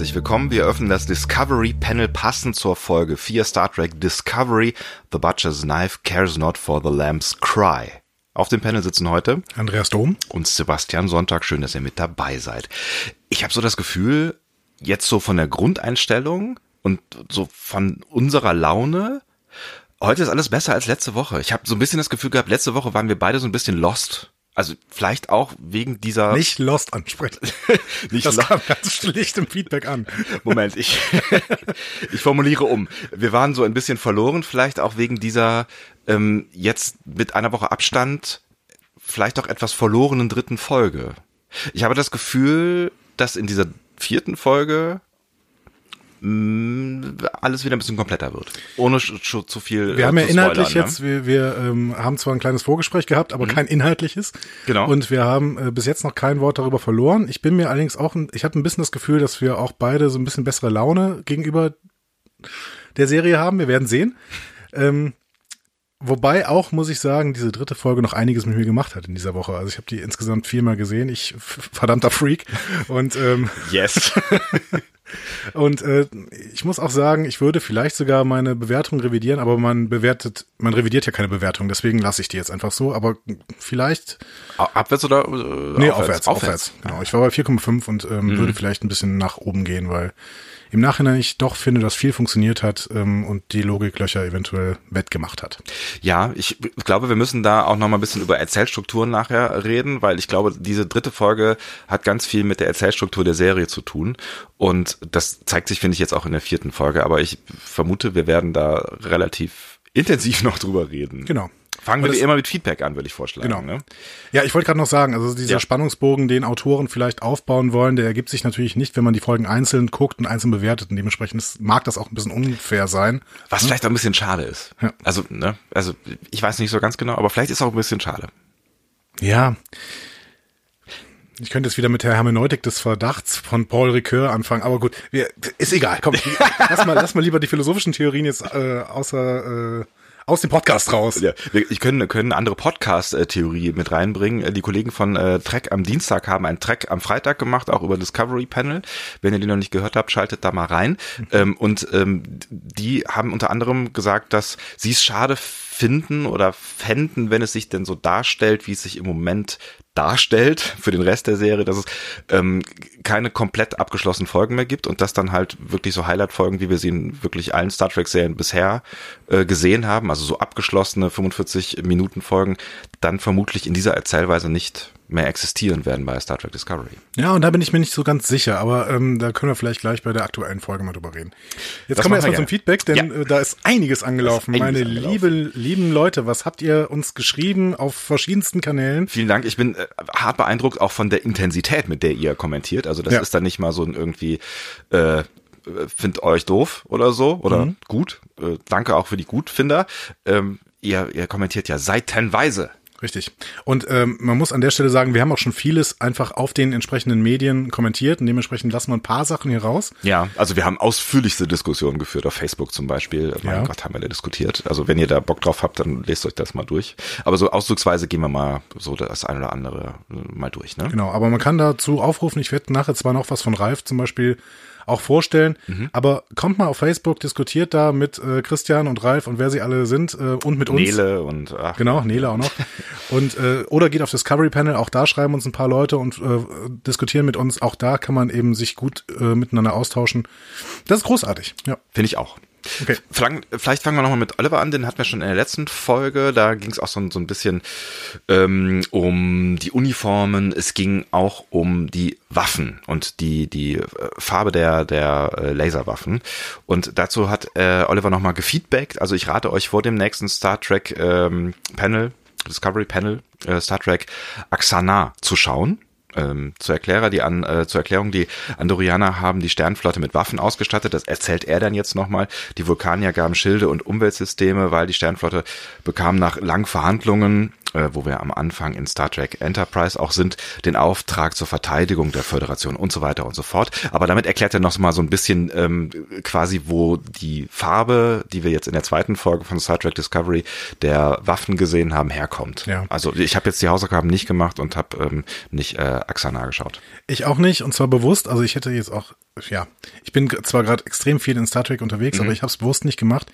herzlich willkommen. Wir öffnen das Discovery Panel passend zur Folge 4 Star Trek Discovery. The Butcher's Knife cares not for the lamb's cry. Auf dem Panel sitzen heute Andreas Dom und Sebastian Sonntag. Schön, dass ihr mit dabei seid. Ich habe so das Gefühl, jetzt so von der Grundeinstellung und so von unserer Laune, heute ist alles besser als letzte Woche. Ich habe so ein bisschen das Gefühl gehabt, letzte Woche waren wir beide so ein bisschen lost. Also vielleicht auch wegen dieser nicht lost ansprechen. nicht das lo kam ganz schlicht im Feedback an. Moment, ich ich formuliere um. Wir waren so ein bisschen verloren, vielleicht auch wegen dieser ähm, jetzt mit einer Woche Abstand vielleicht auch etwas verlorenen dritten Folge. Ich habe das Gefühl, dass in dieser vierten Folge alles wieder ein bisschen kompletter wird. Ohne zu viel. Wir äh, haben ja inhaltlich spoilern, jetzt, wir, wir ähm, haben zwar ein kleines Vorgespräch gehabt, aber kein inhaltliches. Genau. Und wir haben äh, bis jetzt noch kein Wort darüber verloren. Ich bin mir allerdings auch, ein, ich habe ein bisschen das Gefühl, dass wir auch beide so ein bisschen bessere Laune gegenüber der Serie haben. Wir werden sehen. Ähm, wobei auch, muss ich sagen, diese dritte Folge noch einiges mit mir gemacht hat in dieser Woche. Also ich habe die insgesamt viermal gesehen. Ich verdammter Freak. Und ähm? Yes. Und äh, ich muss auch sagen, ich würde vielleicht sogar meine Bewertung revidieren, aber man bewertet, man revidiert ja keine Bewertung, deswegen lasse ich die jetzt einfach so. Aber vielleicht, Abwärts oder? Äh, nee, aufwärts, aufwärts. Genau, ich war bei 4,5 und ähm, würde vielleicht ein bisschen nach oben gehen, weil im Nachhinein ich doch finde, dass viel funktioniert hat ähm, und die Logiklöcher eventuell wettgemacht hat. Ja, ich glaube, wir müssen da auch noch mal ein bisschen über Erzählstrukturen nachher reden, weil ich glaube, diese dritte Folge hat ganz viel mit der Erzählstruktur der Serie zu tun. Und das zeigt sich, finde ich, jetzt auch in der vierten Folge. Aber ich vermute, wir werden da relativ intensiv noch drüber reden. Genau. Fangen wir immer mit Feedback an, würde ich vorschlagen. Genau. Ne? Ja, ich wollte gerade noch sagen, also dieser Ja. Spannungsbogen, den Autoren vielleicht aufbauen wollen, der ergibt sich natürlich nicht, wenn man die Folgen einzeln guckt und einzeln bewertet. Und dementsprechend ist, mag das auch ein bisschen unfair sein. Was vielleicht auch ein bisschen schade ist. Ja. Also, ne, also ich weiß nicht so ganz genau, aber vielleicht ist auch ein bisschen schade. Ja. Ich könnte jetzt wieder mit der Hermeneutik des Verdachts von Paul Ricoeur anfangen, aber gut, wir, ist egal. Komm, lass mal, lass mal lieber die philosophischen Theorien jetzt äh, außer äh, aus dem Podcast raus. Ja, wir, ich können, können andere Podcast-Theorie mit reinbringen. Die Kollegen von äh, Trek am Dienstag haben einen Trek am Freitag gemacht, auch über Discovery Panel. Wenn ihr den noch nicht gehört habt, schaltet da mal rein. Ähm, und ähm, die haben unter anderem gesagt, dass sie es schade finden oder fänden, wenn es sich denn so darstellt, wie es sich im Moment darstellt für den Rest der Serie, dass es ähm, keine komplett abgeschlossenen Folgen mehr gibt und dass dann halt wirklich so Highlight-Folgen, wie wir sie in wirklich allen Star Trek-Serien bisher äh, gesehen haben, also so abgeschlossene 45-Minuten-Folgen, dann vermutlich in dieser Erzählweise nicht mehr existieren werden bei Star Trek Discovery. Ja, und da bin ich mir nicht so ganz sicher, aber ähm, da können wir vielleicht gleich bei der aktuellen Folge mal drüber reden. Jetzt Das kommen wir erstmal zum. Feedback, denn Ja. äh, da ist einiges angelaufen. Ist einiges Meine angelaufen. liebe, lieben Leute, was habt ihr uns geschrieben auf verschiedensten Kanälen? Vielen Dank. Ich bin äh, hart beeindruckt auch von der Intensität, mit der ihr kommentiert. Also das Ja. ist dann nicht mal so ein irgendwie äh, find euch doof oder so oder Mhm. gut. Äh, danke auch für die Gutfinder. Ähm, ihr, ihr kommentiert ja seitenweise. Richtig. Und ähm, man muss an der Stelle sagen, wir haben auch schon vieles einfach auf den entsprechenden Medien kommentiert und dementsprechend lassen wir ein paar Sachen hier raus. Ja, also wir haben ausführlichste Diskussionen geführt auf Facebook zum Beispiel. Mein Ja. Gott, haben wir da diskutiert. Also wenn ihr da Bock drauf habt, dann lest euch das mal durch. Aber so ausdrucksweise gehen wir mal so das eine oder andere äh, mal durch. Ne? Genau, aber man kann dazu aufrufen, ich werde nachher zwar noch was von Ralf zum Beispiel auch vorstellen, aber kommt mal auf Facebook, diskutiert da mit äh, Christian und Ralf und wer sie alle sind äh, und mit uns. Nele und ach, Genau, Nele auch noch. Und äh, oder geht auf Discovery Panel, auch da schreiben uns ein paar Leute und äh, diskutieren mit uns. Auch da kann man eben sich gut äh, miteinander austauschen. Das ist großartig. Ja. Finde ich auch. Okay. Vielleicht fangen wir nochmal mit Oliver an, den hatten wir schon in der letzten Folge. Da ging es auch so, ein- so ein bisschen ähm, um die Uniformen. Es ging auch um die Waffen und die, die äh, Farbe der, der äh, Laserwaffen. Und dazu hat äh, Oliver nochmal gefeedbackt. Also ich rate euch vor dem nächsten Star Trek ähm, Panel, Discovery Panel, äh, Star Trek Axana zu schauen ähm, zur Erklärer, die an, äh, zur Erklärung, die Andorianer haben die Sternflotte mit Waffen ausgestattet. Das erzählt er dann jetzt nochmal. Die Vulkanier gaben Schilde und Umweltsysteme, weil die Sternflotte bekam nach langen Verhandlungen äh, wo wir am Anfang in Star Trek Enterprise auch sind, den Auftrag zur Verteidigung der Föderation und so weiter und so fort. Aber damit erklärt er noch mal so ein bisschen ähm, quasi, wo die Farbe, die wir jetzt in der zweiten Folge von Star Trek Discovery der Waffen gesehen haben, herkommt. Ja. Also ich habe jetzt die Hausaufgaben nicht gemacht und habe ähm, nicht äh, Axana geschaut. Ich auch nicht und zwar bewusst. Also ich hätte jetzt auch, ja, ich bin zwar gerade extrem viel in Star Trek unterwegs, mhm. aber ich habe es bewusst nicht gemacht.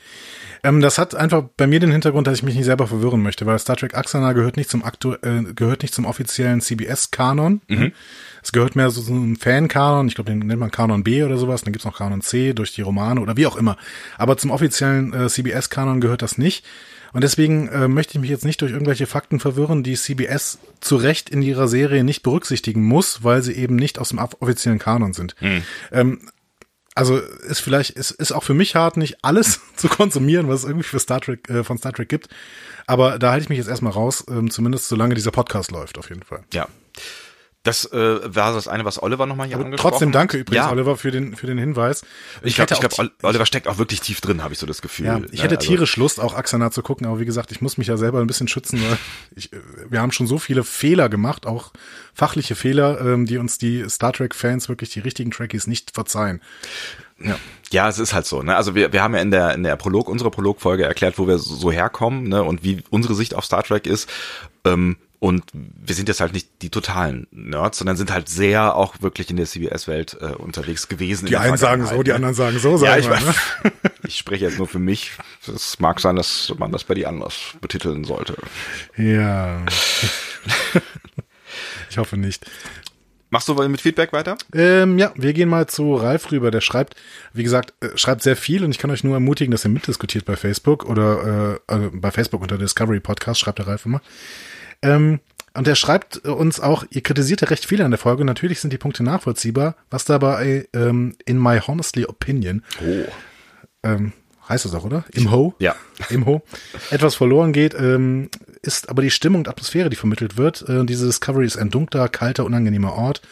Ähm, das hat einfach bei mir den Hintergrund, dass ich mich nicht selber verwirren möchte, weil Star Trek Axana gehört nicht zum aktu äh, gehört nicht zum offiziellen CBS-Kanon. Mhm. Es gehört mehr so zum Fan-Kanon, ich glaube, den nennt man Kanon B oder sowas, dann gibt's noch Kanon C durch die Romane oder wie auch immer. Aber zum offiziellen äh, CBS-Kanon gehört das nicht. Und deswegen äh, möchte ich mich jetzt nicht durch irgendwelche Fakten verwirren, die CBS zu Recht in ihrer Serie nicht berücksichtigen muss, weil sie eben nicht aus dem offiziellen Kanon sind. Mhm. Ähm, also ist vielleicht, ist, ist auch für mich hart, nicht alles zu konsumieren, was es irgendwie für Star Trek, äh, von Star Trek gibt. Aber da halte ich mich jetzt erstmal raus, ähm, zumindest solange dieser Podcast läuft, auf jeden Fall. Ja. Das äh, war das eine, was Oliver nochmal hier Aber angesprochen Trotzdem danke übrigens, ja. Oliver, für den, für den Hinweis. Ich glaube, ich glaub, Oliver steckt auch wirklich tief drin, habe ich so das Gefühl. Ja, ich hätte also, tierisch Lust, auch Axana zu gucken, aber wie gesagt, ich muss mich ja selber ein bisschen schützen, weil ich, äh, wir haben schon so viele Fehler gemacht, auch fachliche Fehler, ähm, die uns die Star Trek-Fans wirklich die richtigen Trekkies nicht verzeihen. Ja. ja, es ist halt so. Ne? Also wir, wir haben ja in der in der Prolog, unserer Prologfolge erklärt, wo wir so herkommen ne? und wie unsere Sicht auf Star Trek ist. Ähm, und wir sind jetzt halt nicht die totalen Nerds, sondern sind halt sehr auch wirklich in der CBS-Welt äh, unterwegs gewesen. Die einen sagen so, die anderen sagen so. Sagen ja, ich, wir, ne? ich spreche jetzt nur für mich. Es mag sein, dass man das bei dir anders betiteln sollte. Ja. ich hoffe nicht. Machst du mit Feedback weiter? Ähm, ja, wir gehen mal zu Ralf rüber. Der schreibt, wie gesagt, äh, schreibt sehr viel und ich kann euch nur ermutigen, dass ihr mitdiskutiert bei Facebook oder äh, also bei Facebook unter Discovery Podcast, schreibt der Ralf immer. Ähm, und er schreibt uns auch, ihr kritisiert ja recht viel an der Folge. Natürlich sind die Punkte nachvollziehbar, was dabei ähm, in my honestly opinion oh. ähm, heißt das auch, oder? Im Ho? Ja. Im Ho. Etwas verloren geht, ähm, ist aber die Stimmung und Atmosphäre, die vermittelt wird. Äh, diese Discovery ist ein dunkler, kalter, unangenehmer Ort.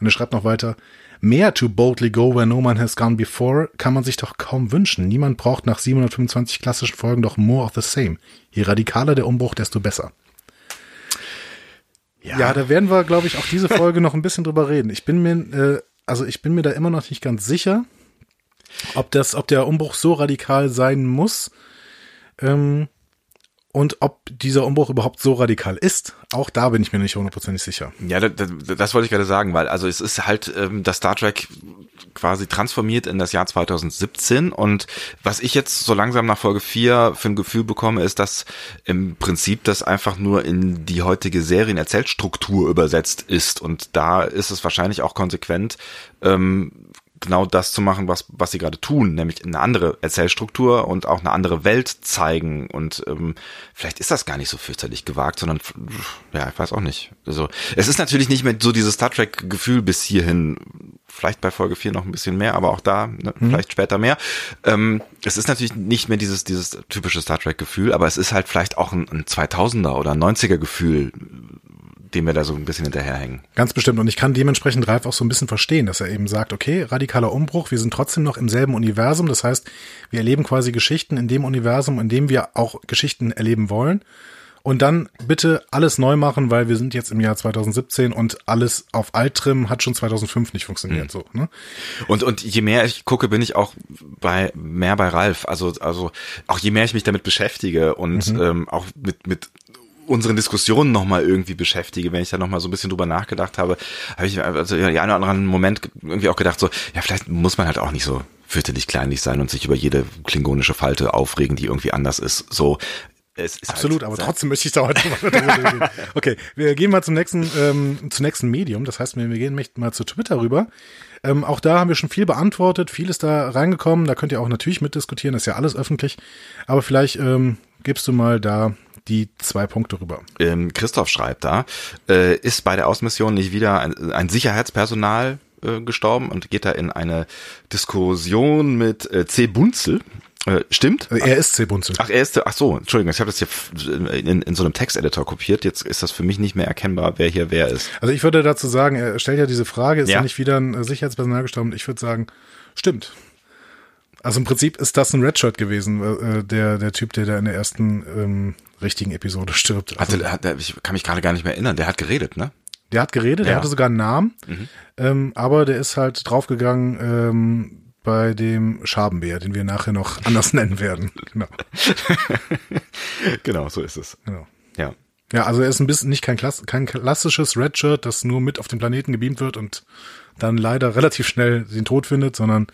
Und er schreibt noch weiter, mehr to boldly go where no man has gone before kann man sich doch kaum wünschen. Niemand braucht nach 725 klassischen Folgen doch more of the same. Je radikaler der Umbruch, desto besser. Ja, ja da werden wir, glaube ich, auch diese Folge noch ein bisschen drüber reden. Ich bin mir, äh, also ich bin mir da immer noch nicht ganz sicher, ob das, ob der Umbruch so radikal sein muss. Ähm, und ob dieser Umbruch überhaupt so radikal ist, auch da bin ich mir nicht hundertprozentig sicher. Ja, das, das, wollte ich gerade sagen, weil also es ist halt ähm, das Star Trek quasi transformiert in das Jahr 2017 und was ich jetzt so langsam nach Folge 4 für ein Gefühl bekomme, ist, dass im Prinzip das einfach nur in die heutige Serienerzählstruktur übersetzt ist und da ist es wahrscheinlich auch konsequent, ähm, genau das zu machen, was, was sie gerade tun, nämlich eine andere Erzählstruktur und auch eine andere Welt zeigen. Und ähm, vielleicht ist das gar nicht so fürchterlich gewagt, sondern ja, ich weiß auch nicht. Also es ist natürlich nicht mehr so dieses Star Trek-Gefühl bis hierhin. Vielleicht bei Folge 4 noch ein bisschen mehr, aber auch da, ne, mhm. vielleicht später mehr. Ähm, es ist natürlich nicht mehr dieses, dieses typische Star Trek-Gefühl, aber es ist halt vielleicht auch ein, ein 2000er oder ein 90er-Gefühl, dem wir da so ein bisschen hinterherhängen. Ganz bestimmt. Und ich kann dementsprechend Ralf auch so ein bisschen verstehen, dass er eben sagt, okay, radikaler Umbruch, wir sind trotzdem noch im selben Universum. Das heißt, wir erleben quasi Geschichten in dem Universum, in dem wir auch Geschichten erleben wollen. Und dann bitte alles neu machen, weil wir sind jetzt im Jahr 2017 und alles auf Alttrim hat schon 2005 nicht funktioniert. Mhm. So, ne? Und und je mehr ich gucke, bin ich auch bei mehr bei Ralf. Also also auch je mehr ich mich damit beschäftige und mhm. ähm, auch mit mit unseren Diskussionen nochmal irgendwie beschäftige, wenn ich da nochmal so ein bisschen drüber nachgedacht habe, habe ich also ja, einen oder anderen Moment irgendwie auch gedacht, so, ja, vielleicht muss man halt auch nicht so fürchterlich kleinlich sein und sich über jede klingonische Falte aufregen, die irgendwie anders ist. So, es ist Absolut, halt aber trotzdem möchte ich da heute mal drüber reden. Okay, wir gehen mal zum nächsten, ähm, zum nächsten Medium. Das heißt, wir, wir gehen mal zu Twitter rüber. Ähm, auch da haben wir schon viel beantwortet, viel ist da reingekommen. Da könnt ihr auch natürlich mitdiskutieren, ist ja alles öffentlich. Aber vielleicht ähm, gibst du mal da die zwei Punkte rüber. Ähm, Christoph schreibt da, äh, ist bei der Außenmission nicht wieder ein, ein Sicherheitspersonal äh, gestorben und geht da in eine Diskussion mit äh, C. Bunzel. Äh, stimmt? Also er ist C. Bunzel. Ach, er ist, ach so, Entschuldigung, ich habe das hier in, in so einem Texteditor kopiert. Jetzt ist das für mich nicht mehr erkennbar, wer hier wer ist. Also ich würde dazu sagen, er stellt ja diese Frage, ist ja, ja nicht wieder ein Sicherheitspersonal gestorben? Ich würde sagen, stimmt. Also im Prinzip ist das ein Redshirt gewesen, äh, der, der Typ, der da in der ersten ähm, richtigen Episode stirbt. Also, hatte, hat, ich kann mich gerade gar nicht mehr erinnern. Der hat geredet, ne? Der hat geredet, ja. der hatte sogar einen Namen, mhm. ähm, aber der ist halt draufgegangen ähm, bei dem Schabenbär, den wir nachher noch anders nennen werden. Genau. genau, so ist es. Genau. Ja. Ja, also er ist ein bisschen nicht kein, Klass kein klassisches Redshirt, das nur mit auf den Planeten gebeamt wird und dann leider relativ schnell den Tod findet, sondern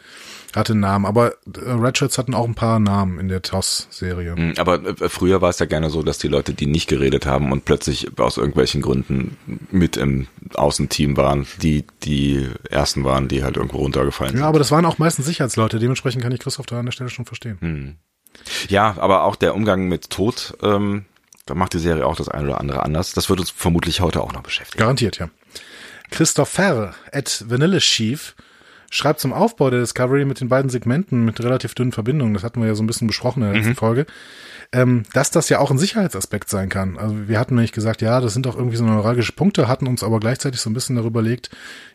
hatte einen Namen. Aber äh, Redshirts hatten auch ein paar Namen in der TOS-Serie. Mhm, aber äh, früher war es ja gerne so, dass die Leute, die nicht geredet haben und plötzlich aus irgendwelchen Gründen mit im Außenteam waren, die die ersten waren, die halt irgendwo runtergefallen sind. Ja, aber das waren auch meistens Sicherheitsleute. Dementsprechend kann ich Christoph da an der Stelle schon verstehen. Hm. Ja, aber auch der Umgang mit Tod, ähm, da macht die Serie auch das eine oder andere anders. Das wird uns vermutlich heute auch noch beschäftigen. Garantiert, ja. Christopher at Vanilla Chief schreibt zum Aufbau der Discovery mit den beiden Segmenten mit relativ dünnen Verbindungen, das hatten wir ja so ein bisschen besprochen in der letzten mhm. Folge, ähm, dass das ja auch ein Sicherheitsaspekt sein kann. Also wir hatten nämlich gesagt, ja, das sind doch irgendwie so neuralgische Punkte, hatten uns aber gleichzeitig so ein bisschen darüber legt,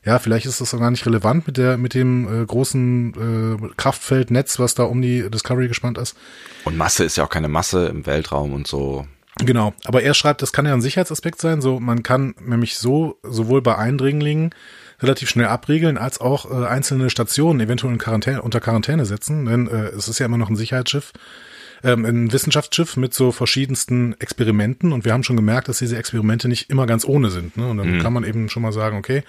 ja, vielleicht ist das doch gar nicht relevant mit der mit dem äh, großen äh, Kraftfeldnetz, was da um die Discovery gespannt ist. Und Masse ist ja auch keine Masse im Weltraum und so. Genau, aber er schreibt, das kann ja ein Sicherheitsaspekt sein. So, man kann nämlich so sowohl bei Eindringlingen relativ schnell abriegeln, als auch äh, einzelne Stationen eventuell in Quarantäne, unter Quarantäne setzen, denn äh, es ist ja immer noch ein Sicherheitsschiff, ähm, ein Wissenschaftsschiff mit so verschiedensten Experimenten und wir haben schon gemerkt, dass diese Experimente nicht immer ganz ohne sind. Ne? Und dann mhm. kann man eben schon mal sagen, okay,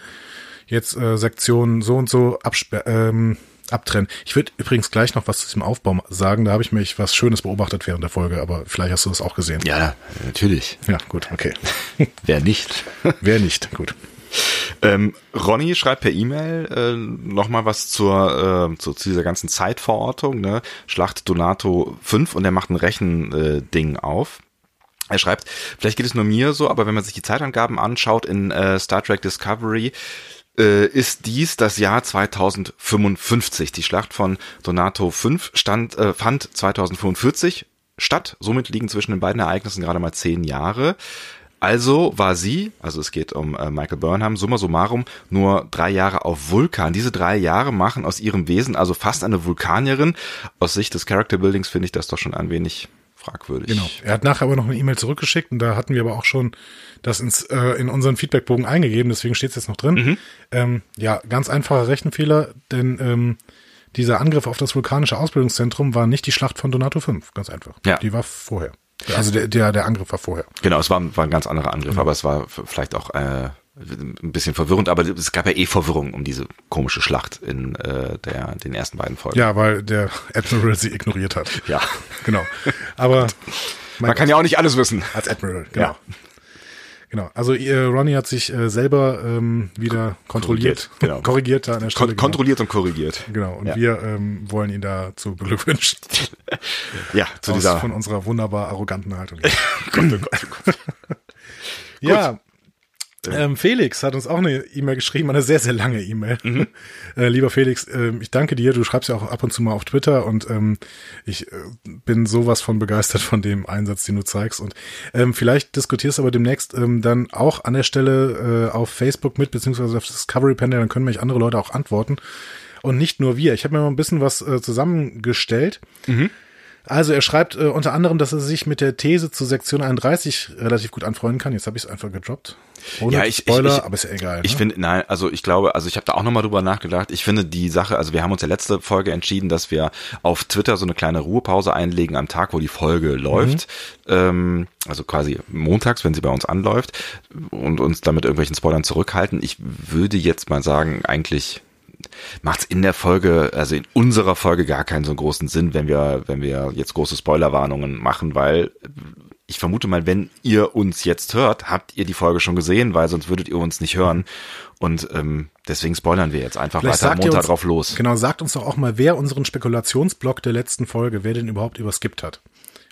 jetzt äh, Sektion so und so absperren. Ähm, abtrennen. Ich würde übrigens gleich noch was zu diesem Aufbau sagen. Da habe ich mich was Schönes beobachtet während der Folge, aber vielleicht hast du das auch gesehen. Ja, natürlich. Ja, gut, okay. Wer nicht? Wer nicht, gut. Ähm, Ronny schreibt per E-Mail äh, nochmal was zur, äh, zu, zu dieser ganzen Zeitverortung, ne? Schlacht Donato 5 und er macht ein Rechending äh, auf. Er schreibt, vielleicht geht es nur mir so, aber wenn man sich die Zeitangaben anschaut in äh, Star Trek Discovery, ist dies das Jahr 2055. Die Schlacht von Donato 5 stand, äh, fand 2045 statt. Somit liegen zwischen den beiden Ereignissen gerade mal zehn Jahre. Also war sie, also es geht um äh, Michael Burnham, summa summarum, nur drei Jahre auf Vulkan. Diese drei Jahre machen aus ihrem Wesen also fast eine Vulkanierin. Aus Sicht des Character Buildings finde ich das doch schon ein wenig fragwürdig. Genau. Er hat nachher aber noch eine E-Mail zurückgeschickt und da hatten wir aber auch schon das ins, äh, in unseren Feedbackbogen eingegeben, deswegen steht es jetzt noch drin. Mhm. Ähm, ja, ganz einfacher Rechenfehler, denn ähm, dieser Angriff auf das vulkanische Ausbildungszentrum war nicht die Schlacht von Donato 5, ganz einfach. Ja. Die war vorher. Also der, der, der Angriff war vorher. Genau, es war, war ein ganz anderer Angriff, mhm. aber es war vielleicht auch äh, ein bisschen verwirrend, aber es gab ja eh Verwirrung um diese komische Schlacht in äh, der, den ersten beiden Folgen. Ja, weil der Admiral sie ignoriert hat. Ja. Genau. Aber man kann ja auch nicht alles wissen. Als Admiral, genau. Ja. Genau. Also äh, Ronnie hat sich äh, selber ähm, wieder kontrolliert, korrigiert, genau. korrigiert da an der Stelle. Kon genau. kontrolliert und korrigiert. Genau. Und ja. wir ähm, wollen ihn dazu beglückwünschen. ja, zu Aus, dieser von unserer wunderbar arroganten Haltung. Gott, oh Gott, oh Gott. ja, ähm, Felix hat uns auch eine E-Mail geschrieben, eine sehr, sehr lange E-Mail. Mhm. Äh, lieber Felix, äh, ich danke dir. Du schreibst ja auch ab und zu mal auf Twitter und ähm, ich äh, bin sowas von begeistert von dem Einsatz, den du zeigst. Und ähm, vielleicht diskutierst du aber demnächst ähm, dann auch an der Stelle äh, auf Facebook mit, beziehungsweise auf Discovery Panel, dann können mich andere Leute auch antworten. Und nicht nur wir. Ich habe mir mal ein bisschen was äh, zusammengestellt. Mhm. Also er schreibt äh, unter anderem, dass er sich mit der These zu Sektion 31 relativ gut anfreunden kann. Jetzt habe ich es einfach gedroppt. Ohne ja, ich, Spoiler, ich, ich, aber ist ja egal. Ich ne? finde, nein, also ich glaube, also ich habe da auch nochmal drüber nachgedacht. Ich finde die Sache, also wir haben uns ja letzte Folge entschieden, dass wir auf Twitter so eine kleine Ruhepause einlegen am Tag, wo die Folge läuft. Mhm. Ähm, also quasi montags, wenn sie bei uns anläuft und uns damit irgendwelchen Spoilern zurückhalten. Ich würde jetzt mal sagen, eigentlich macht es in der Folge, also in unserer Folge gar keinen so großen Sinn, wenn wir, wenn wir jetzt große Spoilerwarnungen machen, weil ich vermute mal, wenn ihr uns jetzt hört, habt ihr die Folge schon gesehen, weil sonst würdet ihr uns nicht hören. Und ähm, deswegen spoilern wir jetzt einfach Vielleicht weiter am Montag uns, drauf los. Genau, sagt uns doch auch mal, wer unseren Spekulationsblock der letzten Folge, wer den überhaupt überskippt hat.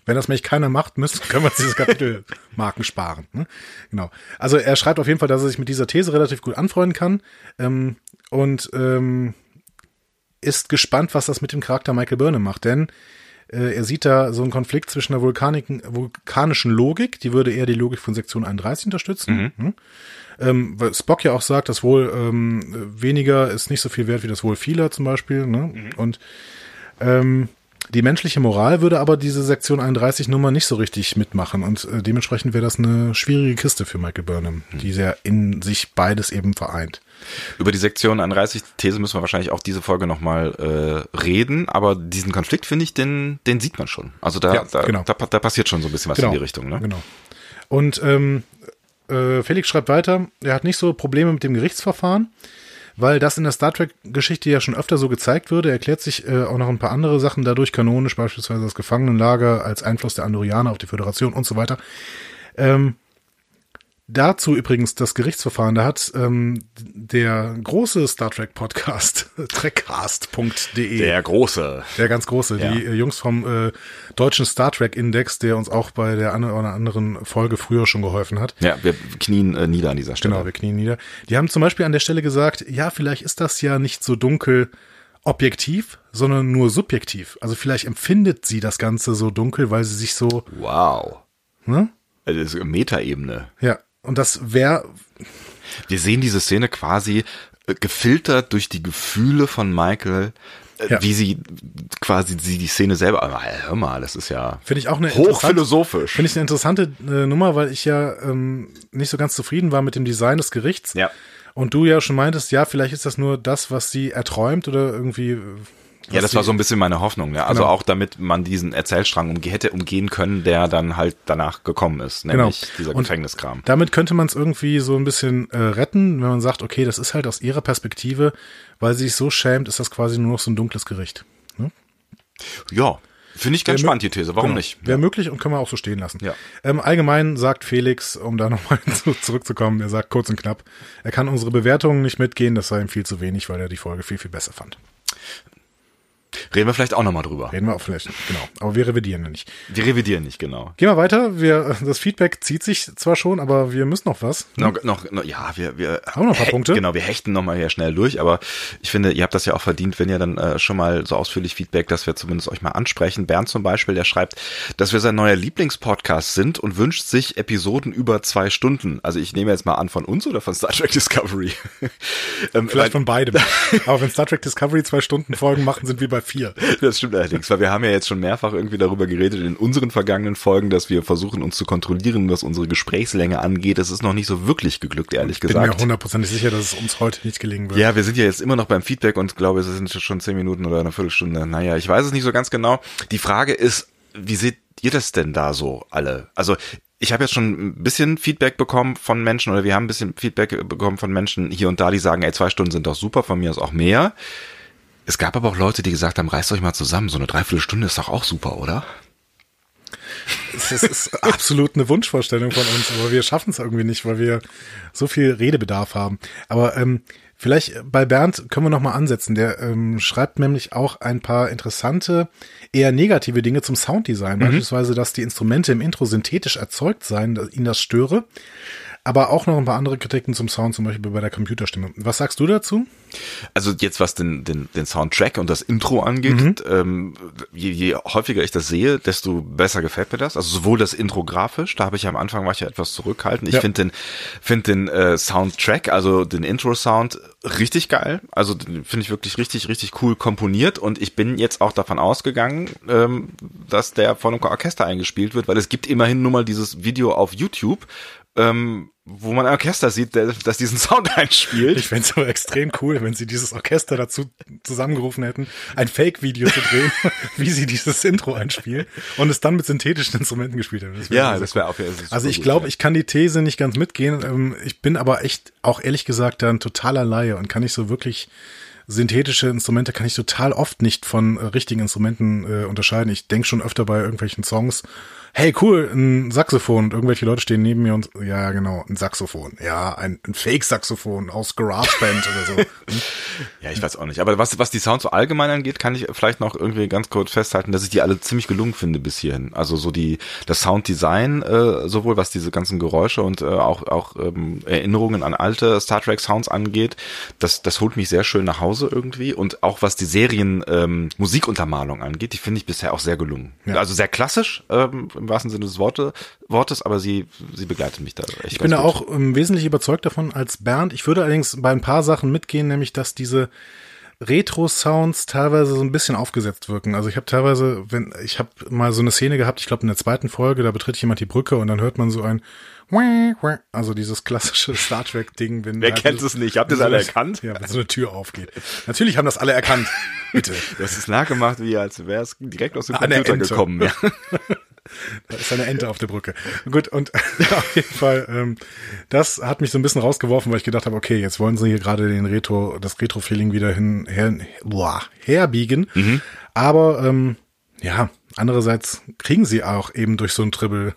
Wenn das nämlich keiner macht, müssen, können wir uns dieses Kapitelmarken sparen. Ne? Genau. Also er schreibt auf jeden Fall, dass er sich mit dieser These relativ gut anfreunden kann. Ähm, und ähm, ist gespannt, was das mit dem Charakter Michael Burnham macht, denn äh, er sieht da so einen Konflikt zwischen der vulkanischen Logik, die würde eher die Logik von Sektion 31 unterstützen. Mhm. Hm? Ähm, weil Spock ja auch sagt, das Wohl ähm, weniger ist nicht so viel wert wie das Wohl vieler zum Beispiel. Ne? Mhm. Und ähm, Die menschliche Moral würde aber diese Sektion 31 Nummer nicht so richtig mitmachen und äh, dementsprechend wäre das eine schwierige Kiste für Michael Burnham, hm. die sehr in sich beides eben vereint. Über die Sektion 31 These müssen wir wahrscheinlich auch diese Folge nochmal äh, reden, aber diesen Konflikt finde ich, den, den sieht man schon. Also da, ja, da, genau. da, da, passiert schon so ein bisschen was genau, in die Richtung. Ne? Genau. Und ähm, äh, Felix schreibt weiter, er hat nicht so Probleme mit dem Gerichtsverfahren weil das in der Star Trek-Geschichte ja schon öfter so gezeigt würde. Er erklärt sich äh, auch noch ein paar andere Sachen dadurch kanonisch, beispielsweise das Gefangenenlager als Einfluss der Andorianer auf die Föderation und so weiter. Ähm, Dazu übrigens das Gerichtsverfahren, da hat ähm, der große Star Trek Podcast, trekcast.de. Der große. Der ganz große, ja. die äh, Jungs vom äh, deutschen Star Trek Index, der uns auch bei der einen oder anderen Folge früher schon geholfen hat. Ja, wir knien äh, nieder an dieser Stelle. Genau, wir knien nieder. Die haben zum Beispiel an der Stelle gesagt, ja, vielleicht ist das ja nicht so dunkel objektiv, sondern nur subjektiv. Also vielleicht empfindet sie das Ganze so dunkel, weil sie sich so. Wow. Ne? Also Metaebene. Ja, und das wäre. Wir sehen diese Szene quasi äh, gefiltert durch die Gefühle von Michael, äh, ja. wie sie quasi sie die Szene selber. Aber hör mal, das ist ja finde ich auch eine hochphilosophisch. Finde ich eine interessante äh, Nummer, weil ich ja ähm, nicht so ganz zufrieden war mit dem Design des Gerichts. Ja. Und du ja schon meintest, ja, vielleicht ist das nur das, was sie erträumt oder irgendwie ja, das war so ein bisschen meine Hoffnung. Ja. Also genau. auch damit man diesen Erzählstrang umge hätte umgehen können, der dann halt danach gekommen ist, nämlich genau. dieser und Gefängniskram. Damit könnte man es irgendwie so ein bisschen äh, retten, wenn man sagt, okay, das ist halt aus ihrer Perspektive, weil sie sich so schämt, ist das quasi nur noch so ein dunkles Gericht. Ne? Ja, Finde ich ganz Wär spannend, die These. Warum genau. nicht? Wäre ja. möglich und können wir auch so stehen lassen. Ja. Ähm, allgemein sagt Felix, um da nochmal zurückzukommen, er sagt kurz und knapp, er kann unsere Bewertungen nicht mitgehen, das sei ihm viel zu wenig, weil er die Folge viel, viel besser fand. Reden wir vielleicht auch nochmal drüber. Reden wir auch vielleicht, genau. Aber wir revidieren ja nicht. Wir revidieren nicht, genau. Gehen wir weiter. Wir, das Feedback zieht sich zwar schon, aber wir müssen noch was. Ne? Noch, noch, noch, ja, wir, wir haben noch ein paar Punkte. Genau, wir hechten nochmal hier schnell durch, aber ich finde, ihr habt das ja auch verdient, wenn ihr dann äh, schon mal so ausführlich Feedback, dass wir zumindest euch mal ansprechen. Bernd zum Beispiel, der schreibt, dass wir sein neuer Lieblingspodcast sind und wünscht sich Episoden über zwei Stunden. Also ich nehme jetzt mal an von uns oder von Star Trek Discovery. ähm, Vielleicht von beidem. aber wenn Star Trek Discovery zwei Stunden Folgen machen, sind wir bei vier. Das stimmt allerdings, weil wir haben ja jetzt schon mehrfach irgendwie darüber geredet in unseren vergangenen Folgen, dass wir versuchen, uns zu kontrollieren, was unsere Gesprächslänge angeht. Das ist noch nicht so wirklich geglückt, ehrlich gesagt. Ich bin mir hundertprozentig sicher, dass es uns heute nicht gelingen wird. Ja, wir sind ja jetzt immer noch beim Feedback und glaube, es sind schon zehn Minuten oder eine Viertelstunde. Naja, ich weiß es nicht so ganz genau. Die Frage ist, wie seht ihr das denn da so alle? Also ich habe jetzt schon ein bisschen Feedback bekommen von Menschen oder wir haben ein bisschen Feedback bekommen von Menschen hier und da, die sagen, ey, zwei Stunden sind doch super, von mir ist auch mehr. Es gab aber auch Leute, die gesagt haben, reißt euch mal zusammen, so eine Dreiviertelstunde ist doch auch super, oder? Das ist absolut eine Wunschvorstellung von uns, aber wir schaffen es irgendwie nicht, weil wir so viel Redebedarf haben. Aber ähm, vielleicht bei Bernd können wir noch mal ansetzen. Der ähm, schreibt nämlich auch ein paar interessante, eher negative Dinge zum Sounddesign. Mhm. Beispielsweise, dass die Instrumente im Intro synthetisch erzeugt seien, dass ihn das störe aber auch noch ein paar andere Kritiken zum Sound, zum Beispiel bei der Computerstimme. Was sagst du dazu? Also jetzt was den, den, den Soundtrack und das Intro angeht, mhm. ähm, je, je häufiger ich das sehe, desto besser gefällt mir das. Also sowohl das Intro grafisch, da habe ich ja am Anfang war ich ja etwas zurückhaltend. Ich ja. finde den, find den äh, Soundtrack, also den Intro-Sound richtig geil. Also finde ich wirklich richtig, richtig cool komponiert und ich bin jetzt auch davon ausgegangen, ähm, dass der von einem Orchester eingespielt wird, weil es gibt immerhin nur mal dieses Video auf YouTube, ähm, wo man ein Orchester sieht, der, das diesen Sound einspielt. Ich fände es aber extrem cool, wenn sie dieses Orchester dazu zusammengerufen hätten, ein Fake-Video zu drehen, wie sie dieses Intro einspielen und es dann mit synthetischen Instrumenten gespielt haben. Das ja, das wäre auf jeden Fall. Also ich glaube, ich kann die These nicht ganz mitgehen. Ähm, ich bin aber echt auch ehrlich gesagt da ein totaler Laie und kann nicht so wirklich synthetische Instrumente kann ich total oft nicht von äh, richtigen Instrumenten äh, unterscheiden. Ich denke schon öfter bei irgendwelchen Songs hey cool, ein Saxophon und irgendwelche Leute stehen neben mir und ja genau, ein Saxophon. Ja, ein, ein Fake-Saxophon aus GarageBand oder so. Ja, ich weiß auch nicht. Aber was, was die Sounds so allgemein angeht, kann ich vielleicht noch irgendwie ganz kurz festhalten, dass ich die alle ziemlich gelungen finde bis hierhin. Also so die, das Sounddesign, äh, sowohl was diese ganzen Geräusche und äh, auch, auch ähm, Erinnerungen an alte Star Trek Sounds angeht, das, das holt mich sehr schön nach Hause irgendwie. Und auch was die Serien ähm, Musikuntermalung angeht, die finde ich bisher auch sehr gelungen. Ja. Also sehr klassisch, ähm, im wahrsten Sinne des Worte, Wortes, aber sie, sie begleitet mich da echt. Ich bin da auch ähm, wesentlich überzeugt davon als Bernd. Ich würde allerdings bei ein paar Sachen mitgehen, nämlich dass diese Retro-Sounds teilweise so ein bisschen aufgesetzt wirken. Also ich habe teilweise, wenn ich habe mal so eine Szene gehabt, ich glaube in der zweiten Folge, da betritt jemand die Brücke und dann hört man so ein also dieses klassische Star Trek Ding, wenn Wer kennt es nicht? Habt ihr es alle erkannt? Ja, wenn so eine Tür aufgeht. Natürlich haben das alle erkannt. Bitte. Das ist nachgemacht, wie als wäre es direkt aus dem Computer gekommen. Ja. Da ist eine Ente auf der Brücke. Gut, und auf jeden Fall, ähm, das hat mich so ein bisschen rausgeworfen, weil ich gedacht habe, okay, jetzt wollen sie hier gerade den Retro, das Retro-Feeling wieder hin, her, boah, herbiegen. Mhm. Aber ähm, ja, andererseits kriegen sie auch eben durch so ein Tribble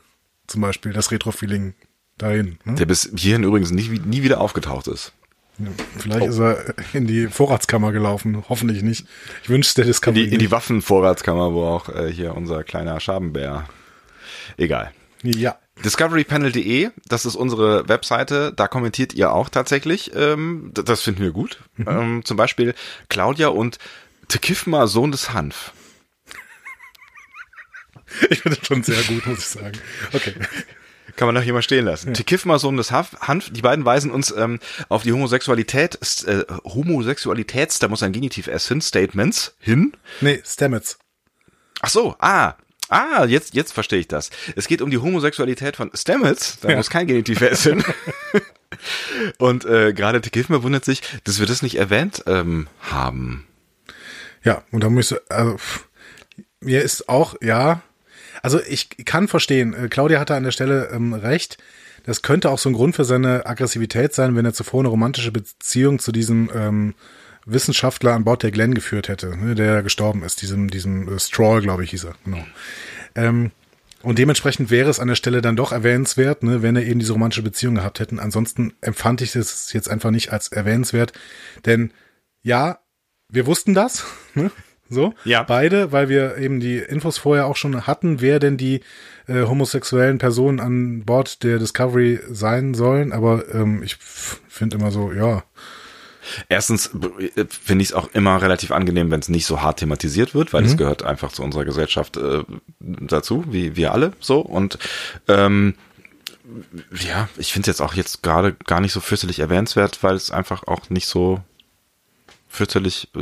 zum Beispiel das Retro-Feeling dahin. Ne? Der bis hierhin übrigens nie, nie wieder aufgetaucht ist. Ja, vielleicht oh. ist er in die Vorratskammer gelaufen, hoffentlich nicht. Ich wünsche der Discovery. In die, in die Waffenvorratskammer, wo auch äh, hier unser kleiner Schabenbär. Egal. Ja. Discoverypanel.de, das ist unsere Webseite, da kommentiert ihr auch tatsächlich. Ähm, das finden wir gut. Mhm. Ähm, zum Beispiel Claudia und Tekifma, Sohn des Hanf. Ich finde das schon sehr gut, muss ich sagen. Okay. Kann man doch hier mal stehen lassen. Ja. Tekifma, Sohn des Hanf, die beiden weisen uns ähm, auf die Homosexualität, äh, Homosexualitäts, da muss ein Genitiv S hin, Statements hin. Nee, Stamets. Ach so, ah, Ah, jetzt, jetzt verstehe ich das. Es geht um die Homosexualität von Stamets, da ja. muss kein Genitiv hin. Und äh, gerade Tekifma wundert sich, dass wir das nicht erwähnt ähm, haben. Ja, und da müsste, also, mir ist auch, ja, also ich kann verstehen, äh, Claudia hatte an der Stelle ähm, recht. Das könnte auch so ein Grund für seine Aggressivität sein, wenn er zuvor eine romantische Beziehung zu diesem ähm, Wissenschaftler an Bord der Glenn geführt hätte, ne, der gestorben ist, diesem, diesem äh, Stroll, glaube ich, hieß er. Genau. Ähm, und dementsprechend wäre es an der Stelle dann doch erwähnenswert, ne, wenn er eben diese romantische Beziehung gehabt hätten. Ansonsten empfand ich das jetzt einfach nicht als erwähnenswert. Denn ja, wir wussten das, ne? So, ja. beide, weil wir eben die Infos vorher auch schon hatten, wer denn die äh, homosexuellen Personen an Bord der Discovery sein sollen. Aber ähm, ich finde immer so, ja. Erstens äh, finde ich es auch immer relativ angenehm, wenn es nicht so hart thematisiert wird, weil es mhm. gehört einfach zu unserer Gesellschaft äh, dazu, wie wir alle so. Und ähm, ja, ich finde es jetzt auch jetzt gerade gar nicht so fürchterlich erwähnenswert, weil es einfach auch nicht so fürchterlich äh,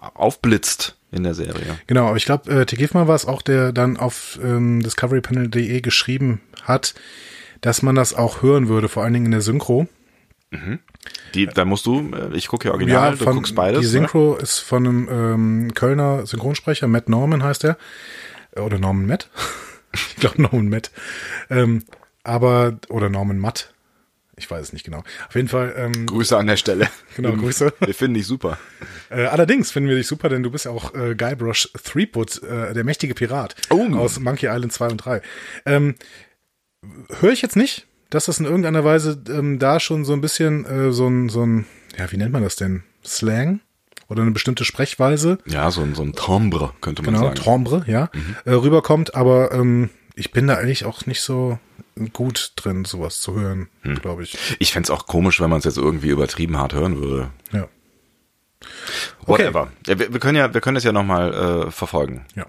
aufblitzt in der Serie. Genau, aber ich glaube, äh, Tegifma war es auch, der dann auf ähm, discoverypanel.de geschrieben hat, dass man das auch hören würde, vor allen Dingen in der Synchro. Mhm. Die, da musst du, äh, ich gucke ja original, ja, von, du guckst beides. Die ne? Synchro ne? ist von einem ähm, Kölner Synchronsprecher, Matt Norman heißt er. Äh, oder Norman Matt. ich glaube Norman Matt. Ähm, aber, oder Norman Matt. Ich weiß es nicht genau. Auf jeden Fall. Ähm, Grüße an der Stelle. Genau, Grüße. Wir finden dich super. Äh, allerdings finden wir dich super, denn du bist ja auch äh, Guybrush Threepwood, äh, der mächtige Pirat oh. aus Monkey Island 2 und 3. Ähm, Höre ich jetzt nicht, dass das in irgendeiner Weise ähm, da schon so ein bisschen äh, so ein, so ein, ja, wie nennt man das denn? Slang? Oder eine bestimmte Sprechweise? Ja, so ein, so ein Timbre, könnte man genau, sagen. Genau, Timbre, ja, mhm. äh, rüberkommt, aber ähm, ich bin da eigentlich auch nicht so gut drin, sowas zu hören, hm. glaube ich. Ich fände auch komisch, wenn man es jetzt irgendwie übertrieben hart hören würde. Ja. Whatever. Okay. wir, wir, können ja, wir können das ja nochmal äh, verfolgen. Ja.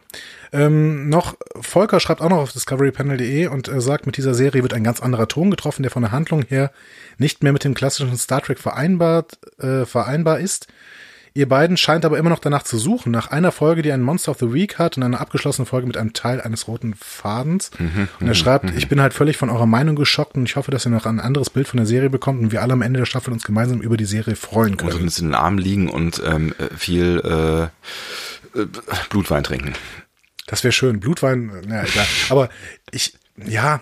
Ähm, noch, Volker schreibt auch noch auf discoverypanel.de und äh, sagt, mit dieser Serie wird ein ganz anderer Ton getroffen, der von der Handlung her nicht mehr mit dem klassischen Star Trek vereinbart, äh, vereinbar ist. Ihr beiden scheint aber immer noch danach zu suchen, nach einer Folge, die ein Monster of the Week hat und einer abgeschlossenen Folge mit einem Teil eines roten Fadens. Mhm, und er schreibt, mhm. ich bin halt völlig von eurer Meinung geschockt und ich hoffe, dass ihr noch ein anderes Bild von der Serie bekommt und wir alle am Ende der Staffel uns gemeinsam über die Serie freuen können. Und uns in den Armen liegen und ähm, viel äh, äh, Blutwein trinken. Das wäre schön. Blutwein, na egal. Aber ich, ja,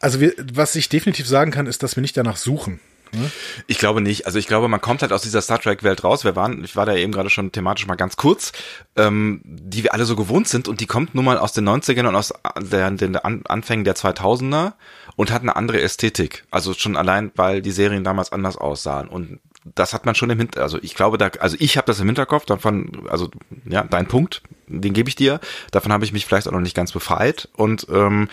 also wir, was ich definitiv sagen kann, ist, dass wir nicht danach suchen. Ne? Ich glaube nicht. Also ich glaube, man kommt halt aus dieser Star Trek-Welt raus. Wir waren, ich war da eben gerade schon thematisch mal ganz kurz, ähm, die wir alle so gewohnt sind und die kommt nun mal aus den 90ern und aus der, den Anfängen der 2000er und hat eine andere Ästhetik. Also schon allein, weil die Serien damals anders aussahen und das hat man schon im Hinterkopf, also ich glaube da, also ich habe das im Hinterkopf, davon, also ja, dein Punkt, den gebe ich dir, davon habe ich mich vielleicht auch noch nicht ganz befreit und ähm,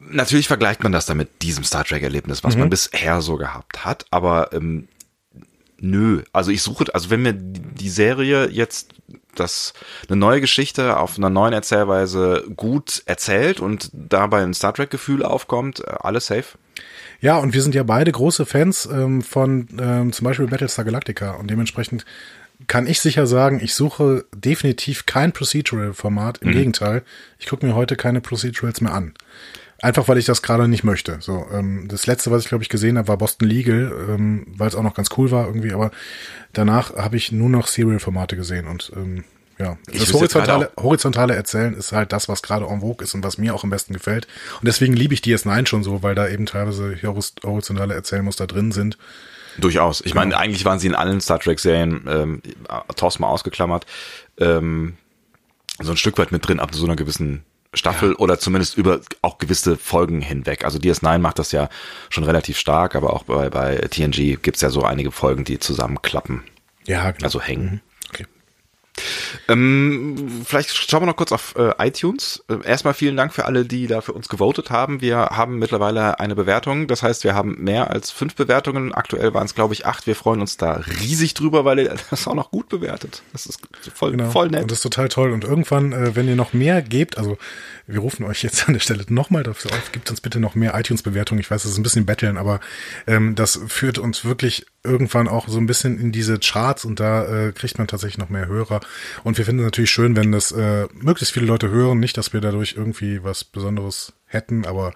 natürlich vergleicht man das dann mit diesem Star Trek-Erlebnis, was mhm. man bisher so gehabt hat, aber ähm, nö. Also ich suche, also wenn mir die Serie jetzt das eine neue Geschichte auf einer neuen Erzählweise gut erzählt und dabei ein Star Trek Gefühl aufkommt, äh, alles safe. Ja, und wir sind ja beide große Fans ähm, von ähm, zum Beispiel Battlestar Galactica und dementsprechend kann ich sicher sagen, ich suche definitiv kein Procedural-Format. Im mhm. Gegenteil, ich gucke mir heute keine Procedurals mehr an. Einfach weil ich das gerade nicht möchte. So, ähm, das letzte, was ich glaube ich gesehen habe, war Boston Legal, ähm, weil es auch noch ganz cool war irgendwie. Aber danach habe ich nur noch Serial-Formate gesehen und ähm, ja, ich das horizontale, horizontale Erzählen ist halt das, was gerade en vogue ist und was mir auch am besten gefällt. Und deswegen liebe ich DS9 schon so, weil da eben teilweise horizontale Erzählmuster drin sind. Durchaus. Ich genau. meine, eigentlich waren sie in allen Star Trek-Serien, ähm, Thorsten mal ausgeklammert, ähm, so ein Stück weit mit drin, ab so einer gewissen Staffel ja. oder zumindest über auch gewisse Folgen hinweg. Also DS9 macht das ja schon relativ stark, aber auch bei, bei TNG gibt's ja so einige Folgen, die zusammenklappen. Ja, genau. Also hängen. Mhm. Ähm, vielleicht schauen wir noch kurz auf äh, iTunes. Äh, erstmal vielen Dank für alle, die da für uns gewotet haben. Wir haben mittlerweile eine Bewertung. Das heißt, wir haben mehr als fünf Bewertungen. Aktuell waren es, glaube ich, acht. Wir freuen uns da riesig drüber, weil ihr das auch noch gut bewertet. Das ist voll, genau. voll nett. Und das ist total toll. Und irgendwann, äh, wenn ihr noch mehr gebt, also wir rufen euch jetzt an der Stelle nochmal dafür auf, gibt uns bitte noch mehr iTunes-Bewertungen. Ich weiß, das ist ein bisschen betteln, aber ähm, das führt uns wirklich irgendwann auch so ein bisschen in diese Charts und da äh, kriegt man tatsächlich noch mehr Hörer. Und wir finden es natürlich schön, wenn das äh, möglichst viele Leute hören. Nicht, dass wir dadurch irgendwie was Besonderes hätten, aber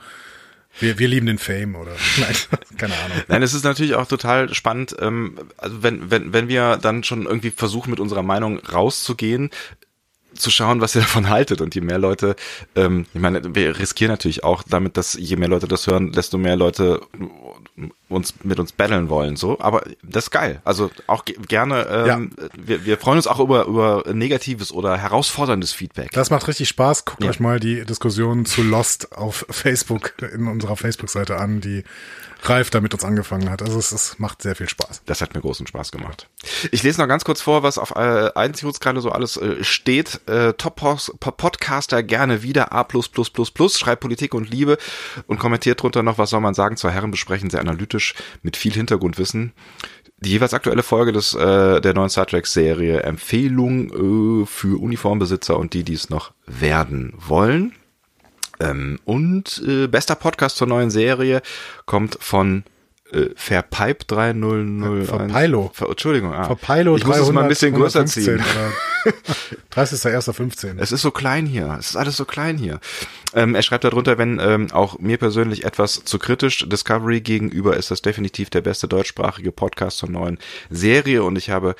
wir, wir lieben den Fame oder nein, keine Ahnung. Nein, es ist natürlich auch total spannend, ähm, also wenn, wenn, wenn wir dann schon irgendwie versuchen, mit unserer Meinung rauszugehen, zu schauen, was ihr davon haltet. Und je mehr Leute, ähm, ich meine, wir riskieren natürlich auch damit, dass je mehr Leute das hören, desto mehr Leute uns mit uns battlen wollen. So, aber das ist geil. Also auch gerne. Ähm, ja. wir, wir freuen uns auch über über negatives oder herausforderndes Feedback. Das macht richtig Spaß. Guckt ja. euch mal die Diskussion zu Lost auf Facebook in unserer Facebook-Seite an, die Ralf da mit uns angefangen hat. Also es, es macht sehr viel Spaß. Das hat mir großen Spaß gemacht. Ich lese noch ganz kurz vor, was auf äh, iTunes gerade so alles äh, steht. Äh, Top-Podcaster gerne wieder A++++, schreibt Politik und Liebe und kommentiert drunter noch, was soll man sagen, zwei Herren besprechen, sehr analytisch, mit viel Hintergrundwissen. Die jeweils aktuelle Folge des äh, der neuen Star Trek Serie Empfehlung äh, für Uniformbesitzer und die, die es noch werden wollen. Ähm, und äh, bester Podcast zur neuen Serie kommt von äh, Verpipe 3001. Verpeilo. Ver, Entschuldigung. Ah. Verpeilo ich muss es mal ein bisschen größer ziehen. 30.01.15. Es ist so klein hier. Es ist alles so klein hier. Ähm, er schreibt darunter, wenn ähm, auch mir persönlich etwas zu kritisch Discovery gegenüber ist das definitiv der beste deutschsprachige Podcast zur neuen Serie und ich habe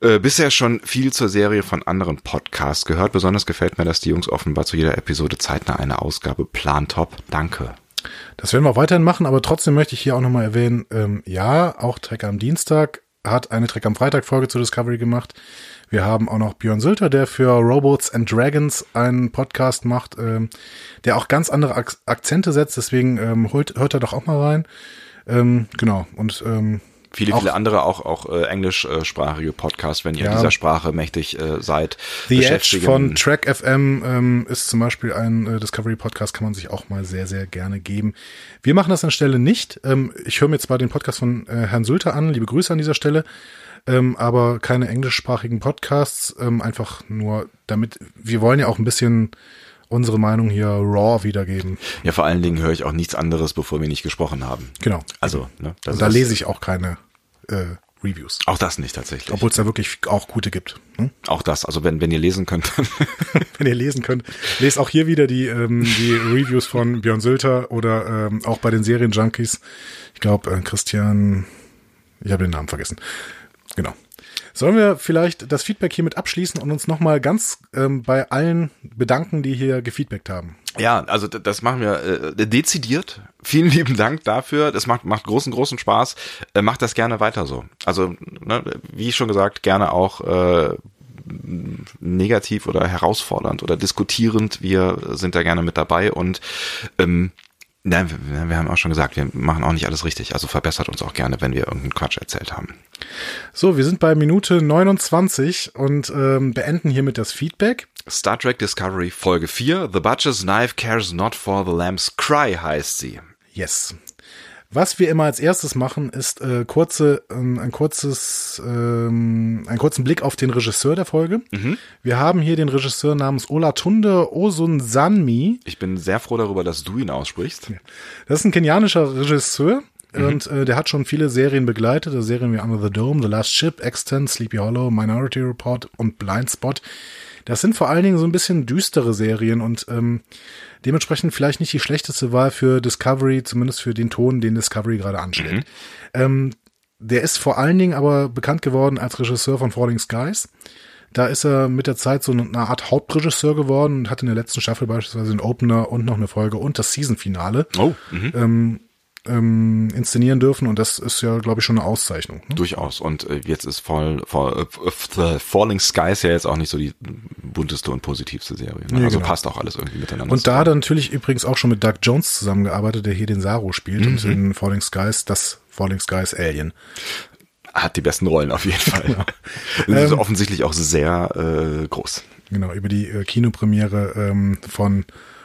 äh, bisher schon viel zur Serie von anderen Podcasts gehört. Besonders gefällt mir, dass die Jungs offenbar zu jeder Episode zeitnah eine Ausgabe plan. Top. Danke. Das werden wir weiterhin machen, aber trotzdem möchte ich hier auch nochmal erwähnen, ähm, ja, auch Trek am Dienstag hat eine Trek am Freitag Folge zu Discovery gemacht. Wir haben auch noch Björn Sülter, der für Robots and Dragons einen Podcast macht, ähm, der auch ganz andere Ak Akzente setzt. Deswegen ähm, hört, hört er doch auch mal rein. Ähm, genau. Und ähm, Viele, auch, viele andere auch, auch äh, englischsprachige Podcasts, wenn ihr ja, dieser Sprache mächtig äh, seid. The Edge von Track FM ähm, ist zum Beispiel ein äh, Discovery-Podcast, kann man sich auch mal sehr, sehr gerne geben. Wir machen das anstelle nicht. Ähm, ich höre mir zwar den Podcast von äh, Herrn Sülter an, liebe Grüße an dieser Stelle, ähm, aber keine englischsprachigen Podcasts, ähm, einfach nur damit, wir wollen ja auch ein bisschen unsere Meinung hier raw wiedergeben. Ja, vor allen Dingen höre ich auch nichts anderes, bevor wir nicht gesprochen haben. Genau. Also, ne, Und da lese ich auch keine äh, Reviews. Auch das nicht tatsächlich. Obwohl es da wirklich auch gute gibt. Hm? Auch das, also wenn, wenn ihr lesen könnt. wenn ihr lesen könnt, lest auch hier wieder die, ähm, die Reviews von Björn Sülter oder ähm, auch bei den Serienjunkies. Ich glaube, äh, Christian, ich habe den Namen vergessen. Genau. Sollen wir vielleicht das Feedback hiermit abschließen und uns nochmal ganz ähm, bei allen bedanken, die hier gefeedbackt haben? Ja, also das machen wir äh, dezidiert. Vielen lieben Dank dafür. Das macht, macht großen, großen Spaß. Äh, macht das gerne weiter so. Also, ne, wie schon gesagt, gerne auch äh, negativ oder herausfordernd oder diskutierend. Wir sind da gerne mit dabei und ähm, Nein, wir, wir haben auch schon gesagt, wir machen auch nicht alles richtig. Also verbessert uns auch gerne, wenn wir irgendeinen Quatsch erzählt haben. So, wir sind bei Minute 29 und ähm, beenden hiermit das Feedback. Star Trek Discovery Folge 4. The Butcher's Knife cares not for the lamb's cry heißt sie. Yes. Was wir immer als erstes machen, ist äh, kurze, äh, ein kurzes, ähm, einen kurzen Blick auf den Regisseur der Folge. Mhm. Wir haben hier den Regisseur namens Olatunde Osunsanmi. Ich bin sehr froh darüber, dass du ihn aussprichst. Das ist ein kenianischer Regisseur. Und äh, der hat schon viele Serien begleitet, also Serien wie Under the Dome, The Last Ship, Extant, Sleepy Hollow, Minority Report und Blind Spot. Das sind vor allen Dingen so ein bisschen düstere Serien und ähm, dementsprechend vielleicht nicht die schlechteste Wahl für Discovery, zumindest für den Ton, den Discovery gerade anschlägt. Ähm, der ist vor allen Dingen aber bekannt geworden als Regisseur von Falling Skies. Da ist er mit der Zeit so eine Art Hauptregisseur geworden und hat in der letzten Staffel beispielsweise den Opener und noch eine Folge und das Season-Finale Oh, mhm. ähm, ähm, inszenieren dürfen und das ist ja, glaube ich, schon eine Auszeichnung. Ne? durchaus. Und äh, jetzt ist Fall, Fall, äh, Falling Skies ja jetzt auch nicht so die bunteste und positivste Serie. Ne? Nee, also genau. passt auch alles irgendwie miteinander. Und da hat er natürlich übrigens auch schon mit Doug Jones zusammengearbeitet, der hier den Saru spielt und in Falling Skies das Falling Skies Alien. hat die besten Rollen auf jeden Fall. Das ist offensichtlich auch sehr äh, groß. Genau, über die äh, Kinopremiere ähm, von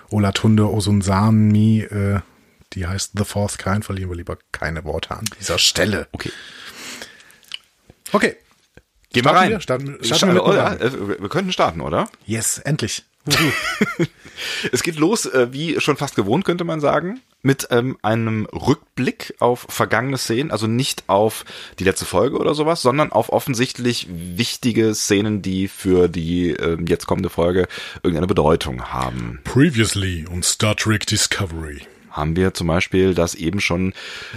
Olatunde Osunsanmi, äh, die heißt The Fourth Kind, verlieren wir lieber keine Worte an dieser Stelle. Okay. Okay. Gehen wir rein. wir? Starten, starten Starten wir oder? Äh, Wir wir könnten starten, oder? Yes, endlich. Es geht los, äh, wie schon fast gewohnt, könnte man sagen, mit ähm, einem Rückblick auf vergangene Szenen, also nicht auf die letzte Folge oder sowas, sondern auf offensichtlich wichtige Szenen, die für die ähm, jetzt kommende Folge irgendeine Bedeutung haben. Previously on Star Trek Discovery. Haben wir zum Beispiel das eben schon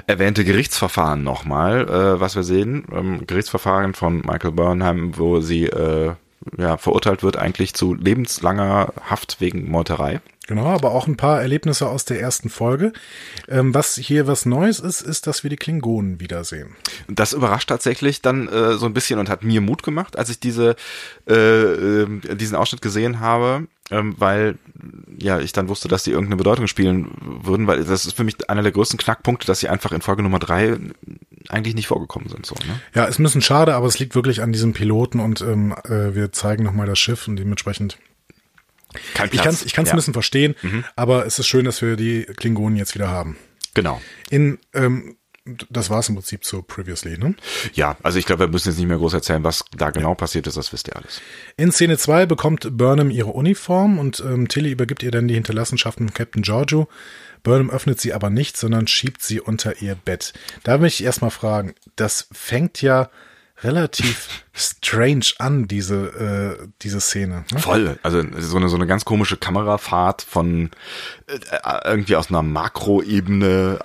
erwähnte Gerichtsverfahren nochmal, äh, was wir sehen. Ähm, Gerichtsverfahren von Michael Burnham, wo sie äh, ja, verurteilt wird eigentlich zu lebenslanger Haft wegen Meuterei. Genau, aber auch ein paar Erlebnisse aus der ersten Folge. Ähm, was hier was Neues ist, ist, dass wir die Klingonen wiedersehen. Das überrascht tatsächlich dann äh, so ein bisschen und hat mir Mut gemacht, als ich diese äh, äh, diesen Ausschnitt gesehen habe, ähm, weil ja ich dann wusste, dass die irgendeine Bedeutung spielen würden, weil das ist für mich einer der größten Knackpunkte, dass sie einfach in Folge Nummer drei eigentlich nicht vorgekommen sind. So, ne? Ja, ist ein bisschen schade, aber es liegt wirklich an diesem Piloten und ähm, äh, wir zeigen nochmal das Schiff und dementsprechend. Kein Ich kann es ich kann's ja. Mhm. ein bisschen verstehen, aber es ist schön, dass wir die Klingonen jetzt wieder haben. Genau. In, ähm, das war es im Prinzip zu Previously, ne? Ja, also ich glaube, wir müssen jetzt nicht mehr groß erzählen, was da genau passiert ist, das wisst ihr alles. In Szene 2 bekommt Burnham ihre Uniform und ähm, Tilly übergibt ihr dann die Hinterlassenschaften von Captain Giorgio. Burnham öffnet sie aber nicht, sondern schiebt sie unter ihr Bett. Da möchte ich erstmal fragen, das fängt ja relativ strange an, diese, äh, diese Szene. Ne? Voll. Also so eine so eine ganz komische Kamerafahrt von äh, irgendwie aus einer Makroebene.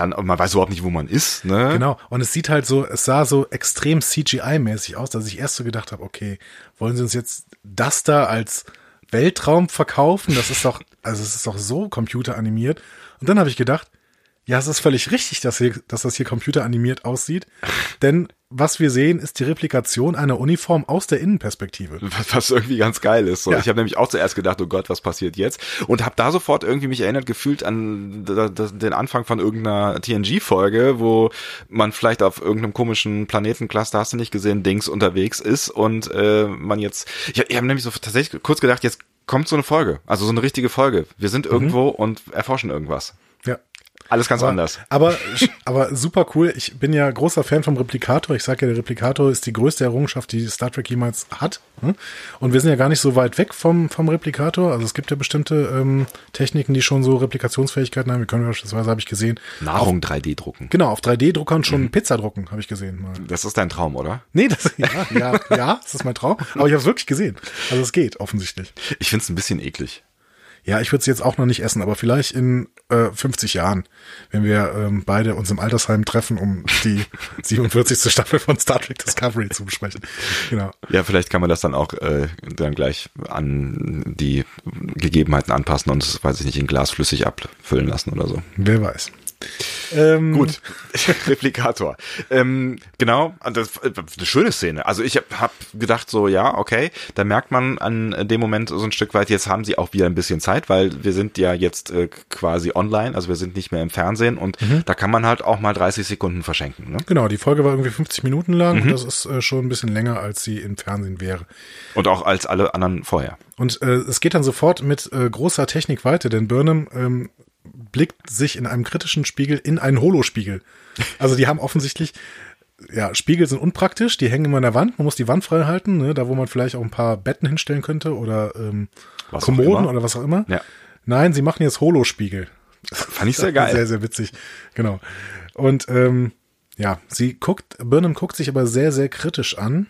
Man weiß überhaupt nicht, wo man ist. Ne? Genau. Und es sieht halt so, es sah so extrem CGI-mäßig aus, dass ich erst so gedacht habe, okay, wollen sie uns jetzt das da als Weltraum verkaufen? Das ist doch, also es ist doch so computeranimiert. Und dann habe ich gedacht, ja, es ist völlig richtig, dass, hier, dass das hier computeranimiert aussieht. Denn was wir sehen, ist die Replikation einer Uniform aus der Innenperspektive. Was, irgendwie ganz geil ist. So. Ja. Ich habe nämlich auch zuerst gedacht, oh Gott, was passiert jetzt? Und habe da sofort irgendwie mich erinnert gefühlt an den Anfang von irgendeiner TNG-Folge, wo man vielleicht auf irgendeinem komischen Planetencluster, hast du nicht gesehen, Dings unterwegs ist und äh, man jetzt, ich, ich habe nämlich so tatsächlich kurz gedacht, jetzt kommt so eine Folge, also so eine richtige Folge. Wir sind irgendwo und erforschen irgendwas. Alles ganz Aber, anders. aber, aber super cool. Ich bin ja großer Fan vom Replikator. Ich sage ja, der Replikator ist die größte Errungenschaft, die Star Trek jemals hat. ne? Und wir sind ja gar nicht so weit weg vom, vom Replikator. Also es gibt ja bestimmte ähm, Techniken, die schon so Replikationsfähigkeiten haben. Wir können beispielsweise, habe ich gesehen, Nahrung 3D drucken. genau, auf 3D-Druckern schon Pizza drucken, habe ich gesehen. Mal. Das ist dein Traum, oder? Nee, das, ja, ja, ja, das ist mein Traum. Aber ich habe es wirklich gesehen. Also es geht, offensichtlich. Ich find's ein bisschen eklig. Ja, ich würde es jetzt auch noch nicht essen, aber vielleicht in äh, 50 Jahren, wenn wir ähm, beide uns im Altersheim treffen, um die 47. Staffel von Star Trek Discovery zu besprechen. Genau. Ja, vielleicht kann man das dann auch äh, dann gleich an die Gegebenheiten anpassen und es, weiß ich nicht, in Glas flüssig abfüllen lassen oder so. Wer weiß. Ähm, Gut, Replikator. Ähm, genau, und das äh, eine schöne Szene. Also ich habe hab gedacht so, ja, okay, da merkt man an dem Moment so ein Stück weit, jetzt haben sie auch wieder ein bisschen Zeit, weil wir sind ja jetzt äh, quasi online, also wir sind nicht mehr im Fernsehen und da kann man halt auch mal 30 Sekunden verschenken. Ne? Genau, die Folge war irgendwie 50 Minuten lang und das ist äh, schon ein bisschen länger, als sie im Fernsehen wäre. Und auch als alle anderen vorher. Und äh, es geht dann sofort mit äh, großer Technik weiter, denn Burnham ähm, blickt sich in einem kritischen Spiegel in einen Holospiegel. Also die haben offensichtlich, ja, Spiegel sind unpraktisch, die hängen immer an der Wand, man muss die Wand frei halten, ne, da wo man vielleicht auch ein paar Betten hinstellen könnte oder ähm, Was Kommoden oder was auch immer. Ja. Nein, sie machen jetzt Holospiegel. Fand ich sehr geil. Sehr, sehr witzig. Genau. Und ähm, ja, sie guckt, Burnham guckt sich aber sehr, sehr kritisch an.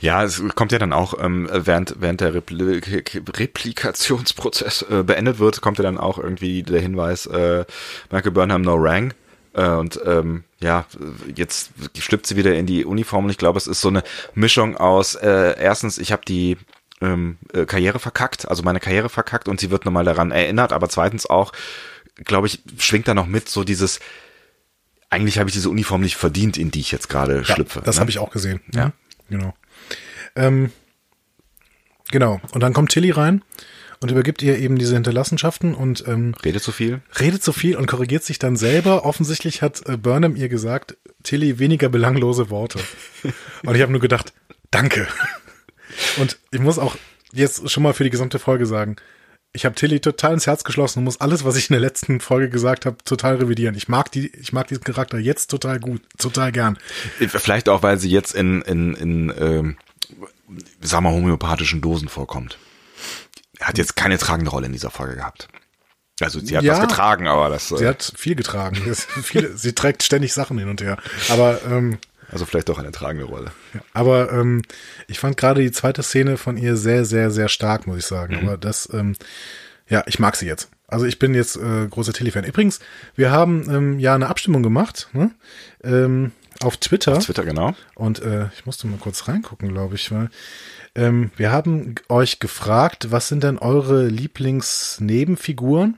Ja, es kommt ja dann auch, ähm, während, während der Repli Replikationsprozess äh, beendet wird, kommt ja dann auch irgendwie der Hinweis, äh, Michael Burnham no rang. Äh, und ähm, ja, jetzt schlüpft sie wieder in die Uniform und ich glaube, es ist so eine Mischung aus, äh, erstens, ich habe die ähm, äh, Karriere verkackt, also meine Karriere verkackt und sie wird nochmal daran erinnert, aber zweitens auch, glaube ich, schwingt da noch mit so dieses, eigentlich habe ich diese Uniform nicht verdient, in die ich jetzt gerade schlüpfe. Das ne? habe ich auch gesehen. Ja. Genau. Ähm, genau. Und dann kommt Tilly rein und übergibt ihr eben diese Hinterlassenschaften und ähm, Redet zu viel? redet so viel und korrigiert sich dann selber. Offensichtlich hat äh, Burnham ihr gesagt, Tilly weniger belanglose Worte. Und ich habe nur gedacht, danke. Und ich muss auch jetzt schon mal für die gesamte Folge sagen, ich habe Tilly total ins Herz geschlossen und muss alles, was ich in der letzten Folge gesagt habe, total revidieren. Ich mag die, ich mag diesen Charakter jetzt total gut, total gern. Vielleicht auch, weil sie jetzt in, in, in ähm, sagen wir, homöopathischen Dosen vorkommt. Er hat jetzt keine tragende Rolle in dieser Folge gehabt. Also sie hat Ja. was getragen, aber das, Sie äh, hat viel getragen. Sie trägt ständig Sachen hin und her. Aber ähm, also vielleicht auch eine tragende Rolle. Aber ähm, ich fand gerade die zweite Szene von ihr sehr, sehr, sehr stark, muss ich sagen. Aber das, ähm, ja, ich mag sie jetzt. Also ich bin jetzt äh, großer Tilly-Fan. Übrigens, wir haben ähm, ja eine Abstimmung gemacht ne? ähm, auf Twitter. Twitter, genau. Und äh, ich musste mal kurz reingucken, glaube ich, weil ähm, wir haben euch gefragt, was sind denn eure Lieblingsnebenfiguren?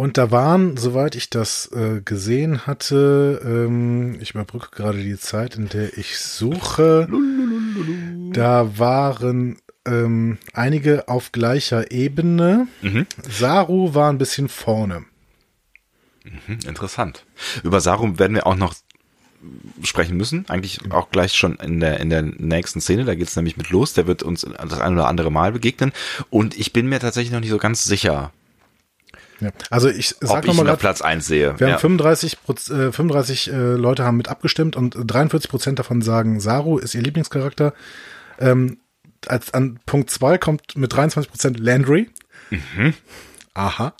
Und da waren, soweit ich das äh, gesehen hatte, ähm, ich überbrücke gerade die Zeit, in der ich suche, da waren ähm, einige auf gleicher Ebene. Saru war ein bisschen vorne. Hm, interessant. Über Sarum werden wir auch noch sprechen müssen. Eigentlich auch gleich schon in der, in der nächsten Szene. Da geht's nämlich mit los. Der wird uns das ein oder andere Mal begegnen. Und ich bin mir tatsächlich noch nicht so ganz sicher, Ja. Also ich sag ich noch ihn mal auf grad, Platz eins sehe. Wir ja. haben 35, Proz- äh, 35 äh, Leute haben mit abgestimmt und 43 Prozent davon sagen, Saru ist ihr Lieblingscharakter. Ähm, als an Punkt 2 kommt mit 23 Prozent Landry. Aha.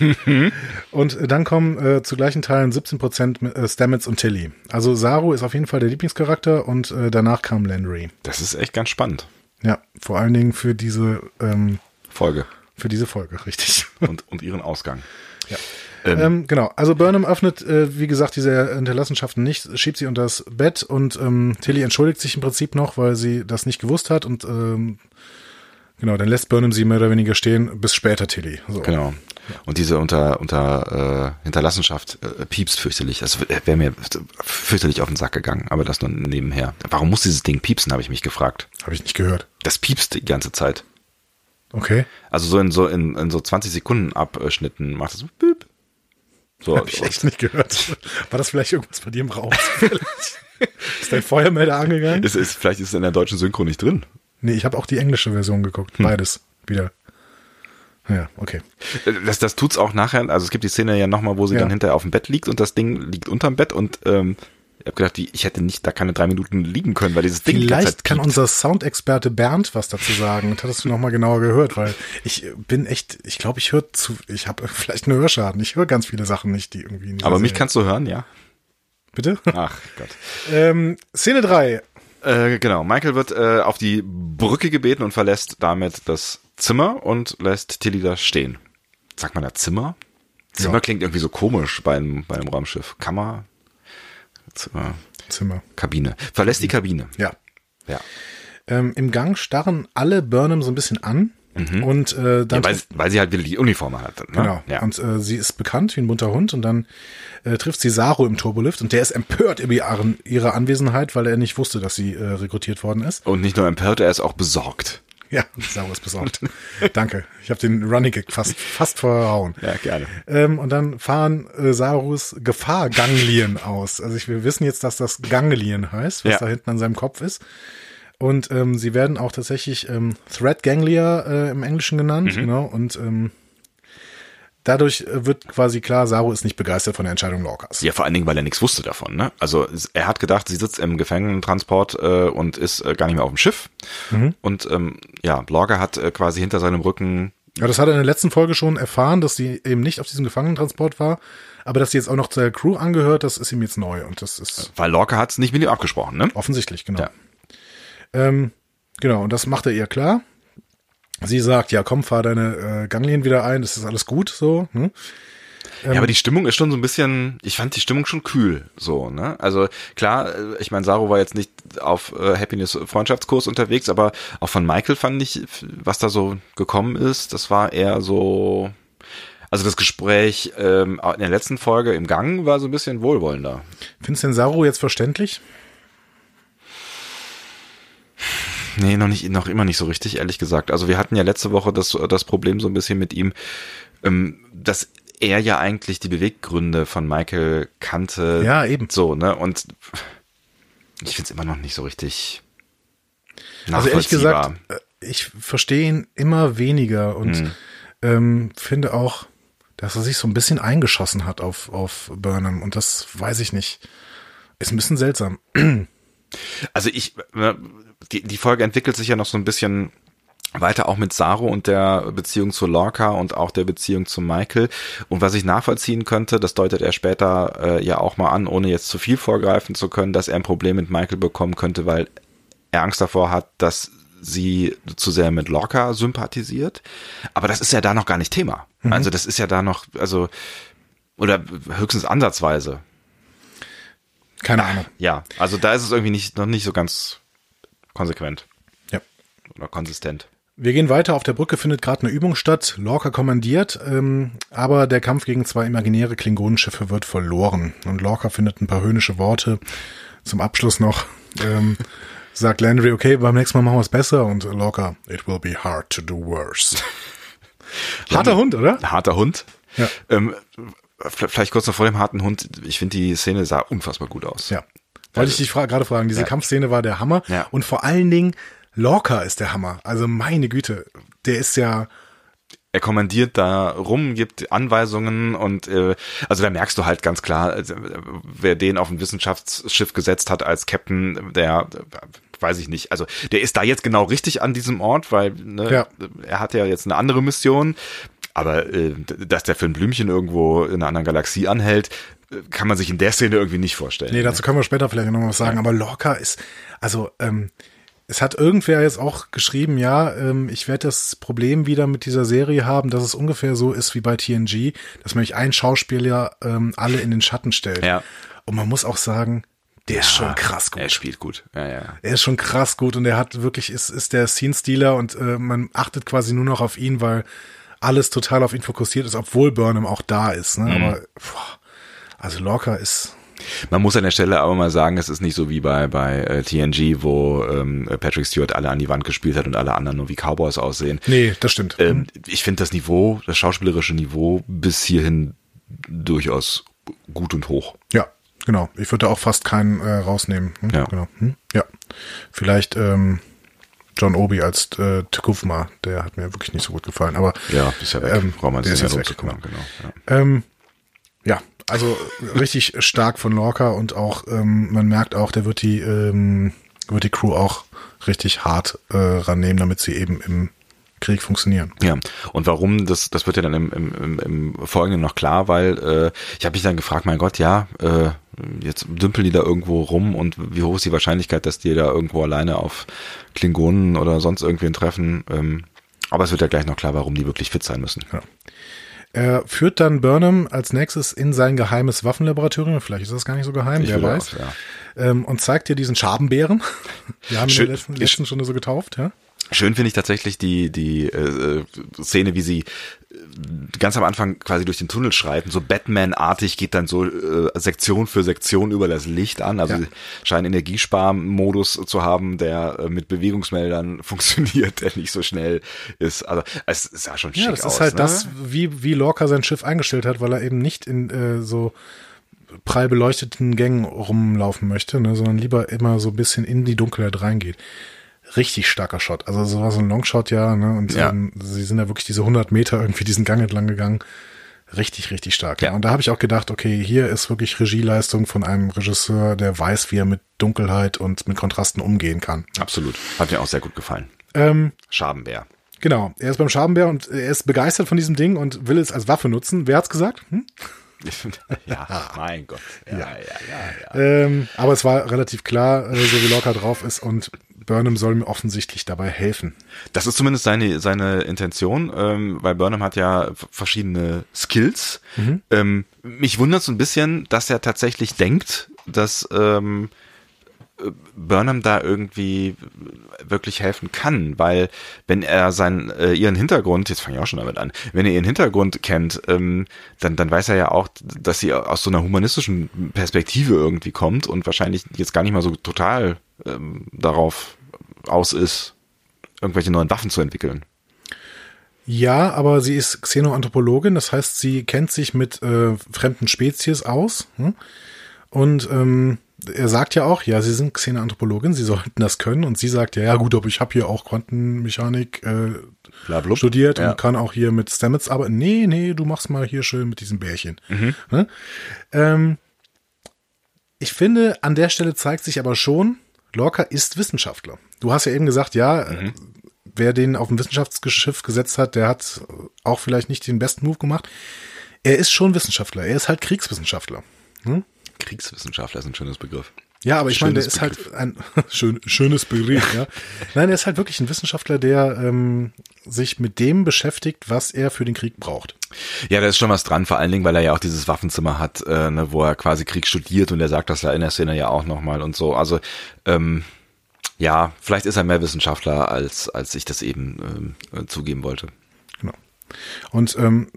und dann kommen äh, zu gleichen Teilen 17 Prozent äh, Stamets und Tilly. Also Saru ist auf jeden Fall der Lieblingscharakter und äh, danach kam Landry. Das ist echt ganz spannend. Ja, vor allen Dingen für diese, ähm, Folge. Für diese Folge, richtig. Und, und ihren Ausgang. Ja. Ähm, Ähm, genau, also Burnham öffnet, äh, wie gesagt, diese Hinterlassenschaften nicht, schiebt sie unter das Bett und ähm, Tilly entschuldigt sich im Prinzip noch, weil sie das nicht gewusst hat und ähm, genau, dann lässt Burnham sie mehr oder weniger stehen, bis später Tilly. So. Genau. Und diese unter, unter äh, Hinterlassenschaft äh, piepst fürchterlich. Das wäre mir fürchterlich auf den Sack gegangen, aber das nur nebenher. Warum muss dieses Ding piepsen, habe ich mich gefragt. Habe ich nicht gehört. Das piepst die ganze Zeit. Okay. Also so in so in, in so 20 Sekunden Abschnitten macht es so piep. So, Habe ich echt nicht gehört. War das vielleicht irgendwas bei dir im Raum? ist dein Feuermelder angegangen? ist, ist, vielleicht ist es in der deutschen Synchro nicht drin. Nee, ich habe auch die englische Version geguckt. Beides wieder. Ja, okay. Das, das tut's auch nachher. Also es gibt die Szene ja nochmal, wo sie Ja. dann hinterher auf dem Bett liegt und das Ding liegt unterm Bett und ähm, ich habe gedacht, die, ich hätte nicht da keine drei Minuten liegen können, weil dieses Ding Vielleicht kann unser Soundexperte Bernd was dazu sagen. Und hattest du noch mal genauer gehört, weil ich bin echt, ich glaube, ich höre zu, ich habe vielleicht einen Hörschaden. Ich höre ganz viele Sachen nicht, die irgendwie. Aber mich Serie- kannst du hören, ja. bitte. Ach Gott. ähm, Szene drei. Äh, genau, Michael wird äh, auf die Brücke gebeten und verlässt damit das Zimmer und lässt Tilly da stehen. Sagt man da Zimmer? Zimmer Ja. klingt irgendwie so komisch bei einem, bei einem Raumschiff. Kammer? Zimmer, Zimmer. Kabine. Verlässt die Kabine. Ja. Ja. Ähm, Im Gang starren alle Burnham so ein bisschen an und äh, dann Mhm. ja weil, weil sie halt wieder die Uniform hat. Ne? Genau. Ja. Und äh, sie ist bekannt wie ein bunter Hund und dann äh, trifft sie Saru im Turbolift und der ist empört über ihre Anwesenheit, weil er nicht wusste, dass sie äh, rekrutiert worden ist. und nicht nur empört, er ist auch besorgt. Ja, Saru ist besorgt. Danke. Ich habe den Running Gag fast, fast verhauen. Ja, gerne. Ähm, und dann fahren äh, Sarus Gefahrganglien aus. Also ich, wir wissen jetzt, dass das Ganglien heißt, was Ja. da hinten an seinem Kopf ist. Und ähm, sie werden auch tatsächlich ähm, Threat Ganglia äh, im Englischen genannt, genau. Und ähm, dadurch äh, wird quasi klar, Saru ist nicht begeistert von der Entscheidung Lorcas. Ja, vor allen Dingen, weil er nichts wusste davon. Ne? Also er hat gedacht, sie sitzt im Gefängenentransport äh, und ist äh, gar nicht mehr auf dem Schiff. Mhm. Und ähm, ja, Lorca hat äh, quasi hinter seinem Rücken. Ja, das hat er in der letzten Folge schon erfahren, dass sie eben nicht auf diesem Gefangenentransport war. Aber dass sie jetzt auch noch zur Crew angehört, das ist ihm jetzt neu. Und das ist. Weil Lorca hat es nicht mit ihm abgesprochen, ne? Offensichtlich, genau. Ja. Ähm, genau, und das macht er ihr klar. Sie sagt, ja, komm, fahr deine äh, Ganglien wieder ein, das ist alles gut, so. Hm? Ja, aber die Stimmung ist schon so ein bisschen, ich fand die Stimmung schon kühl, so, ne? Also klar, äh, ich meine, Saru war jetzt nicht auf äh, Happiness Freundschaftskurs unterwegs, aber auch von Michael fand ich, was da so gekommen ist, das war eher so, also das Gespräch ähm, in der letzten Folge im Gang war so ein bisschen wohlwollender. Findest du den Saru jetzt verständlich? Nee, noch nicht, noch immer nicht so richtig, ehrlich gesagt. Also wir hatten ja letzte Woche das, das Problem so ein bisschen mit ihm, ähm, dass er ja eigentlich die Beweggründe von Michael kannte. Ja, eben. So, ne? Und ich finde es immer noch nicht so richtig. Also ehrlich gesagt, äh, ich verstehe ihn immer weniger und hm. ähm, finde auch, dass er sich so ein bisschen eingeschossen hat auf, auf Burnham und das weiß ich nicht. Ist ein bisschen seltsam. Also ich, ne, die, die Folge entwickelt sich ja noch so ein bisschen weiter auch mit Saru und der Beziehung zu Lorca und auch der Beziehung zu Michael. Und was ich nachvollziehen könnte, das deutet er später äh, ja auch mal an, ohne jetzt zu viel vorgreifen zu können, dass er ein Problem mit Michael bekommen könnte, weil er Angst davor hat, dass sie zu sehr mit Lorca sympathisiert. Aber das ist ja da noch gar nicht Thema. Mhm. Also das ist ja da noch, also, oder höchstens ansatzweise. Keine Ahnung. Ja, also da ist es irgendwie nicht, noch nicht so ganz konsequent. Ja. Oder konsistent. Wir gehen weiter. Auf der Brücke findet gerade eine Übung statt. Lorca kommandiert, ähm, aber der Kampf gegen zwei imaginäre Klingonenschiffe wird verloren. Und Lorca findet ein paar höhnische Worte. Zum Abschluss noch ähm, sagt Landry, okay, beim nächsten Mal machen wir es besser. Und Lorca, it will be hard to do worse. harter Hund, oder? Harter Hund. Ja. Ähm, vielleicht kurz noch vor dem harten Hund. Ich finde, die Szene sah unfassbar gut aus. Ja. Wollte ich dich fra gerade fragen. Diese ja. Kampfszene war der Hammer. Ja. Und vor allen Dingen, Lorca ist der Hammer. Also meine Güte, der ist ja. Er kommandiert da rum, gibt Anweisungen und äh, also da merkst du halt ganz klar, also, wer den auf ein Wissenschaftsschiff gesetzt hat als Captain, der weiß ich nicht. Also der ist da jetzt genau richtig an diesem Ort, weil ne, ja. er hat ja jetzt eine andere Mission. Aber äh, dass der für ein Blümchen irgendwo in einer anderen Galaxie anhält, kann man sich in der Szene irgendwie nicht vorstellen. Nee, dazu können wir später vielleicht noch was sagen. Ja. Aber Lorca ist, also ähm, es hat irgendwer jetzt auch geschrieben, ja, ähm, ich werde das Problem wieder mit dieser Serie haben, dass es ungefähr so ist wie bei TNG, dass nämlich ein Schauspieler ähm, alle in den Schatten stellt. Ja. Und man muss auch sagen, der ja, ist schon krass gut. Er spielt gut. Ja, ja. Er ist schon krass gut und er hat wirklich, ist, ist der Scene-Stealer und äh, man achtet quasi nur noch auf ihn, weil alles total auf ihn fokussiert ist, obwohl Burnham auch da ist. Ne? Mhm. Aber boah, also Lorca ist. Man muss an der Stelle aber mal sagen, es ist nicht so wie bei, bei äh, TNG, wo ähm, Patrick Stewart alle an die Wand gespielt hat und alle anderen nur wie Cowboys aussehen. Nee, das stimmt. Ähm, ich finde das Niveau, das schauspielerische Niveau bis hierhin durchaus gut und hoch. Ja, genau. Ich würde auch fast keinen äh, rausnehmen. Hm? Ja. Genau. Hm? Ja. Vielleicht ähm, John Obi als äh, Tekufma, der hat mir wirklich nicht so gut gefallen. Aber ja, ist ja weg. Ähm, Braucht man der ist jetzt weg, genau. genau ja. Ähm, ja, also richtig stark von Lorca und auch, ähm, man merkt auch, der wird die, ähm, wird die Crew auch richtig hart äh, rannehmen, damit sie eben im Krieg funktionieren. Ja, und warum, das, das wird ja dann im, im, im Folgenden noch klar, weil äh, ich habe mich dann gefragt, mein Gott, ja, äh, jetzt dümpeln die da irgendwo rum und wie hoch ist die Wahrscheinlichkeit, dass die da irgendwo alleine auf Klingonen oder sonst irgendwen treffen? Ähm, aber es wird ja gleich noch klar, warum die wirklich fit sein müssen. Ja. Er führt dann Burnham als nächstes in sein geheimes Waffenlaboratorium. Vielleicht ist das gar nicht so geheim, ich wer weiß. Auch, ja. ähm, und zeigt dir diesen Schabenbären. Wir haben ihn in der letzten, letzten Stunde so getauft, ja. Schön finde ich tatsächlich die, die äh, Szene, wie sie äh, ganz am Anfang quasi durch den Tunnel schreiten, so Batman-artig geht dann so äh, Sektion für Sektion über das Licht an. Also ja. sie scheinen Energiesparmodus zu haben, der äh, mit Bewegungsmeldern funktioniert, der nicht so schnell ist. Also es sah schon schick aus. Ja, das ist halt ne? das, wie, wie Lorca sein Schiff eingestellt hat, weil er eben nicht in äh, so prall beleuchteten Gängen rumlaufen möchte, ne, sondern lieber immer so ein bisschen in die Dunkelheit reingeht richtig starker Shot. Also so war so ein Longshot, ja, ne? Und ja. ähm, sie sind ja wirklich diese 100 Meter irgendwie diesen Gang entlang gegangen. richtig, richtig stark. Ja. Ja. Und da habe ich auch gedacht, okay, hier ist wirklich Regieleistung von einem Regisseur, der weiß, wie er mit Dunkelheit und mit Kontrasten umgehen kann. Absolut. Hat mir auch sehr gut gefallen. Ähm, Schabenbär. genau, er ist beim Schabenbär und er ist begeistert von diesem Ding und will es als Waffe nutzen. Wer hat's gesagt? Hm? ja, mein Gott. Ja, ja, ja, ja. Ähm, aber es war relativ klar, äh, so wie Locker drauf ist und Burnham soll mir offensichtlich dabei helfen. Das ist zumindest seine, seine Intention, ähm, weil Burnham hat ja verschiedene Skills. Ähm, mich wundert so ein bisschen, dass er tatsächlich denkt, dass ähm, äh, Burnham da irgendwie wirklich helfen kann, weil wenn er seinen äh, ihren Hintergrund, jetzt fange ich auch schon damit an, wenn er ihren Hintergrund kennt, ähm, dann dann weiß er ja auch, dass sie aus so einer humanistischen Perspektive irgendwie kommt und wahrscheinlich jetzt gar nicht mal so total ähm, darauf aus ist, irgendwelche neuen Waffen zu entwickeln. Ja, aber sie ist Xenoanthropologin, das heißt, sie kennt sich mit äh, fremden Spezies aus. Hm? Und ähm, er sagt ja auch, ja, sie sind Xenoanthropologin, sie sollten das können. Und sie sagt ja, ja gut, aber ich habe hier auch Quantenmechanik äh, studiert Ja. und kann auch hier mit Stamets arbeiten. Nee, nee, du machst mal hier schön mit diesem Bärchen. Ne? Ähm, ich finde, an der Stelle zeigt sich aber schon, Lorca ist Wissenschaftler. Du hast ja eben gesagt, ja, äh, wer den auf ein Wissenschaftsschiff gesetzt hat, der hat auch vielleicht nicht den besten Move gemacht. Er ist schon Wissenschaftler. Er ist halt Kriegswissenschaftler. Kriegswissenschaftler ist ein schönes Begriff. Ja, aber ich meine, der Schönes ist halt ein schön, schönes Begriff, ja. Nein, er ist halt wirklich ein Wissenschaftler, der ähm, sich mit dem beschäftigt, was er für den Krieg braucht. Ja, da ist schon was dran, vor allen Dingen, weil er ja auch dieses Waffenzimmer hat, äh, ne, wo er quasi Krieg studiert und er sagt das ja in der Szene ja auch nochmal und so. Also ähm, ja, vielleicht ist er mehr Wissenschaftler, als, als ich das eben ähm, äh, zugeben wollte. Genau. Und ähm,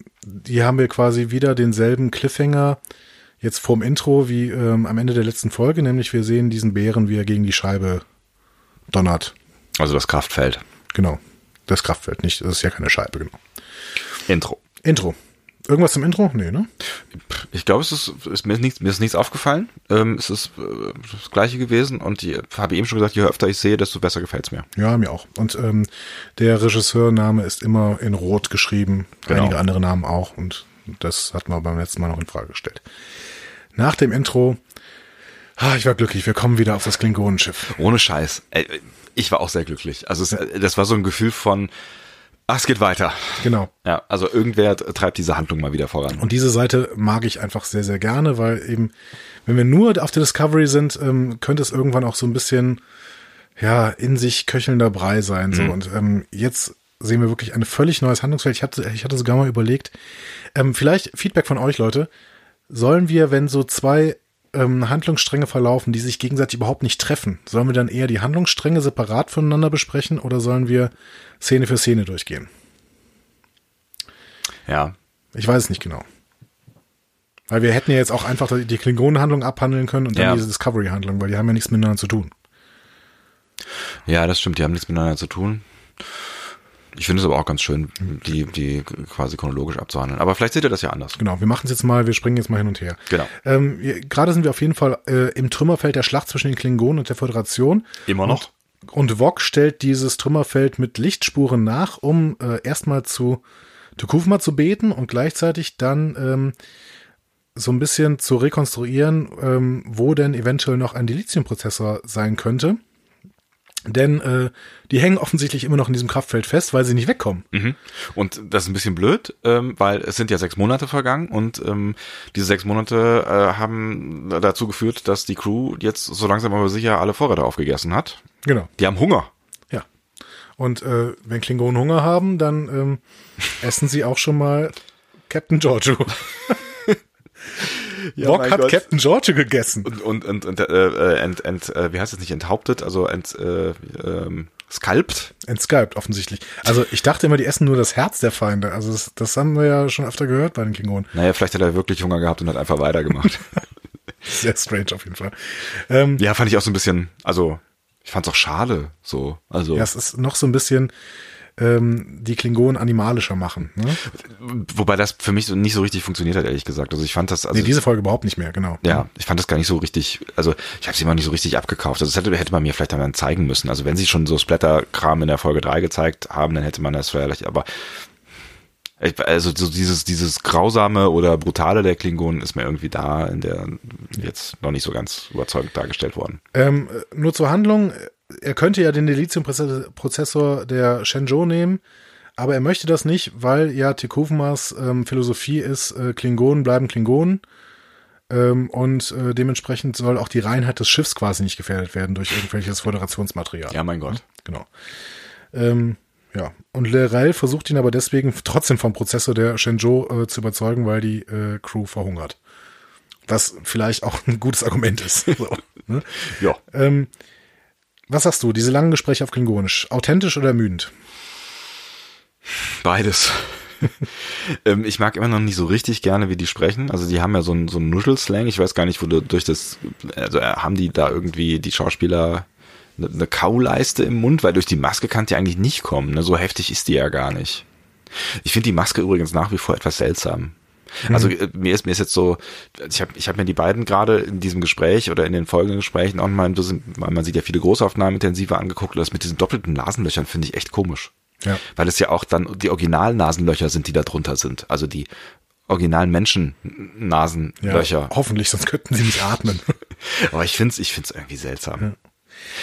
hier haben wir quasi wieder denselben Cliffhanger jetzt vorm Intro wie ähm, am Ende der letzten Folge, nämlich wir sehen diesen Bären, wie er gegen die Scheibe donnert. Also das Kraftfeld. Genau. Das Kraftfeld, nicht, das ist ja keine Scheibe, genau. Intro. Intro. Irgendwas zum Intro? Nee, ne? Ich glaube, es ist, ist mir, ist nichts, mir ist nichts aufgefallen. Ähm, es ist äh, das gleiche gewesen und die habe eben schon gesagt, je öfter ich sehe, desto besser gefällt's mir. Ja, mir auch. Und ähm, der Regisseurname ist immer in Rot geschrieben, Genau. einige andere Namen auch und das hat man beim letzten Mal noch in Frage gestellt. Nach dem Intro, ah, ich war glücklich, wir kommen wieder auf das Klingonenschiff. Ohne Scheiß. Ey, Ich war auch sehr glücklich. Also es, das war so ein Gefühl von, ach, es geht weiter. Genau. Ja, also irgendwer treibt diese Handlung mal wieder voran. Und diese Seite mag ich einfach sehr, sehr gerne, weil eben, wenn wir nur auf der Discovery sind, ähm, könnte es irgendwann auch so ein bisschen, ja, in sich köchelnder Brei sein. So. Und ähm, jetzt sehen wir wirklich ein völlig neues Handlungsfeld. Ich hatte, ich hatte sogar mal überlegt, ähm, vielleicht Feedback von euch, Leute. Sollen wir, wenn so zwei ähm, Handlungsstränge verlaufen, die sich gegenseitig überhaupt nicht treffen, sollen wir dann eher die Handlungsstränge separat voneinander besprechen oder sollen wir Szene für Szene durchgehen? ja, Ich weiß es nicht genau. Weil wir hätten ja jetzt auch einfach die Klingonenhandlung abhandeln können und dann Ja. diese Discovery-Handlung, weil die haben ja nichts miteinander zu tun. ja, das stimmt. Die haben nichts miteinander zu tun. Ich finde es aber auch ganz schön, die, die quasi chronologisch abzuhandeln. Aber vielleicht seht ihr das ja anders. Genau, wir machen es jetzt mal, wir springen jetzt mal hin und her. Genau. Ähm, Gerade sind wir auf jeden Fall äh, im Trümmerfeld der Schlacht zwischen den Klingonen und der Föderation. Immer noch? Und, und Vog stellt dieses Trümmerfeld mit Lichtspuren nach, um äh, erstmal zu Tukufma zu beten und gleichzeitig dann ähm, so ein bisschen zu rekonstruieren, ähm, wo denn eventuell noch ein Dilithium-Prozessor sein könnte. Denn äh, die hängen offensichtlich immer noch in diesem Kraftfeld fest, weil sie nicht wegkommen. Mhm. Und das ist ein bisschen blöd, ähm, weil es sind ja sechs Monate vergangen und ähm, diese sechs Monate äh, haben dazu geführt, dass die Crew jetzt so langsam aber sicher alle Vorräte aufgegessen hat. Genau. Die haben Hunger. Ja. Und äh, wenn Klingonen Hunger haben, dann ähm, essen sie auch schon mal Captain Giorgio. Ja, mein hat Gott. Captain Giorgio gegessen. Und, und, und, und äh, äh, ent, ent, äh, wie heißt es nicht, enthauptet, also ent, äh, ähm, skalpt. Entskypt offensichtlich. Also ich dachte immer, die essen nur das Herz der Feinde. Also das, das haben wir ja schon öfter gehört bei den Klingonen. Naja, vielleicht hat er wirklich Hunger gehabt und hat einfach weitergemacht. Sehr strange auf jeden Fall. Ähm, ja, fand ich auch so ein bisschen, also ich fand's auch schade, so. Also ja, es ist noch so ein bisschen ähm, die Klingonen animalischer machen. Ne? wobei das für mich so nicht so richtig funktioniert hat, ehrlich gesagt. Also ich fand das, also Nee, diese Folge überhaupt nicht mehr, genau. Ja, ich fand das gar nicht so richtig, also ich habe sie immer nicht so richtig abgekauft. Also das hätte, hätte man mir vielleicht einmal zeigen müssen. Also wenn sie schon so Splatter-Kram in der Folge 3 gezeigt haben, dann hätte man das vielleicht, aber Also so dieses, dieses grausame oder brutale der Klingonen ist mir irgendwie da in der jetzt noch nicht so ganz überzeugend dargestellt worden. Ähm, nur zur Handlung. Er könnte ja den Delizium-Prozessor der Shenzhou nehmen, aber er möchte das nicht, weil ja Tekufmas ähm, Philosophie ist, äh, Klingonen bleiben Klingonen. Ähm, und äh, dementsprechend soll auch die Reinheit des Schiffs quasi nicht gefährdet werden durch irgendwelches Föderationsmaterial. Ja, mein Gott. Genau. Ähm, ja, und Lerell versucht ihn aber deswegen trotzdem vom Prozessor der Shenzhou äh, zu überzeugen, weil die äh, Crew verhungert. Was vielleicht auch ein gutes Argument ist. so, ne? Ja. Ähm, was sagst du, diese langen Gespräche auf Klingonisch, authentisch oder ermüdend? Beides. ähm, ich mag immer noch nicht so richtig gerne, wie die sprechen. Also die haben ja so ein so Nuschelslang. Ich weiß gar nicht, wo du durch das, also äh, haben die da irgendwie die Schauspieler eine, eine Kauleiste im Mund, weil durch die Maske kann die eigentlich nicht kommen. Ne? So heftig ist die ja gar nicht. Ich finde die Maske übrigens nach wie vor etwas seltsam. Also äh, mir ist mir ist jetzt so, ich habe ich hab mir die beiden gerade in diesem Gespräch oder in den folgenden Gesprächen auch mal, man sieht ja viele Großaufnahmen intensiver angeguckt, und das mit diesen doppelten Nasenlöchern finde ich echt komisch. Ja. Weil es ja auch dann die Originalnasenlöcher sind, die da drunter sind. Also die originalen Menschen-Nasenlöcher. Ja, hoffentlich, sonst könnten sie nicht atmen. Aber ich finde es ich find's irgendwie seltsam. Ja.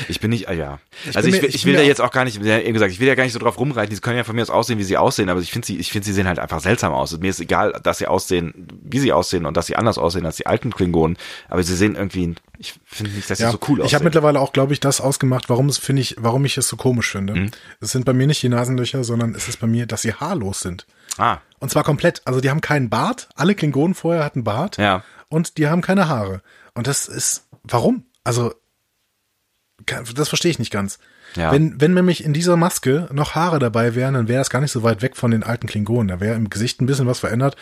Ich bin nicht, ah ja. Ich also ich, mir- will- ich ich will da jetzt auch gar nicht, wie eben gesagt, ich will ja gar nicht so drauf rumreiten. Die können ja von mir aus aussehen, wie sie aussehen, aber ich finde sie, ich finde sie sehen halt einfach seltsam aus. Und mir ist egal, dass sie aussehen, wie sie aussehen und dass sie anders aussehen als die alten Klingonen. Aber sie sehen irgendwie, ich finde nicht, dass sie Ja, so cool aussehen. ich habe mittlerweile auch, glaube ich, das ausgemacht, warum es finde ich, warum ich es so komisch finde. Mhm. Es sind bei mir nicht die Nasenlöcher, sondern es ist bei mir, dass sie haarlos sind. ah, Und zwar komplett. Also die haben keinen Bart. Alle Klingonen vorher hatten Bart. Ja. Und die haben keine Haare. Und das ist, warum? Also, das verstehe ich nicht ganz. Ja. Wenn, wenn nämlich in dieser Maske noch Haare dabei wären, dann wäre das gar nicht so weit weg von den alten Klingonen. Da wäre im Gesicht ein bisschen was verändert.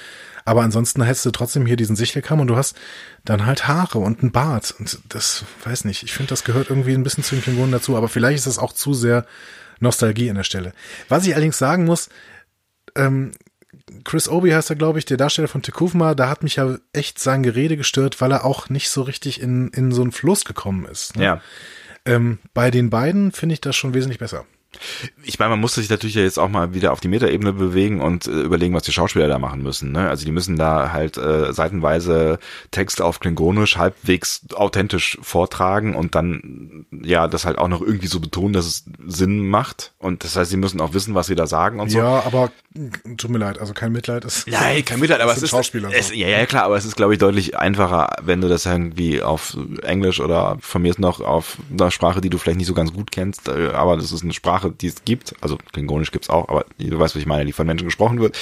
Aber ansonsten hättest du trotzdem hier diesen Sichelkamm und du hast dann halt Haare und einen Bart. Und das, weiß nicht, ich finde, das gehört irgendwie ein bisschen zu den Klingonen dazu. Aber vielleicht ist das auch zu sehr Nostalgie an der Stelle. Was ich allerdings sagen muss, ähm, Chris Obi heißt er, glaube ich, der Darsteller von Tekufma, da hat mich ja echt sein Gerede gestört, weil er auch nicht so richtig in, in so einen Fluss gekommen ist. Ne? ja. Ähm, bei den beiden finde ich das schon wesentlich besser. Ich meine, man muss sich natürlich ja jetzt auch mal wieder auf die Metaebene bewegen und äh, überlegen, was die Schauspieler da machen müssen. Ne? Also die müssen da halt äh, seitenweise Texte auf Klingonisch halbwegs authentisch vortragen und dann ja das halt auch noch irgendwie so betonen, dass es Sinn macht. Und das heißt, sie müssen auch wissen, was sie da sagen und so. Ja, aber tut mir leid, also kein Mitleid. Es, Nein, kein Mitleid, aber es ist Schauspieler. Es, so. ja, ja, klar, aber es ist, glaube ich, deutlich einfacher, wenn du das irgendwie auf Englisch oder von mir ist noch auf einer Sprache, die du vielleicht nicht so ganz gut kennst, äh, aber das ist eine Sprache, die es gibt. Also Klingonisch gibt's auch, aber du weißt, was ich meine, die von Menschen gesprochen wird.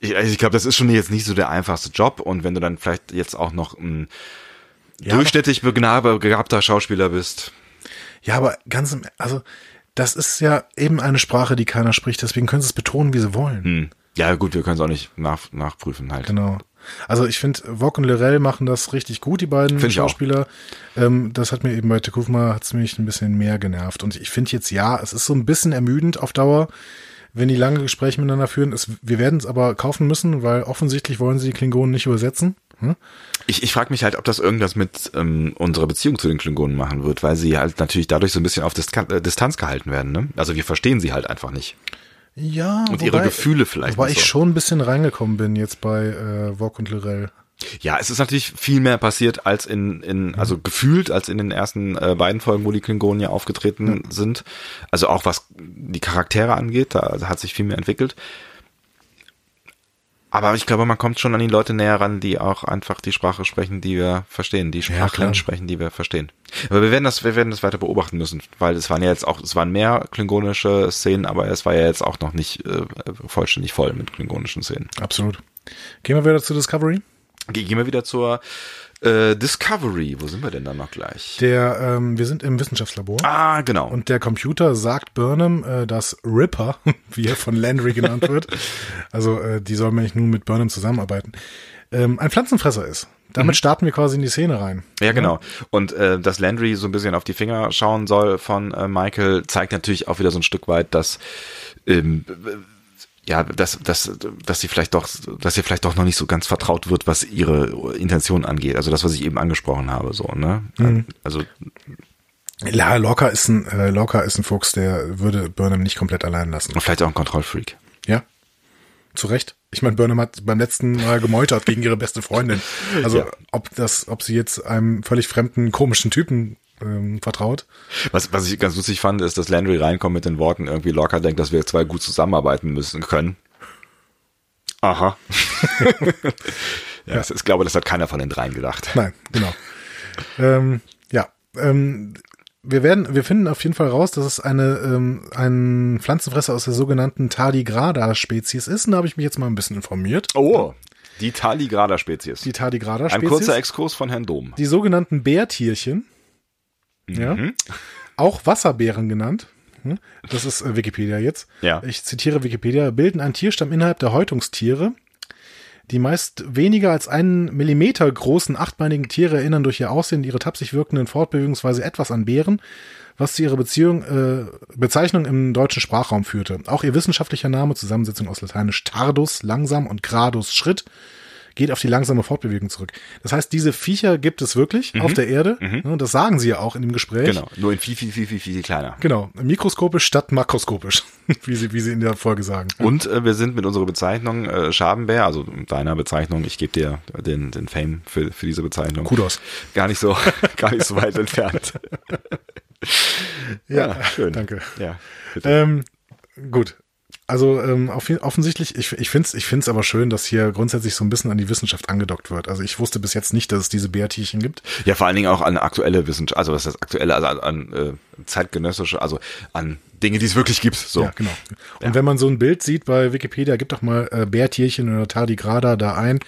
Ich, also ich glaube, das ist schon jetzt nicht so der einfachste Job und wenn du dann vielleicht jetzt auch noch ein Ja, durchschnittlich begabter Schauspieler bist. Ja, aber ganz, im- also das ist ja eben eine Sprache, die keiner spricht, deswegen können sie es betonen, wie sie wollen. Hm. Ja, gut, wir können es auch nicht nach, nachprüfen halt. Genau. Also ich finde, Wok und Lorel machen das richtig gut, die beiden Find ich auch. Schauspieler. Ähm, das hat mir eben bei Tekufma hat's mich ein bisschen mehr genervt. Und ich finde jetzt, ja, es ist so ein bisschen ermüdend auf Dauer, wenn die lange Gespräche miteinander führen. Es, wir werden es aber kaufen müssen, weil offensichtlich wollen sie die Klingonen nicht übersetzen. Hm? Ich, ich frage mich halt, ob das irgendwas mit ähm, unserer Beziehung zu den Klingonen machen wird, weil sie halt natürlich dadurch so ein bisschen auf Distan äh, Distanz gehalten werden. Ne? Also wir verstehen sie halt einfach nicht. Ja, Und ihre Gefühle vielleicht Wobei ich so. schon ein bisschen reingekommen bin jetzt bei äh, Wok und Lorel. Ja, es ist natürlich viel mehr passiert als in, in also gefühlt als in den ersten äh, beiden Folgen, wo die Klingonen ja aufgetreten sind. Also auch was die Charaktere angeht, da hat sich viel mehr entwickelt. Aber ich glaube, man kommt schon an die Leute näher ran, die auch einfach die Sprache sprechen, die wir verstehen, die klar. Sprachlen sprechen, die wir verstehen. Aber wir werden das, wir werden das weiter beobachten müssen, weil es waren ja jetzt auch, es waren mehr klingonische Szenen, aber es war ja jetzt auch noch nicht äh, vollständig voll mit klingonischen Szenen. Absolut. Gehen wir wieder zu Discovery. Ge- Gehen wir wieder zur äh, Discovery. Wo sind wir denn dann noch gleich? Der, ähm, wir sind im Wissenschaftslabor. ah, genau. Und der Computer sagt Burnham, äh, dass Ripper, wie er von Landry genannt wird, also äh, die soll nämlich nun mit Burnham zusammenarbeiten, ähm, ein Pflanzenfresser ist. Damit starten wir quasi in die Szene rein. ja, genau. Und äh, dass Landry so ein bisschen auf die Finger schauen soll von äh, Michael, zeigt natürlich auch wieder so ein Stück weit, dass ähm, ja, dass, dass, dass sie vielleicht doch, dass ihr vielleicht doch noch nicht so ganz vertraut wird, was ihre Intention angeht. Also das, was ich eben angesprochen habe, so, ne? Also, Ja, Locker ist ein, äh, Locker ist ein Fuchs, der würde Burnham nicht komplett allein lassen. vielleicht auch ein Kontrollfreak. Ja. Zu Recht. Ich meine, Burnham hat beim letzten Mal gemeutert gegen ihre beste Freundin. Also Ja. ob das, ob sie jetzt einem völlig fremden, komischen Typen ähm, vertraut. Was, was ich ganz lustig fand, ist, dass Landry reinkommt mit den Worten, irgendwie locker denkt, dass wir zwei gut zusammenarbeiten müssen können. Aha. ja, ist- Ich glaube, das hat keiner von den dreien gedacht. Nein, genau. ähm, ja, ähm, wir werden, wir finden auf jeden Fall raus, dass es eine ähm, ein Pflanzenfresser aus der sogenannten Tardigrada-Spezies ist. Und da habe ich mich jetzt mal ein bisschen informiert. Oh, die Taligrada-Spezies. Die Ein Tardigrada-Spezies. kurzer Exkurs von Herrn Dom. die sogenannten Bärtierchen, ja, auch Wasserbären genannt. hm, Das ist äh, Wikipedia jetzt. Ja. Ich zitiere Wikipedia, bilden einen Tierstamm innerhalb der Häutungstiere. Die meist weniger als einen Millimeter großen achtbeinigen Tiere erinnern durch ihr Aussehen und ihre tapsig wirkenden Fortbewegungsweise etwas an Bären, was zu ihrer Beziehung, äh, Bezeichnung im deutschen Sprachraum führte. Auch ihr wissenschaftlicher Name, Zusammensetzung aus Lateinisch tardus, langsam und gradus, Schritt, geht auf die langsame Fortbewegung zurück. Das heißt, diese Viecher gibt es wirklich auf der Erde. Ne, Das sagen sie ja auch in dem Gespräch. Genau, nur in viel, viel, viel, viel, viel kleiner. Genau. Mikroskopisch statt makroskopisch, wie sie, wie sie in der Folge sagen. Und äh, wir sind mit unserer Bezeichnung äh, Schabenbär, also deiner Bezeichnung, ich gebe dir den, den Fame für, für diese Bezeichnung. Kudos. Gar nicht so, gar nicht so weit entfernt. Ja, schön. danke. Ja, bitte. Ähm, gut. Also ähm, offensichtlich, ich, ich finde es ich find's aber schön, dass hier grundsätzlich so ein bisschen an die Wissenschaft angedockt wird. Also ich wusste bis jetzt nicht, dass es diese Bärtierchen gibt. Ja, vor allen Dingen auch an aktuelle Wissenschaft, also was heißt aktuelle, also an, an äh, zeitgenössische, also an Dinge, die es wirklich gibt. So. Ja, genau. Und wenn man so ein Bild sieht bei Wikipedia, gibt doch mal äh, Bärtierchen oder Tardigrada da ein.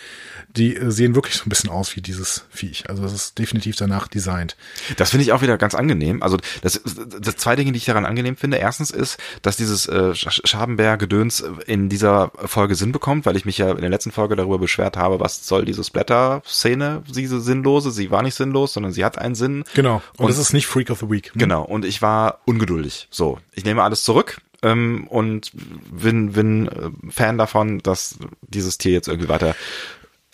Die äh, sehen wirklich so ein bisschen aus wie dieses Viech. Also es ist definitiv danach designt. Das finde ich auch wieder ganz angenehm. Also das, das zwei Dinge, die ich daran angenehm finde. Erstens ist, dass dieses äh, Sch- Schabenbär-Gedöns in dieser Folge Sinn bekommt, weil ich mich ja in der letzten Folge darüber beschwert habe, was soll diese Splatter-Szene, diese sinnlose. Sie war nicht sinnlos, sondern sie hat einen Sinn. Genau. Und, Und- das ist nicht Freak of the Week. Genau, und ich war ungeduldig. So, ich nehme alles zurück ähm, und bin, bin äh, Fan davon, dass dieses Tier jetzt irgendwie weiter,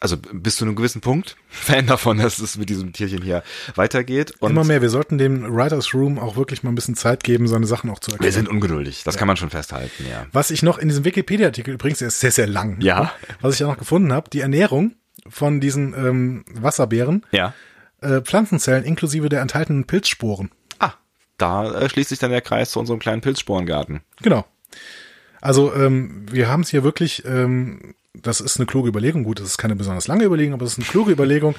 also bis zu einem gewissen Punkt, Fan davon, dass es mit diesem Tierchen hier weitergeht. Und Immer mehr. Wir sollten dem Writers Room auch wirklich mal ein bisschen Zeit geben, seine Sachen auch zu erklären. wir sind ungeduldig, das kann man schon festhalten, ja. Was ich noch in diesem Wikipedia-Artikel, übrigens, der ist sehr, sehr lang. Ja. Was ich ja noch gefunden habe, die Ernährung von diesen ähm, Wasserbären, Ja. äh, Pflanzenzellen inklusive der enthaltenen Pilzsporen. Da äh, schließt sich dann der Kreis zu unserem kleinen Pilzsporengarten. Genau. Also ähm, wir haben es hier wirklich, ähm, das ist eine kluge Überlegung, gut, das ist keine besonders lange Überlegung, aber es ist eine kluge Überlegung,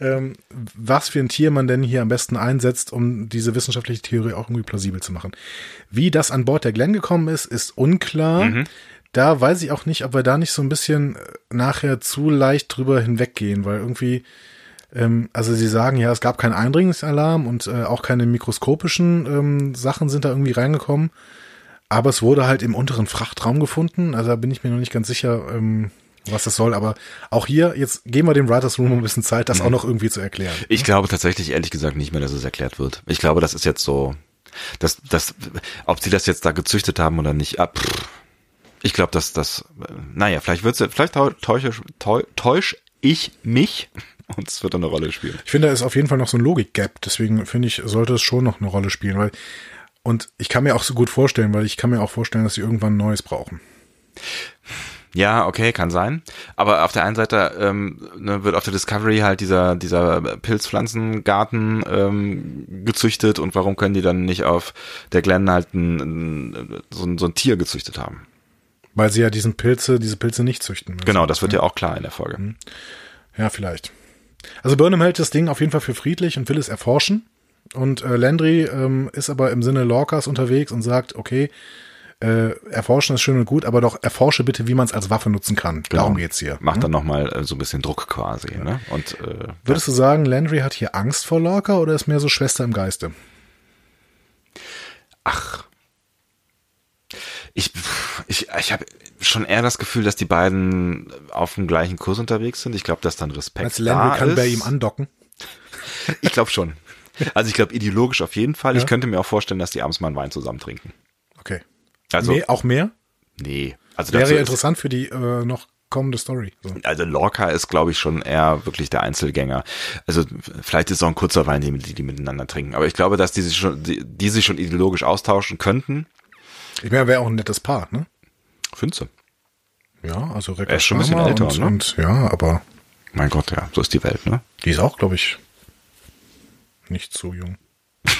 ähm, was für ein Tier man denn hier am besten einsetzt, um diese wissenschaftliche Theorie auch irgendwie plausibel zu machen. Wie das an Bord der Glenn gekommen ist, ist unklar. Da weiß ich auch nicht, ob wir da nicht so ein bisschen äh, nachher zu leicht drüber hinweggehen, weil irgendwie, ähm, also sie sagen ja, es gab keinen Eindringlichsalarm und äh, auch keine mikroskopischen ähm, Sachen sind da irgendwie reingekommen. Aber es wurde halt im unteren Frachtraum gefunden. Also da bin ich mir noch nicht ganz sicher, ähm, was das soll. Aber auch hier, jetzt geben wir dem Writers Room ein bisschen Zeit, das auch noch irgendwie zu erklären. Ich glaube tatsächlich, ehrlich gesagt, nicht mehr, dass es erklärt wird. Ich glaube, das ist jetzt so, dass, dass, ob sie das jetzt da gezüchtet haben oder nicht, ah, pff. ich glaube, dass das, äh, naja, vielleicht wird's, vielleicht täu- täusche, täu- täusch ich mich und es wird dann eine Rolle spielen. Ich finde, da ist auf jeden Fall noch so ein Logik-Gap. Deswegen finde ich, sollte es schon noch eine Rolle spielen. Weil, und ich kann mir auch so gut vorstellen, weil ich kann mir auch vorstellen, dass sie irgendwann ein Neues brauchen. Ja, okay, kann sein. Aber auf der einen Seite ähm, ne, wird auf der Discovery halt dieser dieser Pilzpflanzengarten ähm, gezüchtet und warum können die dann nicht auf der Glen halt ein, ein, so, ein, so ein Tier gezüchtet haben? Weil sie ja diesen Pilze, diese Pilze nicht züchten. müssen. Genau, das wird ja auch klar in der Folge. Ja, vielleicht. Also Burnham hält das Ding auf jeden Fall für friedlich und will es erforschen. Und äh, Landry ähm, ist aber im Sinne Lorcas unterwegs und sagt, okay, äh, erforschen ist schön und gut, aber doch erforsche bitte, wie man es als Waffe nutzen kann. Darum geht's hier. Macht dann nochmal äh, so ein bisschen Druck quasi. Ne? Und äh, Würdest du sagen, Landry hat hier Angst vor Lorca oder ist mehr so Schwester im Geiste? ach, ich ich ich habe schon eher das Gefühl, dass die beiden auf dem gleichen Kurs unterwegs sind. Ich glaube, dass dann Respekt Als Landry da kann ist. bei ihm andocken. Ich glaube schon. Also ich glaube ideologisch auf jeden Fall. Ich Ja. könnte mir auch vorstellen, dass die abends mal einen Wein zusammen trinken. Okay. Also mehr, auch mehr? nee, also Wäre interessant für die äh, noch kommende Story. So. also Lorca ist glaube ich schon eher wirklich der Einzelgänger. Also vielleicht ist es auch ein kurzer Wein, den die, die miteinander trinken. Aber ich glaube, dass die sich schon die, die sich schon ideologisch austauschen könnten. Ich meine, wäre auch ein nettes Paar, ne? Findest du? Ja, also Rekka Er ist schon ein bisschen älter, und, ne? und ja, aber Mein Gott, ja, so ist die Welt, ne? die ist auch, glaube ich, nicht so jung.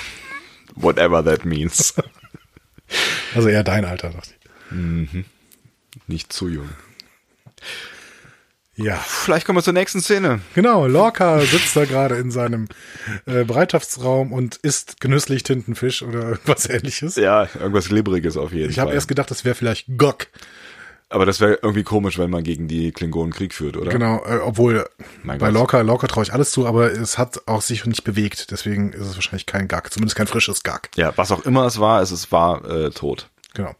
Whatever that means. Also eher dein Alter, dachte ich. Nicht zu jung. Ja, Vielleicht kommen wir zur nächsten Szene. genau. Lorca sitzt da gerade in seinem äh, Bereitschaftsraum und isst genüsslich Tintenfisch oder irgendwas ähnliches. Ja, irgendwas Glibberiges auf jeden Ich Fall. habe erst gedacht, das wäre vielleicht Gok. Aber das wäre irgendwie komisch, wenn man gegen die Klingonen Krieg führt, oder? Genau, äh, obwohl Mein bei Gott. Lorca, Lorca traue ich alles zu, aber es hat auch sich nicht bewegt. Deswegen ist es wahrscheinlich kein Gag, zumindest kein frisches Gag. Ja, was auch immer es war, es ist, war äh, tot. Genau.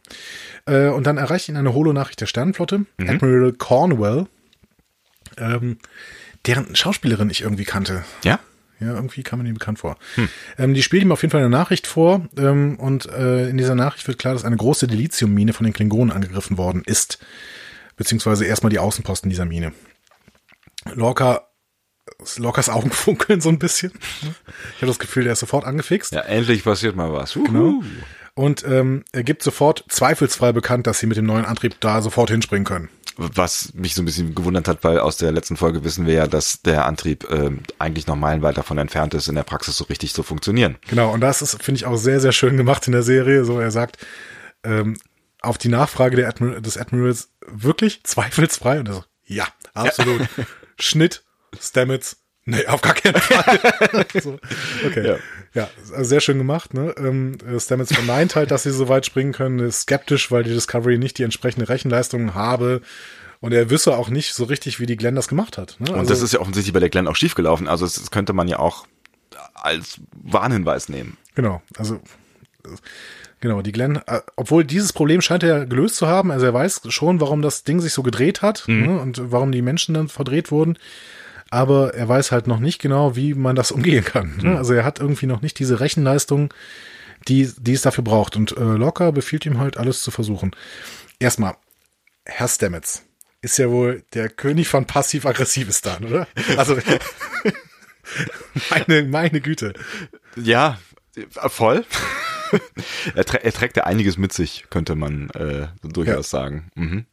Äh, und dann erreicht ihn eine Holo-Nachricht der Sternenflotte, Mhm. Admiral Cornwell, ähm, deren Schauspielerin ich irgendwie kannte. Ja? Ja, irgendwie kam mir die bekannt vor. Hm. Ähm, die spielt ihm auf jeden Fall eine Nachricht vor ähm, und äh, in dieser Nachricht wird klar, dass eine große Dilithiummine von den Klingonen angegriffen worden ist. Beziehungsweise erstmal die Außenposten dieser Mine. Lorca, Lorcas Augen funkeln so ein bisschen. Ich habe das Gefühl, der ist sofort angefixt. Ja, endlich passiert mal was. Uhu. Genau. Und ähm, er gibt sofort zweifelsfrei bekannt, dass sie mit dem neuen Antrieb da sofort hinspringen können. Was mich so ein bisschen gewundert hat, weil aus der letzten Folge wissen wir ja, dass der Antrieb ähm, eigentlich noch meilenweit davon entfernt ist, in der Praxis so richtig zu funktionieren. Genau, und das ist, finde ich, auch sehr, sehr schön gemacht in der Serie. So, er sagt ähm, auf die Nachfrage der Admir des Admirals wirklich zweifelsfrei und er so, ja, absolut. Schnitt, Stamets, nee, auf gar keinen Fall. so, okay. Ja. Ja. also sehr schön gemacht. Ne? Ähm, äh, Stamets verneint halt, dass sie so weit springen können, ist skeptisch, weil die Discovery nicht die entsprechende Rechenleistung habe. Und er wüsste auch nicht so richtig, wie die Glenn das gemacht hat. Ne? Und das ist ja offensichtlich bei der Glenn auch schiefgelaufen. Also das könnte man ja auch als Warnhinweis nehmen. Genau, also genau, die Glenn, äh, obwohl dieses Problem scheint er ja gelöst zu haben, also er weiß schon, warum das Ding sich so gedreht hat ne, und warum die Menschen dann verdreht wurden, aber er weiß halt noch nicht genau, wie man das umgehen kann. Ne? Also er hat irgendwie noch nicht diese Rechenleistung, die, die es dafür braucht und äh, Locker befiehlt ihm halt alles zu versuchen. Erstmal, Herr Stamets ist ja wohl der König von passiv-aggressivistan, oder? Also meine, meine Güte. Ja, äh, voll. er, trä er trägt ja einiges mit sich, könnte man äh, durchaus sagen. Mhm.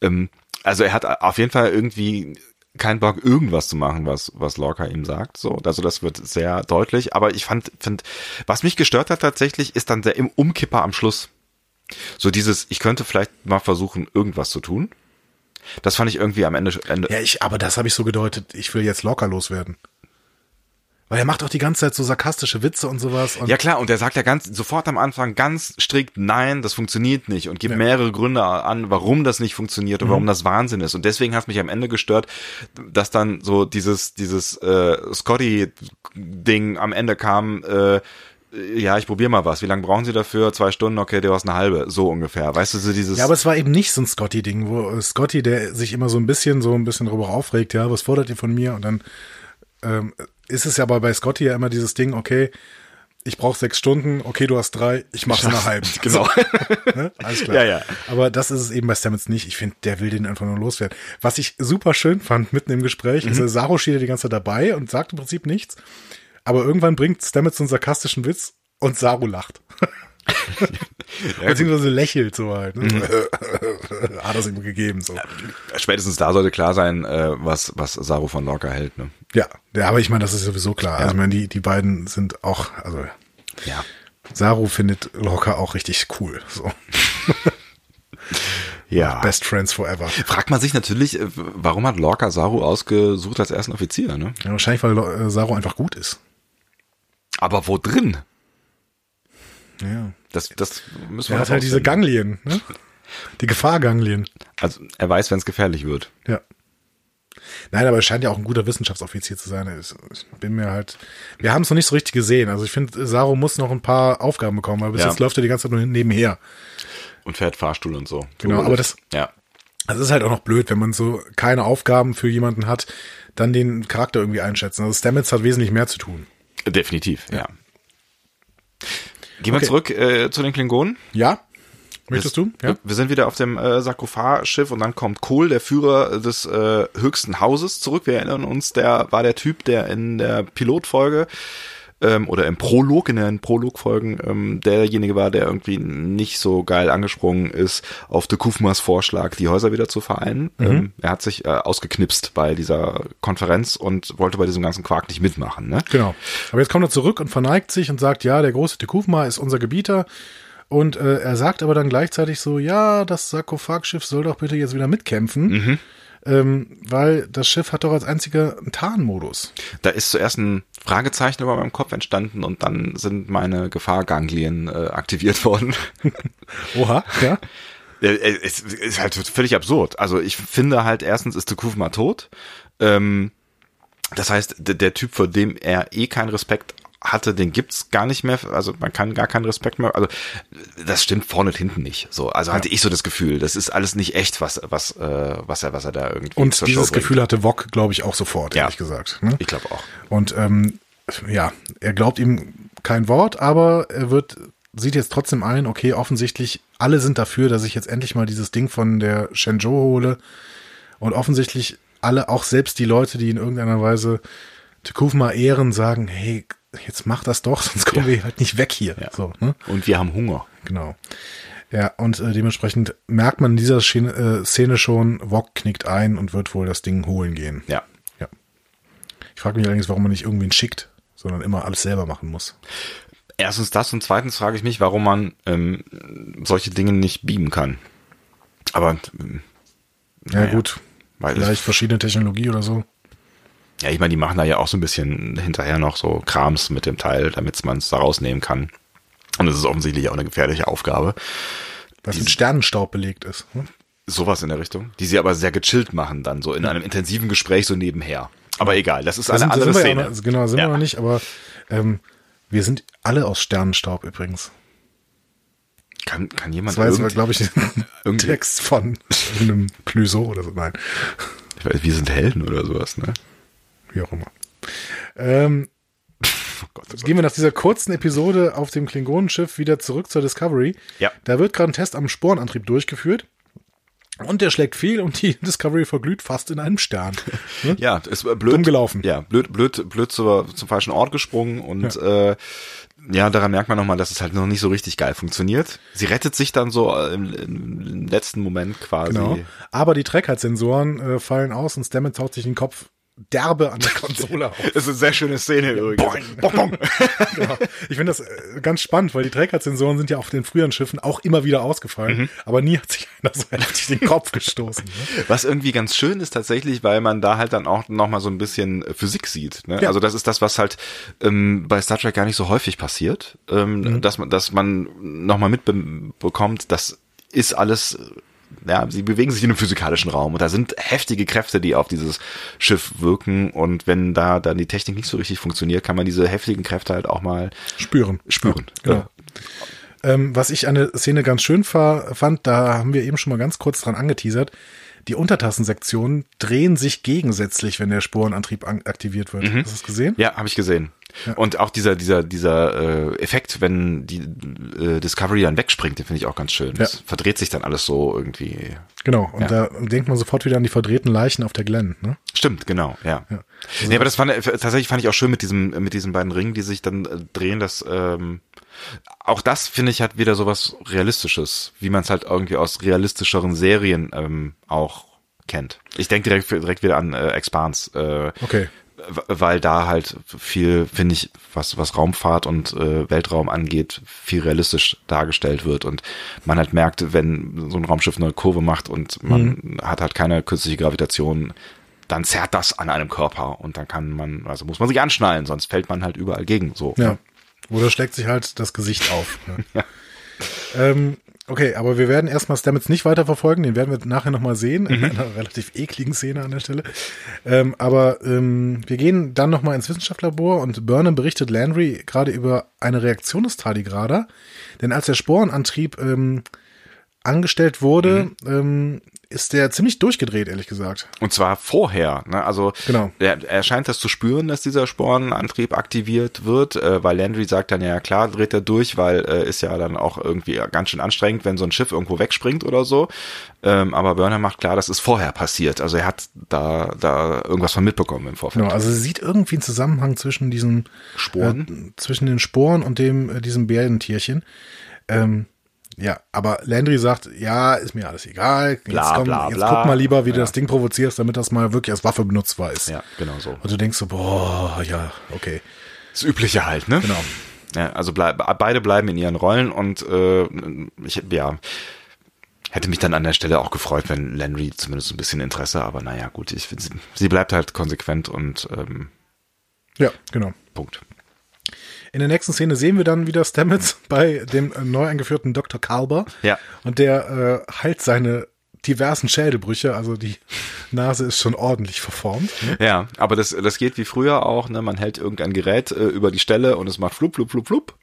Ähm, also er hat auf jeden Fall irgendwie keinen Bock, irgendwas zu machen, was, was Lorca ihm sagt. So, also das wird sehr deutlich. Aber ich fand, find, was mich gestört hat tatsächlich, ist dann der im Umkipper am Schluss. So dieses, ich könnte vielleicht mal versuchen, irgendwas zu tun. Das fand ich irgendwie am Ende, Ende Ja, ich, aber das habe ich so gedeutet, ich will jetzt locker loswerden. Weil er macht auch die ganze Zeit so sarkastische Witze und sowas. Und Ja klar, und er sagt ja ganz sofort am Anfang ganz strikt, nein, das funktioniert nicht und gibt Ja. mehrere Gründe an, warum das nicht funktioniert und warum das Wahnsinn ist. Und deswegen hat mich am Ende gestört, dass dann so dieses dieses äh, Scotty-Ding am Ende kam. Äh, ja, ich probiere mal was. Wie lange brauchen Sie dafür? Zwei Stunden? Okay, du hast eine halbe. So ungefähr. Weißt du, so dieses. Ja, aber es war eben nicht so ein Scotty-Ding, wo äh, Scotty, der sich immer so ein bisschen, so ein bisschen darüber aufregt, ja, was fordert ihr von mir? Und dann ähm, ist es ja aber bei Scotty ja immer dieses Ding, okay, ich brauche sechs Stunden, okay, du hast drei, ich mach's einer halben. genau. Ne? Alles klar. Ja, ja. Aber das ist es eben bei Stamets nicht. Ich finde, der will den einfach nur loswerden. Was ich super schön fand mitten im Gespräch, ist, Mhm. äh, Saru steht ja die ganze Zeit dabei und sagt im Prinzip nichts. Aber irgendwann bringt Stamets einen sarkastischen Witz und Saru lacht. Beziehungsweise lächelt so halt. Ne? Mhm. Hat es ihm gegeben. So. Spätestens da sollte klar sein, äh, was was Saru von Lorca hält. Ne? Ja, ja, aber ich meine, das ist sowieso klar. Also ich meine, die, die beiden sind auch, also Ja. Saru findet Lorca auch richtig cool. So. Ja. Best Friends Forever. Fragt man sich natürlich, äh, warum hat Lorca Saru ausgesucht als ersten Offizier, ne? Ja, wahrscheinlich, weil äh, Saru einfach gut ist. Aber wo drin? Ja. Das, das müssen wir Er hat halt diese. Ganglien, ne? Die Gefahrganglien. Also er weiß, wenn es gefährlich wird. Ja. Nein, aber er scheint ja auch ein guter Wissenschaftsoffizier zu sein. Ich ich bin mir halt, wir haben es noch nicht so richtig gesehen. Also ich finde, Saru muss noch ein paar Aufgaben bekommen, weil bis Ja. jetzt läuft er die ganze Zeit nur nebenher. Und fährt Fahrstuhl und so. Genau, aber das- Ja. Es ist halt auch noch blöd, wenn man so keine Aufgaben für jemanden hat, dann den Charakter irgendwie einschätzen. Also Stamets hat wesentlich mehr zu tun. Definitiv, ja. Gehen wir Okay. zurück äh, zu den Klingonen. Ja? Möchtest du? Ja. Wir sind wieder auf dem äh, Sarkophag-Schiff und dann kommt Kohl, der Führer des äh, höchsten Hauses, zurück. Wir erinnern uns, der war der Typ, der in der Pilotfolge ähm, oder im Prolog, in den Prolog-Folgen, ähm, derjenige war, der irgendwie nicht so geil angesprungen ist auf de Kufmas Vorschlag, die Häuser wieder zu vereinen. Mhm. Ähm, er hat sich äh, ausgeknipst bei dieser Konferenz und wollte bei diesem ganzen Quark nicht mitmachen. Ne? Genau. Aber jetzt kommt er zurück und verneigt sich und sagt, ja, der große Tekufma ist unser Gebieter. Und äh, er sagt aber dann gleichzeitig so, ja, das Sarkophagschiff soll doch bitte jetzt wieder mitkämpfen. Mhm ähm, weil das Schiff hat doch als einziger einen Tarnmodus. Da ist zuerst ein Fragezeichen über meinem Kopf entstanden und dann sind meine Gefahrganglien äh, aktiviert worden. Oha, ja. Es ist halt völlig absurd. Also ich finde halt erstens ist Tekufma tot. Ähm, das heißt, der, der Typ, vor dem er eh keinen Respekt hatte, den gibt's gar nicht mehr. Also man kann gar keinen Respekt mehr. Also das stimmt vorne und hinten nicht. So, also hatte ich so das Gefühl, das ist alles nicht echt, was was äh, was er was er da irgendwie. Und dieses Gefühl hatte Wok, glaube ich, auch sofort, ja. ehrlich gesagt. Ne? Ich glaube auch. Und ähm, ja, er glaubt ihm kein Wort, aber er wird sieht jetzt trotzdem ein, okay, offensichtlich alle sind dafür, dass ich jetzt endlich mal dieses Ding von der Shenzhou hole. Und offensichtlich alle, auch selbst die Leute, die in irgendeiner Weise Tekufma ehren, sagen, hey, jetzt mach das doch, sonst kommen ja. wir halt nicht weg hier. Ja. So, ne? Und wir haben Hunger. Genau. Ja, und äh, dementsprechend merkt man in dieser Szene, äh, Szene schon, Wok knickt ein und wird wohl das Ding holen gehen. Ja. Ja. Ich frage mich allerdings, warum man nicht irgendwen schickt, sondern immer alles selber machen muss. Erstens das und zweitens frage ich mich, warum man ähm, solche Dinge nicht beamen kann. Aber ähm, ja gut, vielleicht verschiedene Technologie oder so. Ja, ich meine, die machen da ja auch so ein bisschen hinterher noch so Krams mit dem Teil, damit man es da rausnehmen kann. Und es ist offensichtlich auch eine gefährliche Aufgabe. Was mit Sternenstaub belegt ist. Hm? Sowas in der Richtung. Die sie aber sehr gechillt machen, dann so in einem intensiven Gespräch so nebenher. Aber egal, das ist eine sind, andere Szene. Noch, genau, sind ja. wir noch nicht, aber ähm, wir sind alle aus Sternenstaub übrigens. Kann, kann jemand Das war glaube ich, ein Text von einem Clüso oder so. Nein. Ich weiß, wir sind Helden oder sowas, ne? Wie auch immer. Ähm, oh Gott, oh gehen wir nach dieser kurzen Episode auf dem Klingonenschiff wieder zurück zur Discovery. Ja. Da wird gerade ein Test am Sporenantrieb durchgeführt. Und der schlägt fehl und die Discovery verglüht fast in einem Stern. Ne? Ja, ist blöd. Dumm gelaufen. Ja, blöd, blöd, blöd zur, zum falschen Ort gesprungen und ja. äh, ja, daran merkt man nochmal, dass es halt noch nicht so richtig geil funktioniert. Sie rettet sich dann so im, im letzten Moment quasi. Genau. Aber die Trägheitssensoren äh, fallen aus und Stamets haut sich den Kopf derbe an der Konsole auf. Das ist eine sehr schöne Szene übrigens. Boing, boing, boing. genau. Ich finde das äh, ganz spannend, weil die Trägerzensoren sind ja auf den früheren Schiffen auch immer wieder ausgefallen, mhm. aber nie hat sich einer so heftig den Kopf gestoßen. Ne? Was irgendwie ganz schön ist tatsächlich, weil man da halt dann auch nochmal so ein bisschen äh, Physik sieht. Ne? Ja. Also das ist das, was halt ähm, bei Star Trek gar nicht so häufig passiert, ähm, mhm. dass man, dass man nochmal mitbekommt, das ist alles ja, sie bewegen sich in einem physikalischen Raum und da sind heftige Kräfte, die auf dieses Schiff wirken und wenn da dann die Technik nicht so richtig funktioniert, kann man diese heftigen Kräfte halt auch mal spüren. Spüren. Ja, genau. Ähm, was ich an der Szene ganz schön fand, da haben wir eben schon mal ganz kurz dran angeteasert, die Untertassensektionen drehen sich gegensätzlich, wenn der Sporenantrieb aktiviert wird. Mhm. Hast du es gesehen? Ja, habe ich gesehen. Ja. Und auch dieser, dieser, dieser äh, Effekt, wenn die äh, Discovery dann wegspringt, den finde ich auch ganz schön. Das ja. verdreht sich dann alles so irgendwie. Genau, und ja. da denkt man sofort wieder an die verdrehten Leichen auf der Glenn, ne? Stimmt, genau, ja. ja. Also nee, aber das fand tatsächlich fand ich auch schön mit diesem, mit diesen beiden Ringen, die sich dann äh, drehen, dass ähm, auch das finde ich hat wieder sowas Realistisches, wie man es halt irgendwie aus realistischeren Serien ähm, auch kennt. Ich denke direkt, direkt wieder an äh, Expans. Äh, okay weil da halt viel, finde ich, was, was Raumfahrt und äh, Weltraum angeht, viel realistisch dargestellt wird und man halt merkt, wenn so ein Raumschiff eine Kurve macht und man mhm. hat halt keine künstliche Gravitation, dann zerrt das an einem Körper und dann kann man, also muss man sich anschnallen, sonst fällt man halt überall gegen, so. Ja. Oder schlägt sich halt das Gesicht auf. Ne? ja. Ähm, Okay, aber wir werden erstmal Stamets nicht weiter verfolgen, den werden wir nachher nochmal sehen, in mhm. einer relativ ekligen Szene an der Stelle. Ähm, aber ähm, wir gehen dann nochmal ins Wissenschaftslabor und Burnham berichtet Landry gerade über eine Reaktion des Tardigrader, denn als der Sporenantrieb ähm, angestellt wurde, ähm, ist der ziemlich durchgedreht, ehrlich gesagt. Und zwar vorher. Ne? Also Genau. er, er scheint das zu spüren, dass dieser Spornantrieb aktiviert wird, äh, weil Landry sagt dann ja klar, dreht er durch, weil äh, ist ja dann auch irgendwie ganz schön anstrengend, wenn so ein Schiff irgendwo wegspringt oder so. Ähm, aber Burner macht klar, das ist vorher passiert. Also er hat da da irgendwas von mitbekommen im Vorfeld. Genau, also sie sieht irgendwie einen Zusammenhang zwischen diesen Sporen? äh, zwischen den Sporen und dem äh, diesem Bärentierchen. Ähm, ja, aber Landry sagt, ja, ist mir alles egal. Jetzt, Bla, bla, jetzt bla. guck mal lieber, wie du Ja. das Ding provozierst, damit das mal wirklich als Waffe benutzbar ist. Ja, genau so. Und du denkst so, boah, ja, okay. Das Übliche halt, ne? Genau. Ja, also bleib, beide bleiben in ihren Rollen und äh, ich ja hätte mich dann an der Stelle auch gefreut, wenn Landry zumindest ein bisschen Interesse, aber naja, gut, ich, sie, sie bleibt halt konsequent und ähm, Ja, genau. Punkt. In der nächsten Szene sehen wir dann wieder Stamets bei dem äh, neu eingeführten Dr. Kalber. Ja. Und der äh, heilt seine diversen Schädelbrüche, also die Nase ist schon ordentlich verformt. Ne? Ja, aber das, das geht wie früher auch, ne? Man hält irgendein Gerät äh, über die Stelle und es macht flup, flup, flup, flup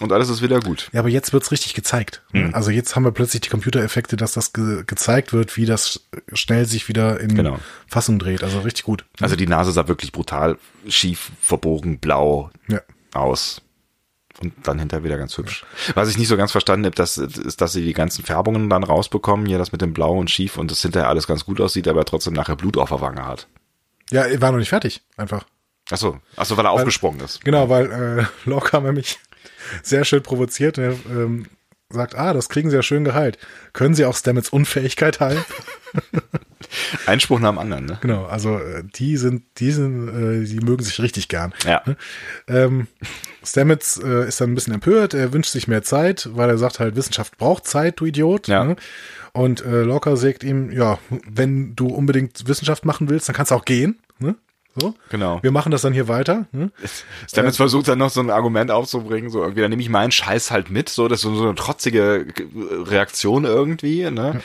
und alles ist wieder gut. Ja, aber jetzt wird's richtig gezeigt. ne? Also jetzt haben wir plötzlich die Computereffekte, dass das ge gezeigt wird, wie das schnell sich wieder in Genau. Fassung dreht. Also richtig gut. Also die Nase sah wirklich brutal schief, verbogen, blau Ja. Aus. Und dann hinterher wieder ganz hübsch. Was ich nicht so ganz verstanden habe, das ist, dass sie die ganzen Färbungen dann rausbekommen, hier das mit dem Blau und Schief und das hinterher alles ganz gut aussieht, aber trotzdem nachher Blut auf der Wange hat. Ja, er war noch nicht fertig, einfach. Ach so, ach so, weil er aufgesprungen ist. Genau, weil äh, Lorca nämlich sehr schön provoziert. Und er ähm, sagt, ah, das kriegen sie ja schön geheilt. Können sie auch Stamets Unfähigkeit heilen? Einspruch nach dem anderen, ne? genau, also äh, die sind, die sind, äh, die mögen sich richtig gern. Ja. Ähm, Stamets äh, ist dann ein bisschen empört, er wünscht sich mehr Zeit, weil er sagt halt, Wissenschaft braucht Zeit, du Idiot. Ja. Ne? Und äh, Lorca sagt ihm, ja, wenn du unbedingt Wissenschaft machen willst, dann kannst du auch gehen. Ne? So. Genau. Wir machen das dann hier weiter. Ne? Stamets versucht dann noch so ein Argument aufzubringen, so irgendwie, dann nehme ich meinen Scheiß halt mit, so, das ist so eine trotzige Reaktion irgendwie, ne?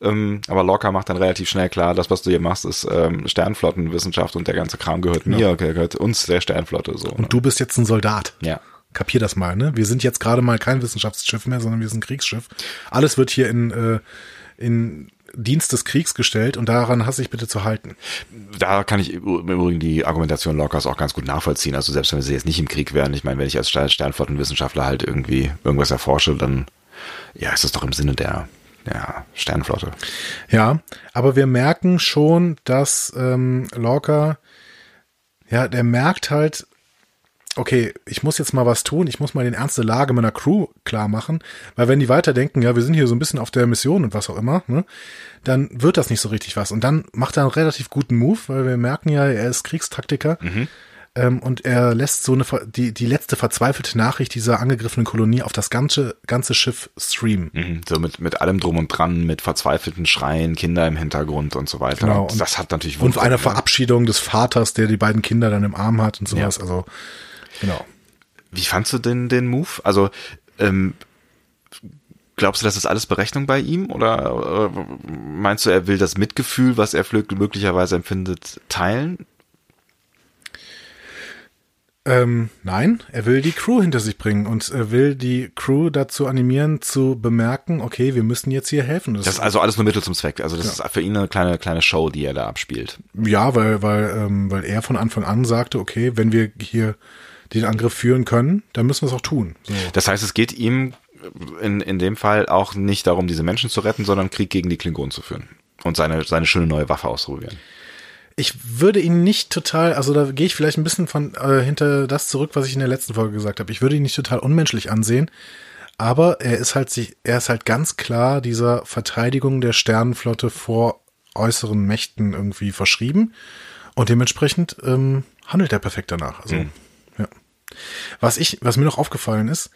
Ähm, aber Locker macht dann relativ schnell klar, das, was du hier machst, ist ähm, Sternflottenwissenschaft und der ganze Kram gehört mir, gehört uns der Sternflotte, so. ne? Und du bist jetzt ein Soldat. Ja. Kapier das mal, ne? Wir sind jetzt gerade mal kein Wissenschaftsschiff mehr, sondern wir sind ein Kriegsschiff. Alles wird hier in, äh, in Dienst des Kriegs gestellt und daran hast du dich bitte zu halten. Da kann ich im Übrigen die Argumentation Lockers auch ganz gut nachvollziehen. Also selbst wenn sie jetzt nicht im Krieg wären, ich meine, wenn ich als Stern- Sternflottenwissenschaftler halt irgendwie irgendwas erforsche, dann ja, ist das doch im Sinne der, der Sternflotte. Ja, aber wir merken schon, dass ähm, Lorca, ja, der merkt halt, okay, ich muss jetzt mal was tun, ich muss mal den Ernst der Lage meiner Crew klar machen, weil wenn die weiterdenken, ja, wir sind hier so ein bisschen auf der Mission und was auch immer, ne, dann wird das nicht so richtig was. Und dann macht er einen relativ guten Move, weil wir merken ja, er ist Kriegstaktiker. Ähm, und er lässt so eine die die letzte verzweifelte Nachricht dieser angegriffenen Kolonie auf das ganze ganze Schiff streamen. Mhm, So mit, mit allem drum und dran, mit verzweifelten Schreien, Kinder im Hintergrund und so weiter. Genau, Und und- das hat natürlich Und Wucht, eine ne? Verabschiedung des Vaters, der die beiden Kinder dann im Arm hat und sowas. Ja. Also, genau. Wie fandst du denn den Move? Also, ähm, glaubst du, das ist alles Berechnung bei ihm? Oder äh, meinst du, er will das Mitgefühl, was er möglicherweise empfindet, teilen? Ähm, nein, er will die Crew hinter sich bringen und er will die Crew dazu animieren, zu bemerken, okay, wir müssen jetzt hier helfen. Das, Das ist also alles nur Mittel zum Zweck. Also das ist für ihn eine kleine, kleine Show, die er da abspielt. ja, weil, weil, ähm, weil er von Anfang an sagte, okay, wenn wir hier den Angriff führen können, dann müssen wir es auch tun. So. Das heißt, es geht ihm in, in dem Fall auch nicht darum, diese Menschen zu retten, sondern Krieg gegen die Klingonen zu führen. Und seine, seine schöne neue Waffe auszuprobieren. Ich würde ihn nicht total, also da gehe ich vielleicht ein bisschen von äh, hinter das zurück, was ich in der letzten Folge gesagt habe. Ich würde ihn nicht total unmenschlich ansehen, aber er ist halt sich, er ist halt ganz klar dieser Verteidigung der Sternenflotte vor äußeren Mächten irgendwie verschrieben und dementsprechend ähm, handelt er perfekt danach. Also ja. Was ich, was mir noch aufgefallen ist,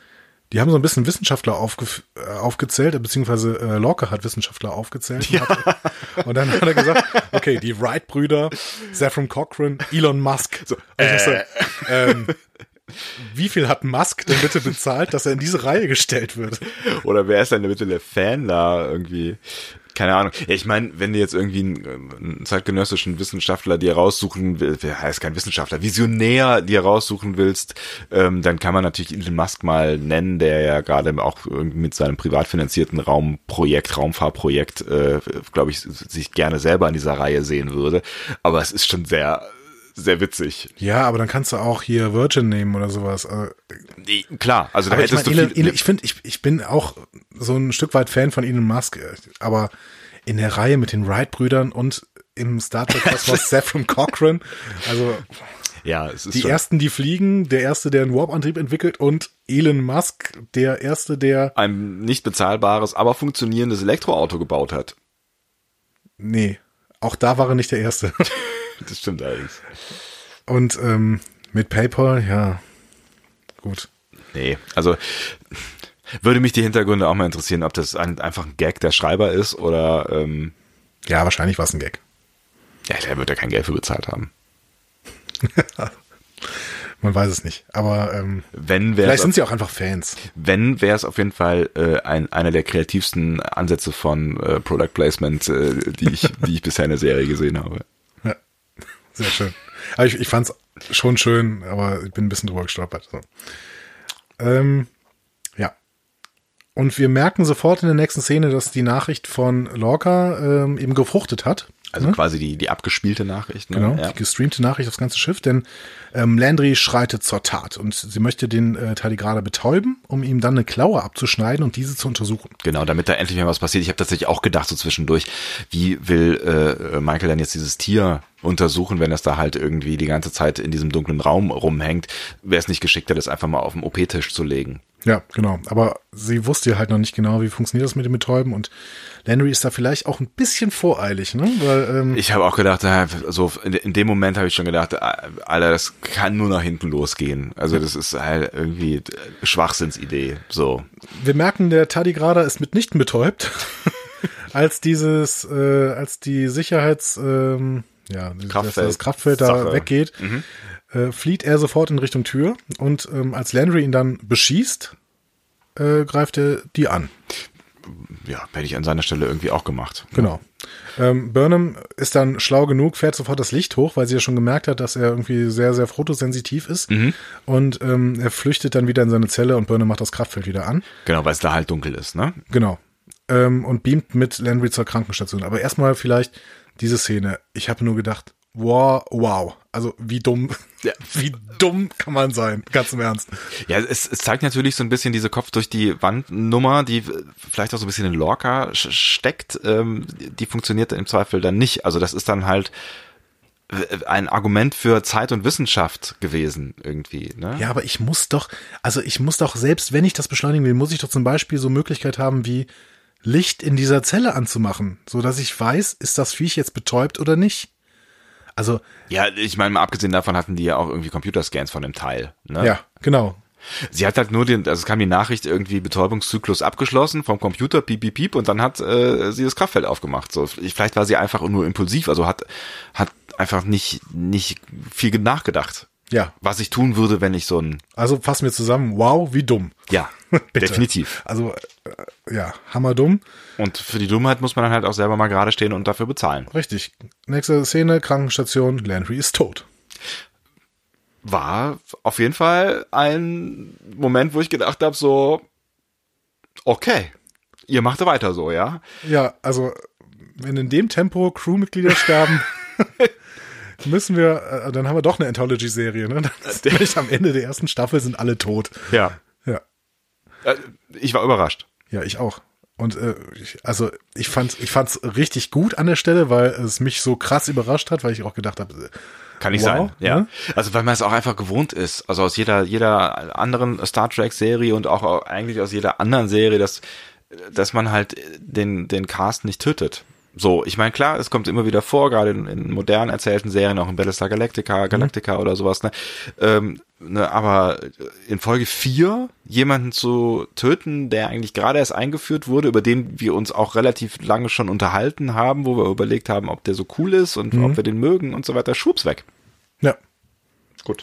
die haben so ein bisschen Wissenschaftler aufge, äh, aufgezählt, beziehungsweise äh, Lorca hat Wissenschaftler aufgezählt. Und, hat, und dann hat er gesagt, okay, die Wright-Brüder, Zephyr Cochrane, Elon Musk. So, äh. so, ähm, wie viel hat Musk denn bitte bezahlt, dass er in diese Reihe gestellt wird? Oder wer ist denn bitte der Fan da irgendwie? Keine Ahnung. Ich meine, wenn du jetzt irgendwie einen, einen zeitgenössischen Wissenschaftler dir raussuchen will, wer heißt kein Wissenschaftler, Visionär dir raussuchen willst, ähm, dann kann man natürlich Elon Musk mal nennen, der ja gerade auch mit seinem privat finanzierten Raumprojekt, Raumfahrprojekt, äh, glaube ich, sich gerne selber in dieser Reihe sehen würde. Aber es ist schon sehr sehr witzig. Ja, aber dann kannst du auch hier Virgin nehmen oder sowas. Also, Nee, klar, also da aber ich, hättest mein, du viel, Elon, ich finde, ich, ich bin auch so ein Stück weit Fan von Elon Musk, äh, aber in der Reihe mit den Wright-Brüdern und im Star Trek Kosmos Saffron Cochran, also ja, es ist die schon ersten, die fliegen, der erste, der einen Warp-Antrieb entwickelt und Elon Musk, der erste, der, ein nicht bezahlbares, aber funktionierendes Elektroauto gebaut hat. nee, auch da war er nicht der erste. Das stimmt allerdings. Und ähm, mit PayPal, ja, gut. Nee, also würde mich die Hintergründe auch mal interessieren, ob das ein, einfach ein Gag der Schreiber ist oder ähm, Ja, wahrscheinlich war es ein Gag. ja, der wird ja kein Geld für bezahlt haben. Man weiß es nicht. Aber ähm, Wenn vielleicht sind sie auch einfach Fans. wenn wäre es auf jeden Fall äh, ein, einer der kreativsten Ansätze von äh, Product Placement, äh, die ich die ich bisher in der Serie gesehen habe. Sehr schön. Aber ich, ich fand es schon schön, aber ich bin ein bisschen drüber gestolpert. So. Ähm, ja. Und wir merken sofort in der nächsten Szene, dass die Nachricht von Lorca ähm, eben gefruchtet hat. Also Ne? quasi die die abgespielte Nachricht. Ne? Genau, Ja. die gestreamte Nachricht aufs ganze Schiff, denn ähm, Landry schreitet zur Tat und sie möchte den äh, Tardigrade betäuben, um ihm dann eine Klaue abzuschneiden und diese zu untersuchen. Genau, damit da endlich mal was passiert. Ich habe tatsächlich auch gedacht so zwischendurch, wie will äh, Michael dann jetzt dieses Tier untersuchen, wenn es da halt irgendwie die ganze Zeit in diesem dunklen Raum rumhängt? Wäre es nicht geschickter, das einfach mal auf den OP-Tisch zu legen? Ja, genau. Aber sie wusste halt noch nicht genau, wie funktioniert das mit dem Betäuben und Landry ist da vielleicht auch ein bisschen voreilig, ne? Weil, ähm, Ich habe auch gedacht, äh, so in, dem Moment habe ich schon gedacht, äh, Alter, das kann nur nach hinten losgehen. Also das ist halt irgendwie Schwachsinnsidee. So. wir merken, der Tardigrada ist mitnichten betäubt, als dieses, äh, als die Sicherheits, ähm, ja, Kraftfeld- das Kraftfeld da Sache. Mhm. weggeht, äh, flieht er sofort in Richtung Tür und ähm, als Landry ihn dann beschießt, äh, greift er die an. Ja, hätte ich an seiner Stelle irgendwie auch gemacht. Genau. Ähm, Burnham ist dann schlau genug, fährt sofort das Licht hoch, weil sie ja schon gemerkt hat, dass er irgendwie sehr, sehr fotosensitiv ist. Und ähm, er flüchtet dann wieder in seine Zelle und Burnham macht das Kraftfeld wieder an. Genau, weil es da halt dunkel ist, ne? Genau. Ähm, und beamt mit Landry zur Krankenstation. Aber erstmal vielleicht diese Szene. Ich habe nur gedacht, wow, wow. Also wie dumm, Ja. wie dumm kann man sein? Ganz im Ernst. Ja, es, es zeigt natürlich so ein bisschen diese Kopf durch die Wand-Nummer, die vielleicht auch so ein bisschen in Lorca steckt. Ähm, die funktioniert im Zweifel dann nicht. Also das ist dann halt äh, ein Argument für Zeit und Wissenschaft gewesen irgendwie. Ne? Ja, aber ich muss doch, also ich muss doch, selbst wenn ich das beschleunigen will, muss ich doch zum Beispiel so Möglichkeit haben, wie Licht in dieser Zelle anzumachen, so dass ich weiß, ist das Viech jetzt betäubt oder nicht. Also, Ja, ich meine, mal abgesehen davon hatten die ja auch irgendwie Computerscans von dem Teil. Ne? ja, genau. Sie hat halt nur den, also es kam die Nachricht irgendwie Betäubungszyklus abgeschlossen vom Computer, piep, piep, piep, und dann hat äh, sie das Kraftfeld aufgemacht. So, vielleicht war sie einfach nur impulsiv, also hat, hat einfach nicht, nicht viel nachgedacht. Ja, Was ich tun würde, wenn ich so ein, also fassen wir zusammen. Wow, wie dumm. ja, definitiv. Also, äh, ja, hammerdumm. Und für die Dummheit muss man dann halt auch selber mal gerade stehen und dafür bezahlen. Richtig. Nächste Szene, Krankenstation, Landry ist tot. War auf jeden Fall ein Moment, wo ich gedacht habe, so, okay, ihr macht weiter so, ja. Ja, also, wenn in dem Tempo Crewmitglieder sterben, müssen wir, äh, dann haben wir doch eine Anthology-Serie, ne? Ist nämlich am Ende der ersten Staffel sind alle tot. Ja. Ja. Äh, Ich war überrascht. Ja, ich auch. Und äh, ich, also ich fand ich fand's richtig gut an der Stelle, weil es mich so krass überrascht hat, weil ich auch gedacht habe, äh, Kann nicht Wow, sein, ja. ne? Also weil man es auch einfach gewohnt ist. Also aus jeder, jeder anderen Star Trek Serie und auch eigentlich aus jeder anderen Serie, dass, dass man halt den, den Cast nicht tötet. So, ich meine, klar, es kommt immer wieder vor, gerade in, in modernen erzählten Serien, auch in Battlestar Galactica, Galactica oder sowas, ne? Ähm, ne, aber in Folge 4 jemanden zu töten, der eigentlich gerade erst eingeführt wurde, über den wir uns auch relativ lange schon unterhalten haben, wo wir überlegt haben, ob der so cool ist und ob wir den mögen und so weiter, schwupps weg. ja. Gut.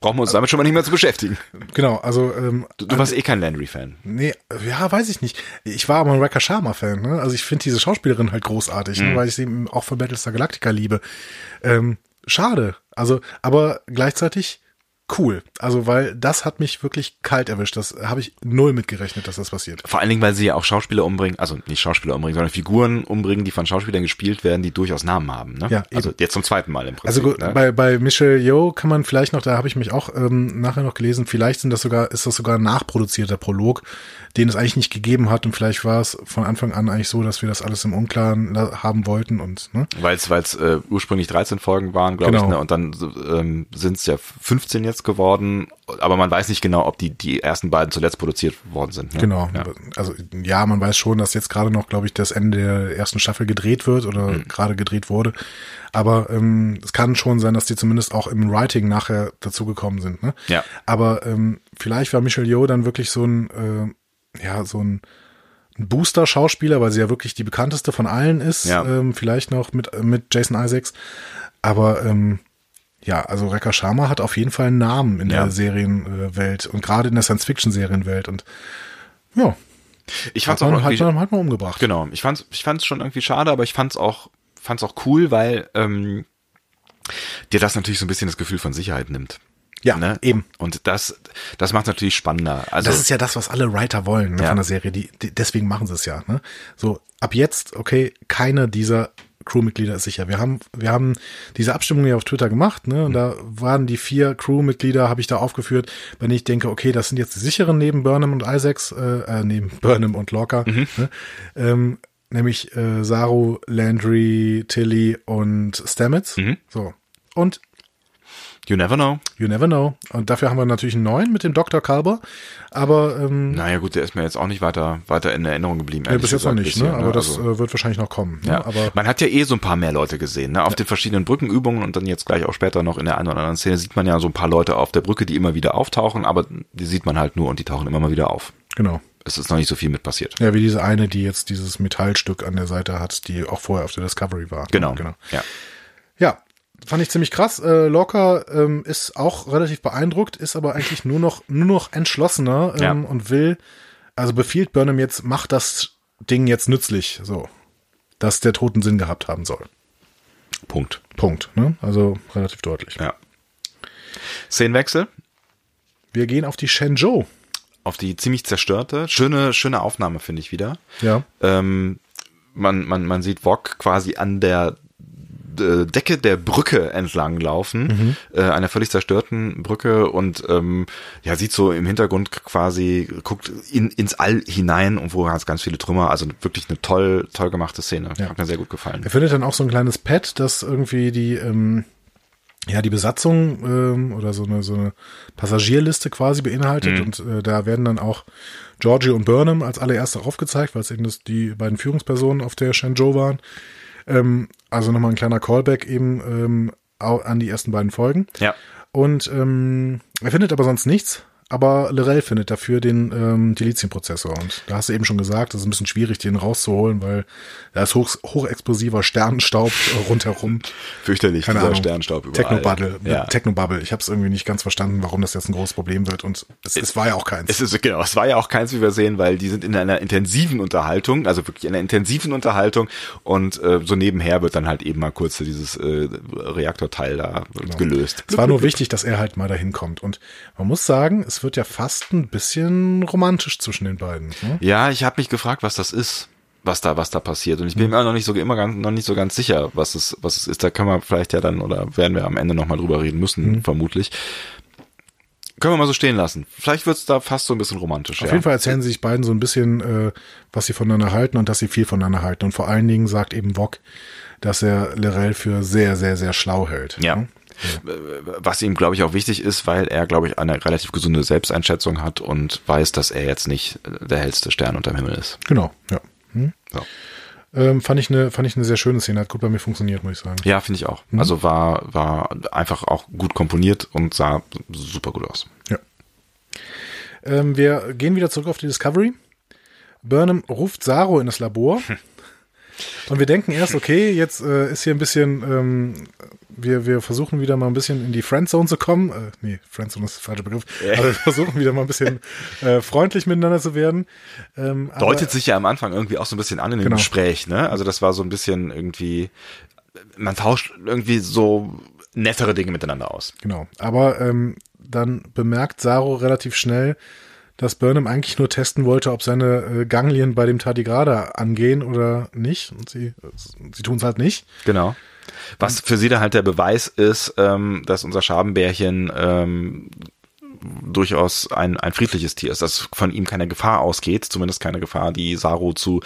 Brauchen wir uns damit schon mal nicht mehr zu beschäftigen. Genau, also ähm, Du, du warst eh kein Landry-Fan. Nee, ja, weiß ich nicht. Ich war aber ein Rekha Sharma-Fan. Ne? Also ich finde diese Schauspielerin halt großartig, ne? weil ich sie eben auch für Battlestar Galactica liebe. Ähm, schade. Also, aber gleichzeitig cool. Also, weil das hat mich wirklich kalt erwischt. Das habe ich null mitgerechnet, dass das passiert. Vor allen Dingen, weil sie ja auch Schauspieler umbringen, also nicht Schauspieler umbringen, sondern Figuren umbringen, die von Schauspielern gespielt werden, die durchaus Namen haben. Ne? Ja, also eben. jetzt zum zweiten Mal im Also Prinzip. gut, ne? bei, bei Michelle Yeoh kann man vielleicht noch, da habe ich mich auch ähm, nachher noch gelesen, vielleicht sind das sogar, ist das sogar ein nachproduzierter Prolog, den es eigentlich nicht gegeben hat und vielleicht war es von Anfang an eigentlich so, dass wir das alles im Unklaren la- haben wollten und ne? Weil es äh, ursprünglich 13 Folgen waren, glaube Genau. ich, ne? und dann ähm, sind es ja 15 jetzt geworden, aber man weiß nicht genau, ob die die ersten beiden zuletzt produziert worden sind. Ne? Genau. Ja. Also ja, man weiß schon, dass jetzt gerade noch, glaube ich, das Ende der ersten Staffel gedreht wird oder Mhm. gerade gedreht wurde. Aber ähm, es kann schon sein, dass die zumindest auch im Writing nachher dazugekommen sind. Ne? Ja. Aber ähm, vielleicht war Michelle Yeoh dann wirklich so ein, äh, ja, so ein ein Booster-Schauspieler, weil sie ja wirklich die bekannteste von allen ist. Ja. Ähm, vielleicht noch mit, mit Jason Isaacs. Aber ähm, ja, also Rekha Sharma hat auf jeden Fall einen Namen in Ja. der Serienwelt und gerade in der Science-Fiction-Serienwelt. Und ja, Ich hat fand's auch man, hat irgendwie, man, hat man umgebracht. genau, ich fand's, ich fand's schon irgendwie schade, aber ich fand's auch, fand's auch cool, weil ähm, dir das natürlich so ein bisschen das Gefühl von Sicherheit nimmt. Ja, ne? eben. Und das, das macht natürlich spannender. Also Das ist ja das, was alle Writer wollen ne, Ja. von der Serie. Die, die, deswegen machen sie es ja. Ne? So, ab jetzt, okay, keiner dieser Crewmitglieder ist sicher. Wir haben, wir haben diese Abstimmung ja auf Twitter gemacht, ne? Und da waren die vier Crewmitglieder, habe ich da aufgeführt, denen ich denke, okay, das sind jetzt die sicheren neben Burnham und Isaacs, äh, äh neben Burnham und Lorca, ne? ähm, nämlich äh, Saru, Landry, Tilly und Stamets. So. Und you never know. You never know. Und dafür haben wir natürlich einen neuen mit dem Dr. Kalber. Aber ähm, Naja gut, der ist mir jetzt auch nicht weiter, weiter in Erinnerung geblieben. ja, ehrlich bis jetzt noch nicht, bisher, ne? Aber das Also- äh, wird wahrscheinlich noch kommen. Ne? Ja, Aber man hat ja eh so ein paar mehr Leute gesehen, ne? Auf den verschiedenen Brückenübungen und dann jetzt gleich auch später noch in der einen oder anderen Szene sieht man ja so ein paar Leute auf der Brücke, die immer wieder auftauchen, aber die sieht man halt nur und die tauchen immer mal wieder auf. genau. Es ist noch nicht so viel mit passiert. Ja, wie diese eine, die jetzt dieses Metallstück an der Seite hat, die auch vorher auf der Discovery war. Genau. genau. Ja. Ja, fand ich ziemlich krass. Äh, Locker ähm, ist auch relativ beeindruckt, ist aber eigentlich nur noch nur noch entschlossener ähm, Ja. und will, also befiehlt Burnham jetzt, macht das Ding jetzt nützlich, so, dass der toten Sinn gehabt haben soll. Punkt. Punkt. Ne? Also relativ deutlich. Ja. Szenenwechsel Wir gehen auf die Shenzhou. auf die ziemlich zerstörte, schöne, schöne Aufnahme finde ich wieder. Ja. Ähm, man, man, man sieht Wok quasi an der Decke der Brücke entlang laufen, äh, einer völlig zerstörten Brücke und ähm, ja sieht so im Hintergrund quasi guckt in, ins All hinein und wo hat ganz viele Trümmer, also wirklich eine toll toll gemachte Szene, Ja. hat mir sehr gut gefallen. Er findet dann auch so ein kleines Pad, das irgendwie die, ähm, ja, die Besatzung ähm, oder so eine, so eine Passagierliste quasi beinhaltet. Und äh, da werden dann auch Georgie und Burnham als allererste aufgezeigt, weil es eben das, die beiden Führungspersonen auf der Shenzhou waren. Ähm, also nochmal ein kleiner Callback eben ähm, an die ersten beiden Folgen. Ja. Und ähm, er findet aber sonst nichts. Aber Lorel findet dafür den ähm, Delizium-Prozessor. Und da hast du eben schon gesagt, das ist ein bisschen schwierig, den rauszuholen, weil da ist hoch, hochexplosiver Sternenstaub äh, rundherum. Fürchterlich, Keine dieser Ahnung. Sternstaub überall. Technobubble. Ja. Technobubble. Ich habe es irgendwie nicht ganz verstanden, warum das jetzt ein großes Problem wird. Und es, es war ja auch keins. Es ist genau, es war ja auch keins, wie wir sehen, weil die sind in einer intensiven Unterhaltung, also wirklich in einer intensiven Unterhaltung und äh, so nebenher wird dann halt eben mal kurz dieses äh, Reaktorteil da gelöst. Es war nur wichtig, dass er halt mal dahin kommt. Und man muss sagen, es wird ja fast ein bisschen romantisch zwischen den beiden. Ne? Ja, ich habe mich gefragt, was das ist, was da, was da passiert. Und ich bin mir noch nicht so immer ganz, noch nicht so ganz sicher, was es, was es ist. Da können wir vielleicht ja dann oder werden wir am Ende nochmal drüber reden müssen, vermutlich. Können wir mal so stehen lassen. Vielleicht wird's da fast so ein bisschen romantisch. Auf ja. jeden Fall erzählen sie sich beiden so ein bisschen, äh, was sie voneinander halten und dass sie viel voneinander halten. Und vor allen Dingen sagt eben Wok, dass er Lorel für sehr, sehr, sehr schlau hält. Ja. Was ihm, glaube ich, auch wichtig ist, weil er, glaube ich, eine relativ gesunde Selbsteinschätzung hat und weiß, dass er jetzt nicht der hellste Stern unterm Himmel ist. Genau, ja. Hm? So. Ähm, fand ich eine, fand ich eine sehr schöne Szene, hat gut bei mir funktioniert, muss ich sagen. Ja, finde ich auch. Also war, war einfach auch gut komponiert und sah super gut aus. Ja. Ähm, wir gehen wieder zurück auf die Discovery. Burnham ruft Saro in das Labor. Und wir denken erst, okay, jetzt äh, ist hier ein bisschen, ähm, wir, wir versuchen wieder mal ein bisschen in die Friendzone zu kommen. Äh, nee, Friendzone ist der falsche Begriff. Aber wir versuchen wieder mal ein bisschen äh, freundlich miteinander zu werden. Ähm, Deutet sich ja am Anfang irgendwie auch so ein bisschen an in dem genau. Gespräch, ne? Also das war so ein bisschen irgendwie, man tauscht irgendwie so nettere Dinge miteinander aus. Genau. Aber ähm, dann bemerkt Saro relativ schnell, dass Burnham eigentlich nur testen wollte, ob seine äh, Ganglien bei dem Tardigrada angehen oder nicht. Und sie, sie tun es halt nicht. Genau. Was für sie da halt der Beweis ist, ähm, dass unser Schabenbärchen ähm, durchaus ein, ein friedliches Tier ist, dass von ihm keine Gefahr ausgeht, zumindest keine Gefahr, die Saru zu,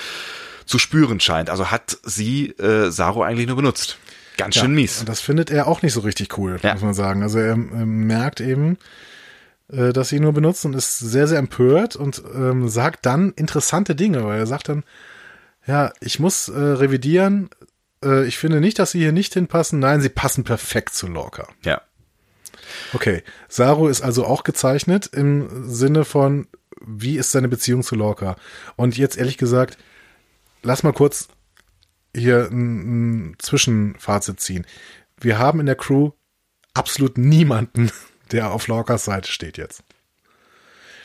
zu spüren scheint. Also hat sie äh, Saru eigentlich nur benutzt. Ganz schön ja, mies. Das findet er auch nicht so richtig cool, ja. muss man sagen. Also er, er merkt eben, äh, dass sie ihn nur benutzt und ist sehr, sehr empört und ähm, sagt dann interessante Dinge, weil er sagt dann, ja, ich muss äh, revidieren, äh, ich finde nicht, dass sie hier nicht hinpassen. Nein, sie passen perfekt zu Lorca. Ja. Okay, Saru ist also auch gezeichnet im Sinne von, wie ist seine Beziehung zu Lorca? Und jetzt ehrlich gesagt, lass mal kurz hier ein, ein Zwischenfazit ziehen. Wir haben in der Crew absolut niemanden, der auf Lorcas Seite steht jetzt.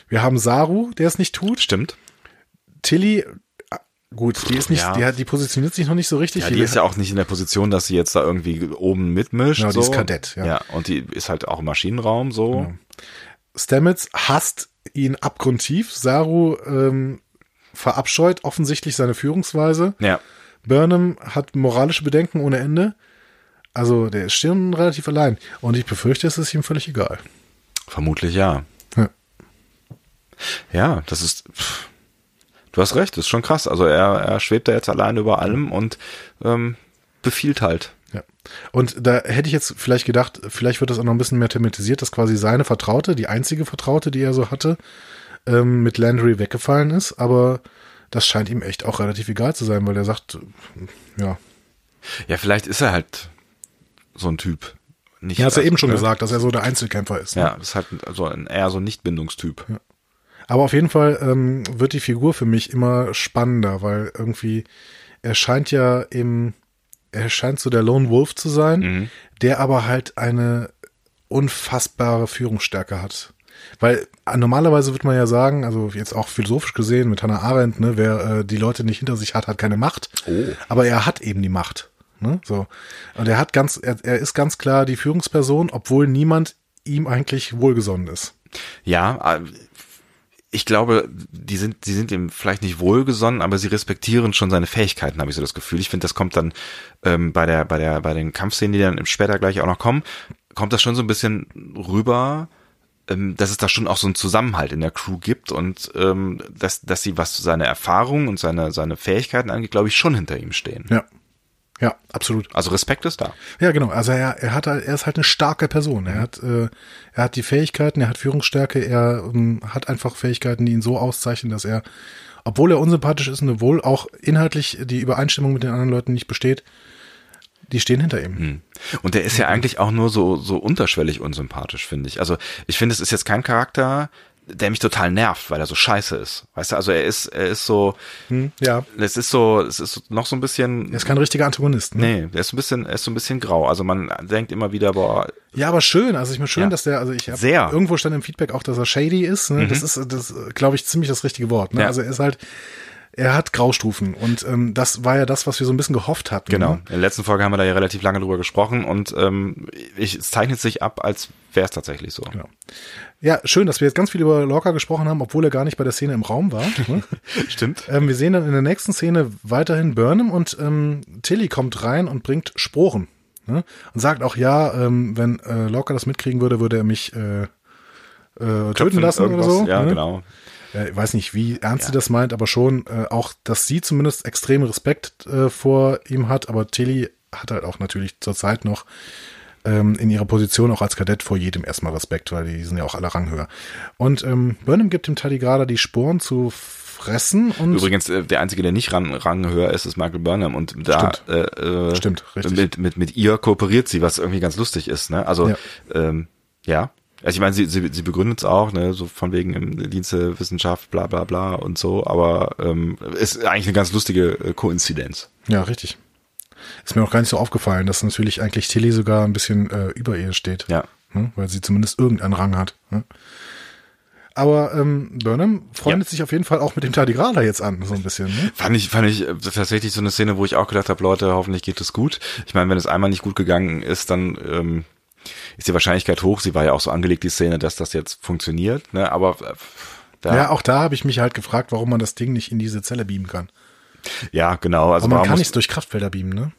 Wir haben Saru, der es nicht tut. Stimmt. Tilly, gut, die ist nicht, ja. die, hat, die positioniert sich noch nicht so richtig. Ja, die ist ja auch nicht in der Position, dass sie jetzt da irgendwie oben mitmischt. Genau, so. die ist Kadett, ja. Ja, und die ist halt auch im Maschinenraum so. Genau. Stamets hasst ihn abgrundtief. Saru ähm, verabscheut offensichtlich seine Führungsweise. Ja. Burnham hat moralische Bedenken ohne Ende. Also der ist schon relativ allein. Und ich befürchte, es ist ihm völlig egal. Vermutlich ja. Ja, ja das ist. Pff, du hast recht, das ist schon krass. Also er, er schwebt da jetzt allein über allem und ähm, befiehlt halt. Ja. Und da hätte ich jetzt vielleicht gedacht, vielleicht wird das auch noch ein bisschen mehr thematisiert, dass quasi seine Vertraute, die einzige Vertraute, die er so hatte, ähm, mit Landry weggefallen ist. Aber das scheint ihm echt auch relativ egal zu sein, weil er sagt, ja. Ja, vielleicht ist er halt so ein Typ. Nicht ja, hast du ja eben schon ne? gesagt, dass er so der Einzelkämpfer ist. Ne? Ja, das ist halt so ein, eher so ein Nicht-Bindungstyp. Ja. Aber auf jeden Fall ähm, wird die Figur für mich immer spannender, weil irgendwie er scheint ja im, er scheint so der Lone Wolf zu sein, mhm. der aber halt eine unfassbare Führungsstärke hat. Weil äh, normalerweise wird man ja sagen, also jetzt auch philosophisch gesehen mit Hannah Arendt, ne, wer äh, die Leute nicht hinter sich hat, hat keine Macht. Oh. Aber er hat eben die Macht. Ne? So. Und er hat ganz, er, er ist ganz klar die Führungsperson, obwohl niemand ihm eigentlich wohlgesonnen ist. Ja, äh, ich glaube, die sind, die sind ihm vielleicht nicht wohlgesonnen, aber sie respektieren schon seine Fähigkeiten, habe ich so das Gefühl. Ich finde, das kommt dann ähm, bei der, bei der, bei den Kampfszenen, die dann später gleich auch noch kommen, kommt das schon so ein bisschen rüber, ähm, dass es da schon auch so einen Zusammenhalt in der Crew gibt und ähm, dass, dass sie, was seine Erfahrungen und seine, seine Fähigkeiten angeht, glaube ich, schon hinter ihm stehen. Ja. Ja, absolut. Also Respekt ist da. Ja, genau. Also er, er hat er ist halt eine starke Person. Er hat äh, er hat die Fähigkeiten, er hat Führungsstärke, er ähm, hat einfach Fähigkeiten, die ihn so auszeichnen, dass er, obwohl er unsympathisch ist und obwohl auch inhaltlich die Übereinstimmung mit den anderen Leuten nicht besteht, die stehen hinter ihm. Hm. Und der ist ja eigentlich auch nur so, so unterschwellig unsympathisch, finde ich. Also ich finde, es ist jetzt kein Charakter, der mich total nervt, weil er so scheiße ist. Weißt du, also er ist, er ist so, hm, ja. Es ist so, es ist noch so ein bisschen. Er ist kein richtiger Antagonist. Ne? Nee, er ist ein bisschen, er ist so ein bisschen grau. Also man denkt immer wieder, boah. Ja, aber schön. Also ich meine schön, ja. dass der, also ich habe irgendwo stand im Feedback auch, dass er shady ist. Ne? Mhm. Das ist, das glaube ich ziemlich das richtige Wort. Ne? Ja. Also er ist halt, er hat Graustufen und ähm, das war ja das, was wir so ein bisschen gehofft hatten. Genau. Ne? In der letzten Folge haben wir da ja relativ lange drüber gesprochen und ähm, ich, es zeichnet sich ab, als wäre es tatsächlich so. Genau. Ja, schön, dass wir jetzt ganz viel über Lorca gesprochen haben, obwohl er gar nicht bei der Szene im Raum war. Ne? Stimmt. Ähm, wir sehen dann in der nächsten Szene weiterhin Burnham und ähm, Tilly kommt rein und bringt Sporen. Ne? Und sagt auch, ja, ähm, wenn äh, Lorca das mitkriegen würde, würde er mich äh, äh, töten lassen oder so. Ja, ne? genau äh, ich weiß nicht, wie ernst ja. sie das meint, aber schon äh, auch, dass sie zumindest extremen Respekt äh, vor ihm hat, aber Tilly hat halt auch natürlich zur Zeit noch ähm, in ihrer Position auch als Kadett vor jedem erstmal Respekt, weil die sind ja auch alle ranghöher. Und ähm, Burnham gibt dem Tardigrada die Sporen zu fressen und übrigens äh, der einzige der nicht ran, ranghöher ist ist Michael Burnham und da Stimmt, äh, äh, Stimmt richtig. mit mit mit ihr kooperiert sie was irgendwie ganz lustig ist ne also ja, ähm, ja Also ich meine, sie, sie, sie begründet es auch, ne, so von wegen im Dienste Wissenschaft, bla bla bla und so, aber ähm, ist eigentlich eine ganz lustige äh, Koinzidenz. Ja, richtig. Ist mir auch gar nicht so aufgefallen, dass natürlich eigentlich Tilly sogar ein bisschen äh, über ihr steht. Ja. Ne? Weil sie zumindest irgendeinen Rang hat. Ne? Aber ähm, Burnham freundet Ja. sich auf jeden Fall auch mit dem Tardigrada jetzt an, so ein bisschen. Ne? Fand ich, fand ich äh, tatsächlich so eine Szene, wo ich auch gedacht habe, Leute, hoffentlich geht es gut. Ich meine, wenn es einmal nicht gut gegangen ist, dann ähm, ist die Wahrscheinlichkeit hoch. Sie war ja auch so angelegt, die Szene, dass das jetzt funktioniert. Ne? Aber äh, da, Ja, auch da habe ich mich halt gefragt, warum man das Ding nicht in diese Zelle beamen kann. ja, genau. Also Aber man kann nicht durch Kraftfelder beamen, ne?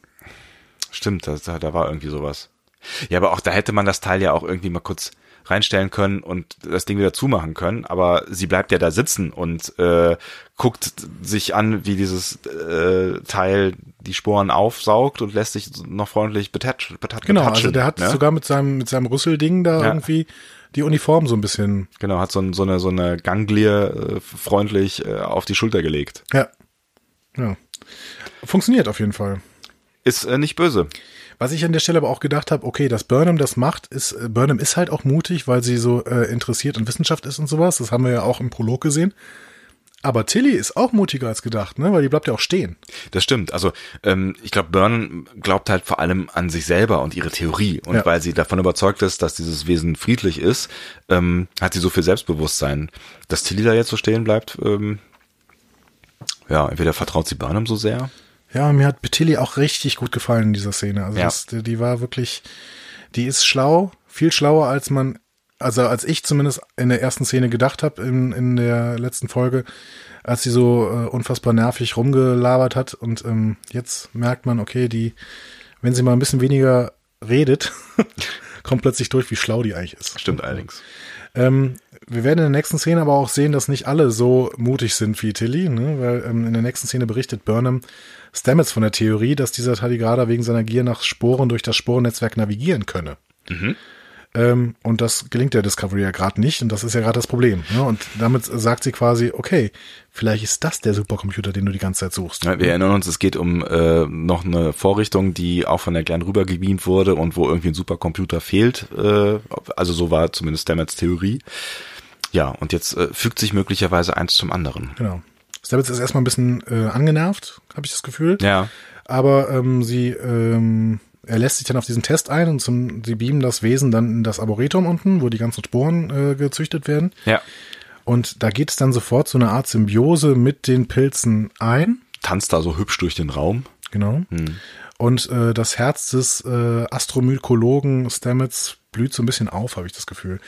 Stimmt, da da war irgendwie sowas. Ja, aber auch da hätte man das Teil ja auch irgendwie mal kurz reinstellen können und das Ding wieder zumachen können. Aber sie bleibt ja da sitzen und äh, guckt sich an, wie dieses äh, Teil die Sporen aufsaugt und lässt sich noch freundlich betatschen. betat- Genau, also der hat ne? sogar mit seinem, mit seinem Rüsselding da Ja. irgendwie die Uniform so ein bisschen, Genau, hat so, ein, so eine so eine Ganglie äh, freundlich äh, auf die Schulter gelegt. ja. Ja. Funktioniert auf jeden Fall. Ist äh, nicht böse. Was ich an der Stelle aber auch gedacht habe, okay, dass Burnham das macht, ist, äh, Burnham ist halt auch mutig, weil sie so äh, interessiert an Wissenschaft ist und sowas. Das haben wir ja auch im Prolog gesehen. Aber Tilly ist auch mutiger als gedacht, ne? Weil die bleibt ja auch stehen. Das stimmt. Also ähm, ich glaube, Byrne glaubt halt vor allem an sich selber und ihre Theorie. Und Ja. weil sie davon überzeugt ist, dass dieses Wesen friedlich ist, ähm, hat sie so viel Selbstbewusstsein. Dass Tilly da jetzt so stehen bleibt, ähm, ja, entweder vertraut sie Burnham so sehr. Ja, mir hat Tilly auch richtig gut gefallen in dieser Szene. Also Ja. das, die, die war wirklich, die ist schlau, viel schlauer als man, also als ich zumindest in der ersten Szene gedacht habe in, in der letzten Folge, als sie so äh, unfassbar nervig rumgelabert hat. Und ähm, jetzt merkt man, okay, die, wenn sie mal ein bisschen weniger redet, kommt plötzlich durch, wie schlau die eigentlich ist. Stimmt allerdings. Ähm, wir werden in der nächsten Szene aber auch sehen, dass nicht alle so mutig sind wie Tilly, ne? weil ähm, in der nächsten Szene berichtet Burnham Stamets von der Theorie, dass dieser Tardigrada wegen seiner Gier nach Sporen durch das Sporennetzwerk navigieren könne. Ähm, und das gelingt der Discovery ja gerade nicht und das ist ja gerade das Problem. Ne? Und damit sagt sie quasi, okay, vielleicht ist das der Supercomputer, den du die ganze Zeit suchst. Ja, wir erinnern uns, es geht um äh, noch eine Vorrichtung, die auch von der Gern rüber gebeamt wurde und wo irgendwie ein Supercomputer fehlt. Äh, also so war zumindest Stamets Theorie. Ja, und jetzt äh, fügt sich möglicherweise eins zum anderen. Genau. Stamets ist erstmal ein bisschen äh, angenervt, habe ich das Gefühl. Ja, Aber ähm, sie, ähm, er lässt sich dann auf diesen Test ein und zum, sie beamen das Wesen dann in das Arboretum unten, wo die ganzen Sporen äh, gezüchtet werden. ja. Und da geht es dann sofort so eine Art Symbiose mit den Pilzen ein. Tanzt da so hübsch durch den Raum. Genau. Und äh, das Herz des äh, Astromykologen Stamets blüht so ein bisschen auf, habe ich das Gefühl.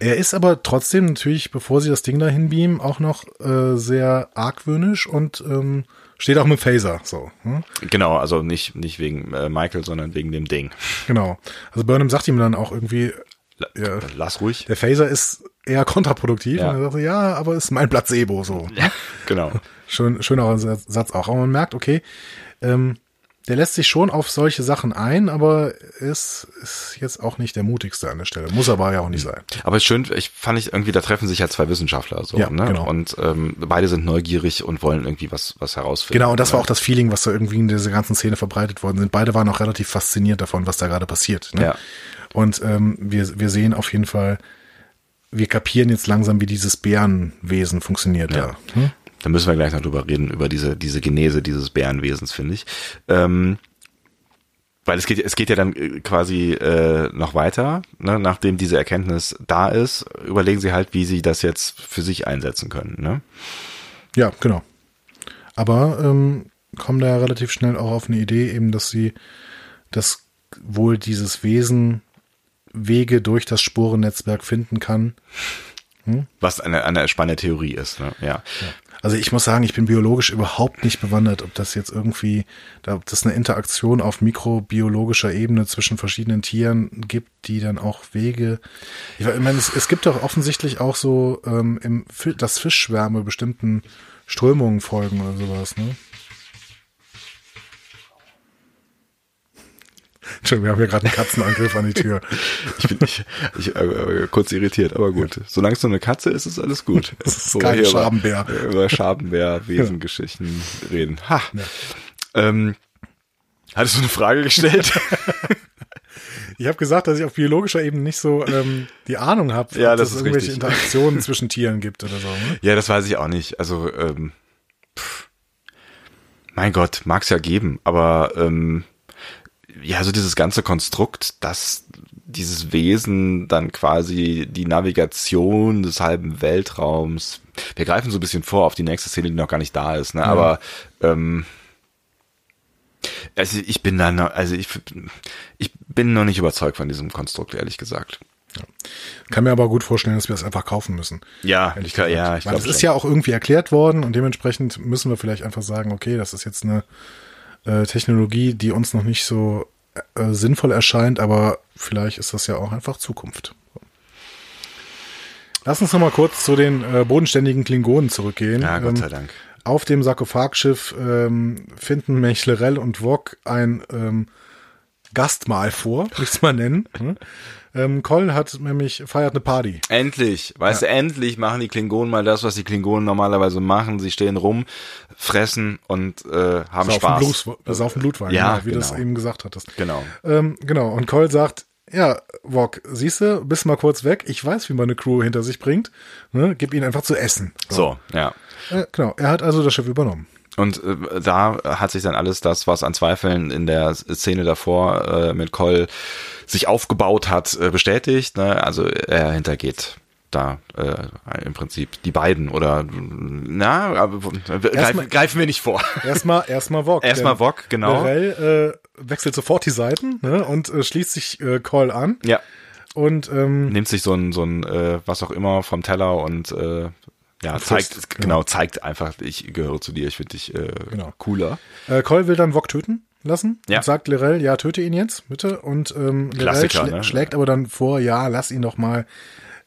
Er ist aber trotzdem natürlich, bevor sie das Ding dahin beamen, auch noch äh, sehr argwöhnisch und ähm, steht auch mit Phaser. So, hm? Genau, also nicht, nicht wegen äh, Michael, sondern wegen dem Ding. Genau. Also Burnham sagt ihm dann auch irgendwie, Ja. Lass ruhig. der Phaser ist eher kontraproduktiv. Ja. Und er sagt, ja, aber ist mein Placebo so. Ja, genau. Schön, schöner Satz auch. Aber man merkt, okay, ähm, der lässt sich schon auf solche Sachen ein, aber ist, ist jetzt auch nicht der mutigste an der Stelle. Muss aber ja auch nicht sein. Aber ist schön, ich fand ich irgendwie, da treffen sich ja zwei Wissenschaftler so, Ja, ne? genau. Und ähm, beide sind neugierig und wollen irgendwie was, was herausfinden. Genau, und das war ne? auch das Feeling, was da irgendwie in dieser ganzen Szene verbreitet worden sind. Beide waren auch relativ fasziniert davon, was da gerade passiert. Ne? Ja. Und ähm, wir, wir sehen auf jeden Fall, wir kapieren jetzt langsam, wie dieses Bärenwesen funktioniert. Ja. Da. Hm? Da müssen wir gleich noch drüber reden, über diese, diese Genese dieses Bärenwesens, finde ich. Ähm, weil es geht, es geht ja dann äh, quasi äh, noch weiter, ne? nachdem diese Erkenntnis da ist, überlegen sie halt, wie sie das jetzt für sich einsetzen können. Ne? Ja, genau. Aber ähm, kommen da relativ schnell auch auf eine Idee, eben, dass sie, dass wohl dieses Wesen Wege durch das Sporennetzwerk finden kann. Was eine, eine spannende Theorie ist. Ne? Ja. Also ich muss sagen, ich bin biologisch überhaupt nicht bewandert, ob das jetzt irgendwie, ob das eine Interaktion auf mikrobiologischer Ebene zwischen verschiedenen Tieren gibt, die dann auch Wege. Ich meine, es, es gibt doch offensichtlich auch so, ähm, im, dass Fischschwärme bestimmten Strömungen folgen oder sowas, ne? Entschuldigung, wir haben hier gerade einen Katzenangriff an die Tür. Ich bin ich, ich, äh, kurz irritiert, aber gut. Solange es nur eine Katze ist, ist alles gut. Es ist Wo kein Schabenbär. Über, über Schabenbär, Wesengeschichten reden. Ha. Ähm, hattest du eine Frage gestellt? Ich habe gesagt, dass ich auf biologischer Ebene nicht so ähm, die Ahnung habe, Ja, ob das es irgendwelche richtig. Interaktionen zwischen Tieren gibt oder so. Ne? Ja, das weiß ich auch nicht. Also, ähm, pff, mein Gott, mag's ja geben, aber ähm, ja, so dieses ganze Konstrukt, dass dieses Wesen dann quasi die Navigation des halben Weltraums. Wir greifen so ein bisschen vor auf die nächste Szene, die noch gar nicht da ist, ne? Aber ähm, also ich bin da noch, also ich, ich bin noch nicht überzeugt von diesem Konstrukt, ehrlich gesagt. Kann mir aber gut vorstellen, dass wir es einfach kaufen müssen. Ja, ich, kann- ja, ich glaube es ist ja auch irgendwie erklärt worden und dementsprechend müssen wir vielleicht einfach sagen, okay, das ist jetzt eine äh, Technologie, die uns noch nicht so äh, sinnvoll erscheint, aber vielleicht ist das ja auch einfach Zukunft. Lass uns noch mal kurz zu den äh, bodenständigen Klingonen zurückgehen. Ja, Gott Ähm, sei Dank. Auf dem Sarkophagschiff ähm, finden Mechlerell und Wok ein ähm, Gastmahl vor, will ich es mal nennen. Hm? ähm, Colin hat nämlich feiert eine Party. Endlich, weißt du, endlich machen die Klingonen mal das, was die Klingonen normalerweise machen. Sie stehen rum, fressen und äh, haben Saufen, Spaß. Blut, saufen Blutwein, Ja, genau, wie du es genau. eben gesagt hattest. Genau. Ähm, genau, und Cole sagt, ja, Wok, siehst du, bist mal kurz weg. Ich weiß, wie man eine Crew hinter sich bringt. Ne? Gib ihnen einfach zu essen. So, ja. Äh, genau, er hat also das Schiff übernommen. Und äh, da hat sich dann alles das, was an Zweifeln in der Szene davor äh, mit Cole sich aufgebaut hat, äh, bestätigt. Ne? Also er hintergeht da äh, im Prinzip die beiden oder na, aber äh, Erstmal- greifen, wir nicht vor. Erstmal, erstmal Wok. Erstmal Wok, genau. Lorel äh, wechselt sofort die Seiten ne? und äh, schließt sich äh, Cole an. Ja. Und ähm, nimmt sich so ein, so ein äh, was auch immer vom Teller und äh, ja, zeigt, genau, zeigt einfach, ich gehöre zu dir, ich finde dich äh, Genau. cooler. Äh, Cole will dann Wok töten lassen Ja. und sagt Lorel, ja, töte ihn jetzt, bitte. Und ähm, Klassiker, schlä ne? schlägt aber dann vor, ja, lass ihn doch mal.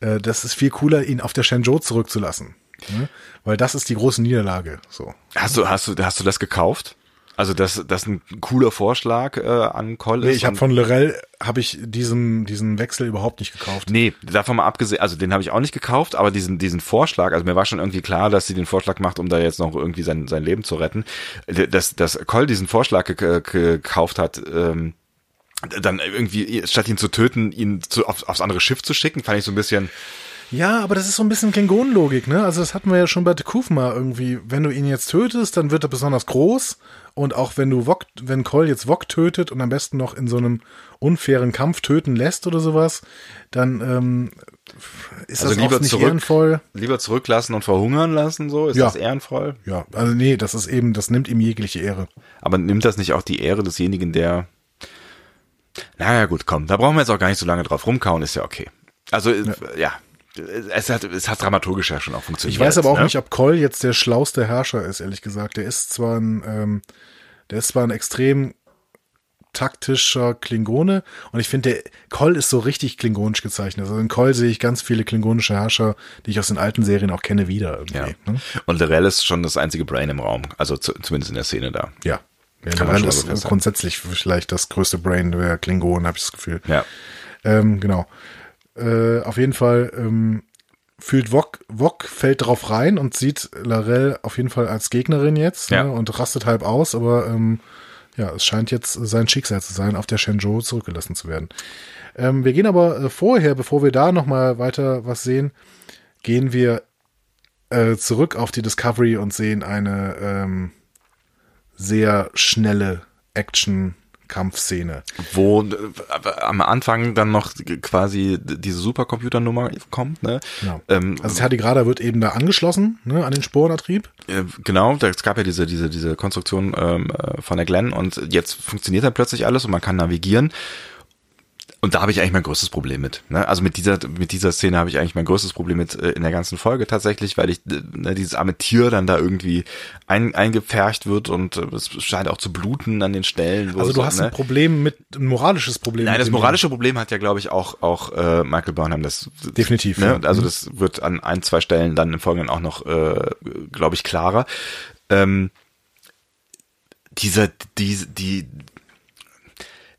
Äh, das ist viel cooler, ihn auf der Shenzhou zurückzulassen. Ne? Weil das ist die große Niederlage. So. Hast du, hast du, hast du das gekauft? Also das, das ist ein cooler Vorschlag äh, an Cole Nee, ich habe von Lorel habe ich diesen diesen Wechsel überhaupt nicht gekauft. Nee, davon mal abgesehen, also den habe ich auch nicht gekauft, aber diesen diesen Vorschlag, also mir war schon irgendwie klar, dass sie den Vorschlag macht, um da jetzt noch irgendwie sein sein Leben zu retten. Dass dass Cole diesen Vorschlag ge gekauft hat, ähm, dann irgendwie statt ihn zu töten, ihn zu, auf, aufs andere Schiff zu schicken, fand ich so ein bisschen Ja, aber das ist so ein bisschen Klingonenlogik, ne? Also das hatten wir ja schon bei Tekufma irgendwie. Wenn du ihn jetzt tötest, dann wird er besonders groß. Und auch wenn du Wok, wenn Cole jetzt Wok tötet und am besten noch in so einem unfairen Kampf töten lässt oder sowas, dann ähm, ist Also das lieber nicht zurück. ehrenvoll. lieber zurücklassen und verhungern lassen, so ist Ja. das ehrenvoll. Ja, also nee, das ist eben, das nimmt ihm jegliche Ehre. Aber nimmt das nicht auch die Ehre desjenigen, der naja, gut, komm, da brauchen wir jetzt auch gar nicht so lange drauf rumkauen, ist ja okay. Also, ja, ja es, hat, es hat dramaturgisch ja schon auch funktioniert. Ich weiß aber auch ne? nicht, ob Cole jetzt der schlauste Herrscher ist, ehrlich gesagt. Der ist zwar ein, ähm, der ist zwar ein extrem taktischer Klingone und ich finde, der Cole ist so richtig klingonisch gezeichnet. Also in Cole sehe ich ganz viele klingonische Herrscher, die ich aus den alten Serien auch kenne, wieder irgendwie. Ja. Ne? Und Lorel ist schon das einzige Brain im Raum, also zu, zumindest in der Szene da. Ja. ja Kann Lorel ist grundsätzlich vielleicht das größte Brain der Klingonen, habe ich das Gefühl. Ja. Ähm, genau. Äh, auf jeden Fall ähm, fühlt Wok, Wok fällt drauf rein und sieht Larell auf jeden Fall als Gegnerin jetzt Ja. ne, und rastet halb aus, aber ähm, ja, es scheint jetzt sein Schicksal zu sein, auf der Shenzhou zurückgelassen zu werden. Ähm, wir gehen aber äh, vorher, bevor wir da nochmal weiter was sehen, gehen wir äh, zurück auf die Discovery und sehen eine ähm, sehr schnelle Action-Kampfszene. Wo äh, am Anfang dann noch quasi diese Supercomputernummer kommt, ne? Genau. Ähm, Also Tardigrada wird eben da angeschlossen, ne, an den Sporenantrieb. Äh, Genau, da- es gab ja diese, diese, diese Konstruktion ähm, äh, von der Glenn und jetzt funktioniert dann plötzlich alles und man kann navigieren. Und da habe ich eigentlich mein größtes Problem mit. Ne? Also mit dieser, mit dieser Szene habe ich eigentlich mein größtes Problem mit äh, in der ganzen Folge tatsächlich, weil ich äh, ne, dieses arme Tier dann da irgendwie ein, eingepfercht wird und äh, es scheint auch zu bluten an den Stellen. Also du hast ne? ein Problem mit, ein moralisches Problem. Nein, das moralische Problem hat ja, glaube ich, auch auch äh, Michael Burnham. Das Definitiv, Ne? ja. Also Mhm. das wird an ein, zwei Stellen dann im Folgenden auch noch, äh, glaube ich, klarer. Ähm, dieser, die, die,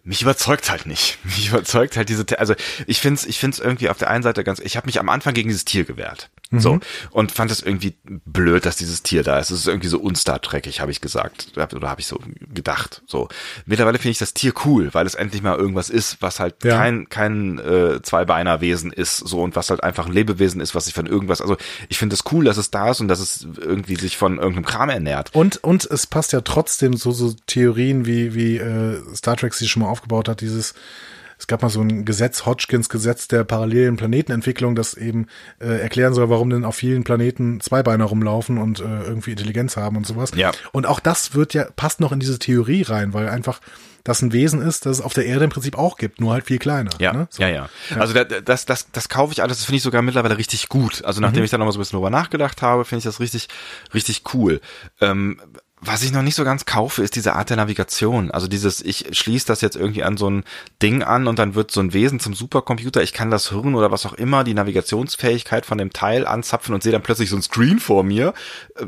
mich überzeugt halt nicht. Mich überzeugt halt diese, also ich find's, ich find's irgendwie auf der einen Seite ganz, ich habe mich am Anfang gegen dieses Tier gewehrt. Mhm. So. Und fand es irgendwie blöd, dass dieses Tier da ist. Es ist irgendwie so unstar Trek, habe ich gesagt. Oder habe ich so gedacht. So. Mittlerweile finde ich das Tier cool, weil es endlich mal irgendwas ist, was halt ja. kein, kein äh, Zweibeiner-Wesen ist, so und was halt einfach ein Lebewesen ist, was sich von irgendwas. Also ich finde es cool, dass es da ist und dass es irgendwie sich von irgendeinem Kram ernährt. Und, und es passt ja trotzdem so, so Theorien, wie, wie äh, Star Trek sie schon mal aufgebaut hat, dieses es gab mal so ein Gesetz, Hodgkins Gesetz der parallelen Planetenentwicklung, das eben äh, erklären soll, warum denn auf vielen Planeten Zweibeiner rumlaufen und äh, irgendwie Intelligenz haben und sowas. Ja. Und auch das wird ja, passt noch in diese Theorie rein, weil einfach das ein Wesen ist, das es auf der Erde im Prinzip auch gibt, nur halt viel kleiner. Ja, ne? so. ja, ja. Also das, das, das kaufe ich alles, das finde ich sogar mittlerweile richtig gut. Also nachdem mhm. ich da nochmal so ein bisschen drüber nachgedacht habe, finde ich das richtig, richtig cool. Ähm, was ich noch nicht so ganz kaufe, ist diese Art der Navigation. Also dieses, ich schließe das jetzt irgendwie an so ein Ding an und dann wird so ein Wesen zum Supercomputer. Ich kann das Hirn oder was auch immer, die Navigationsfähigkeit von dem Teil anzapfen und sehe dann plötzlich so ein Screen vor mir, äh,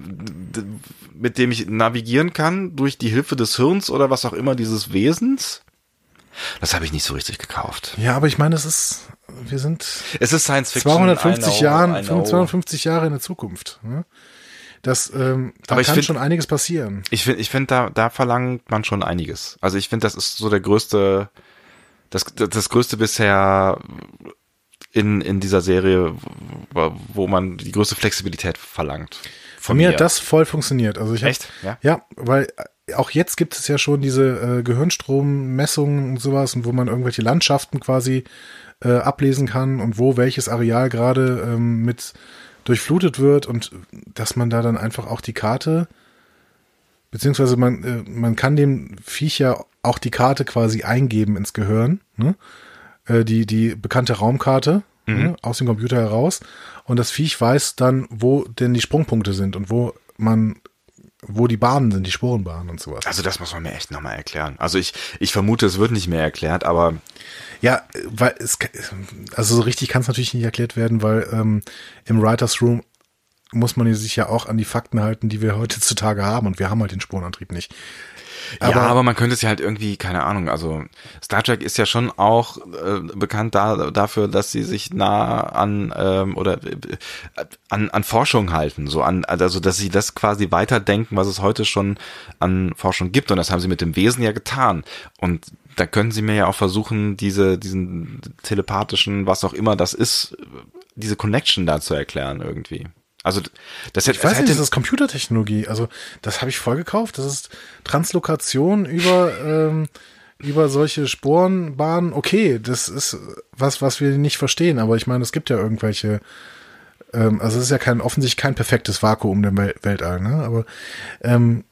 mit dem ich navigieren kann durch die Hilfe des Hirns oder was auch immer dieses Wesens. Das habe ich nicht so richtig gekauft. Ja, aber ich meine, es ist, wir sind. Es ist Science Fiction. 250 Jahren, 250 Jahre in der Zukunft. Ne? Das, ähm, da Aber kann find, schon einiges passieren. Ich finde, ich finde, da, da verlangt man schon einiges. Also ich finde, das ist so der größte, das, das größte bisher in, in dieser Serie, wo man die größte Flexibilität verlangt. Von mir, mir hat das voll funktioniert. Also ich hab, Echt? Ja? ja, weil auch jetzt gibt es ja schon diese äh, Gehirnstrommessungen und sowas, wo man irgendwelche Landschaften quasi äh, ablesen kann und wo welches Areal gerade ähm, mit durchflutet wird und dass man da dann einfach auch die Karte, beziehungsweise man, äh, man kann dem Viech ja auch die Karte quasi eingeben ins Gehirn, ne? äh, die, die bekannte Raumkarte mhm. ne? aus dem Computer heraus und das Viech weiß dann, wo denn die Sprungpunkte sind und wo man wo die Bahnen sind, die Sporenbahnen und sowas. Also das muss man mir echt nochmal erklären. Also ich, ich vermute, es wird nicht mehr erklärt, aber ja, weil es, also so richtig kann es natürlich nicht erklärt werden, weil ähm, im Writers Room muss man sich ja auch an die Fakten halten, die wir heutzutage haben und wir haben halt den Spurenantrieb nicht. Aber, ja, aber man könnte es ja halt irgendwie, keine Ahnung, also Star Trek ist ja schon auch äh, bekannt da, dafür, dass sie sich nah an ähm, oder äh, an, an Forschung halten, so an, also dass sie das quasi weiterdenken, was es heute schon an Forschung gibt. Und das haben sie mit dem Wesen ja getan. Und da können sie mir ja auch versuchen, diese, diesen telepathischen, was auch immer das ist, diese Connection da zu erklären irgendwie. Also das hätte, ich weiß das nicht, das ist Computertechnologie. Also das habe ich voll gekauft. Das ist Translokation über ähm, über solche Sporenbahnen. Okay, das ist was, was wir nicht verstehen. Aber ich meine, es gibt ja irgendwelche. Ähm, also es ist ja kein offensichtlich kein perfektes Vakuum im Weltall. Ne? Aber ähm,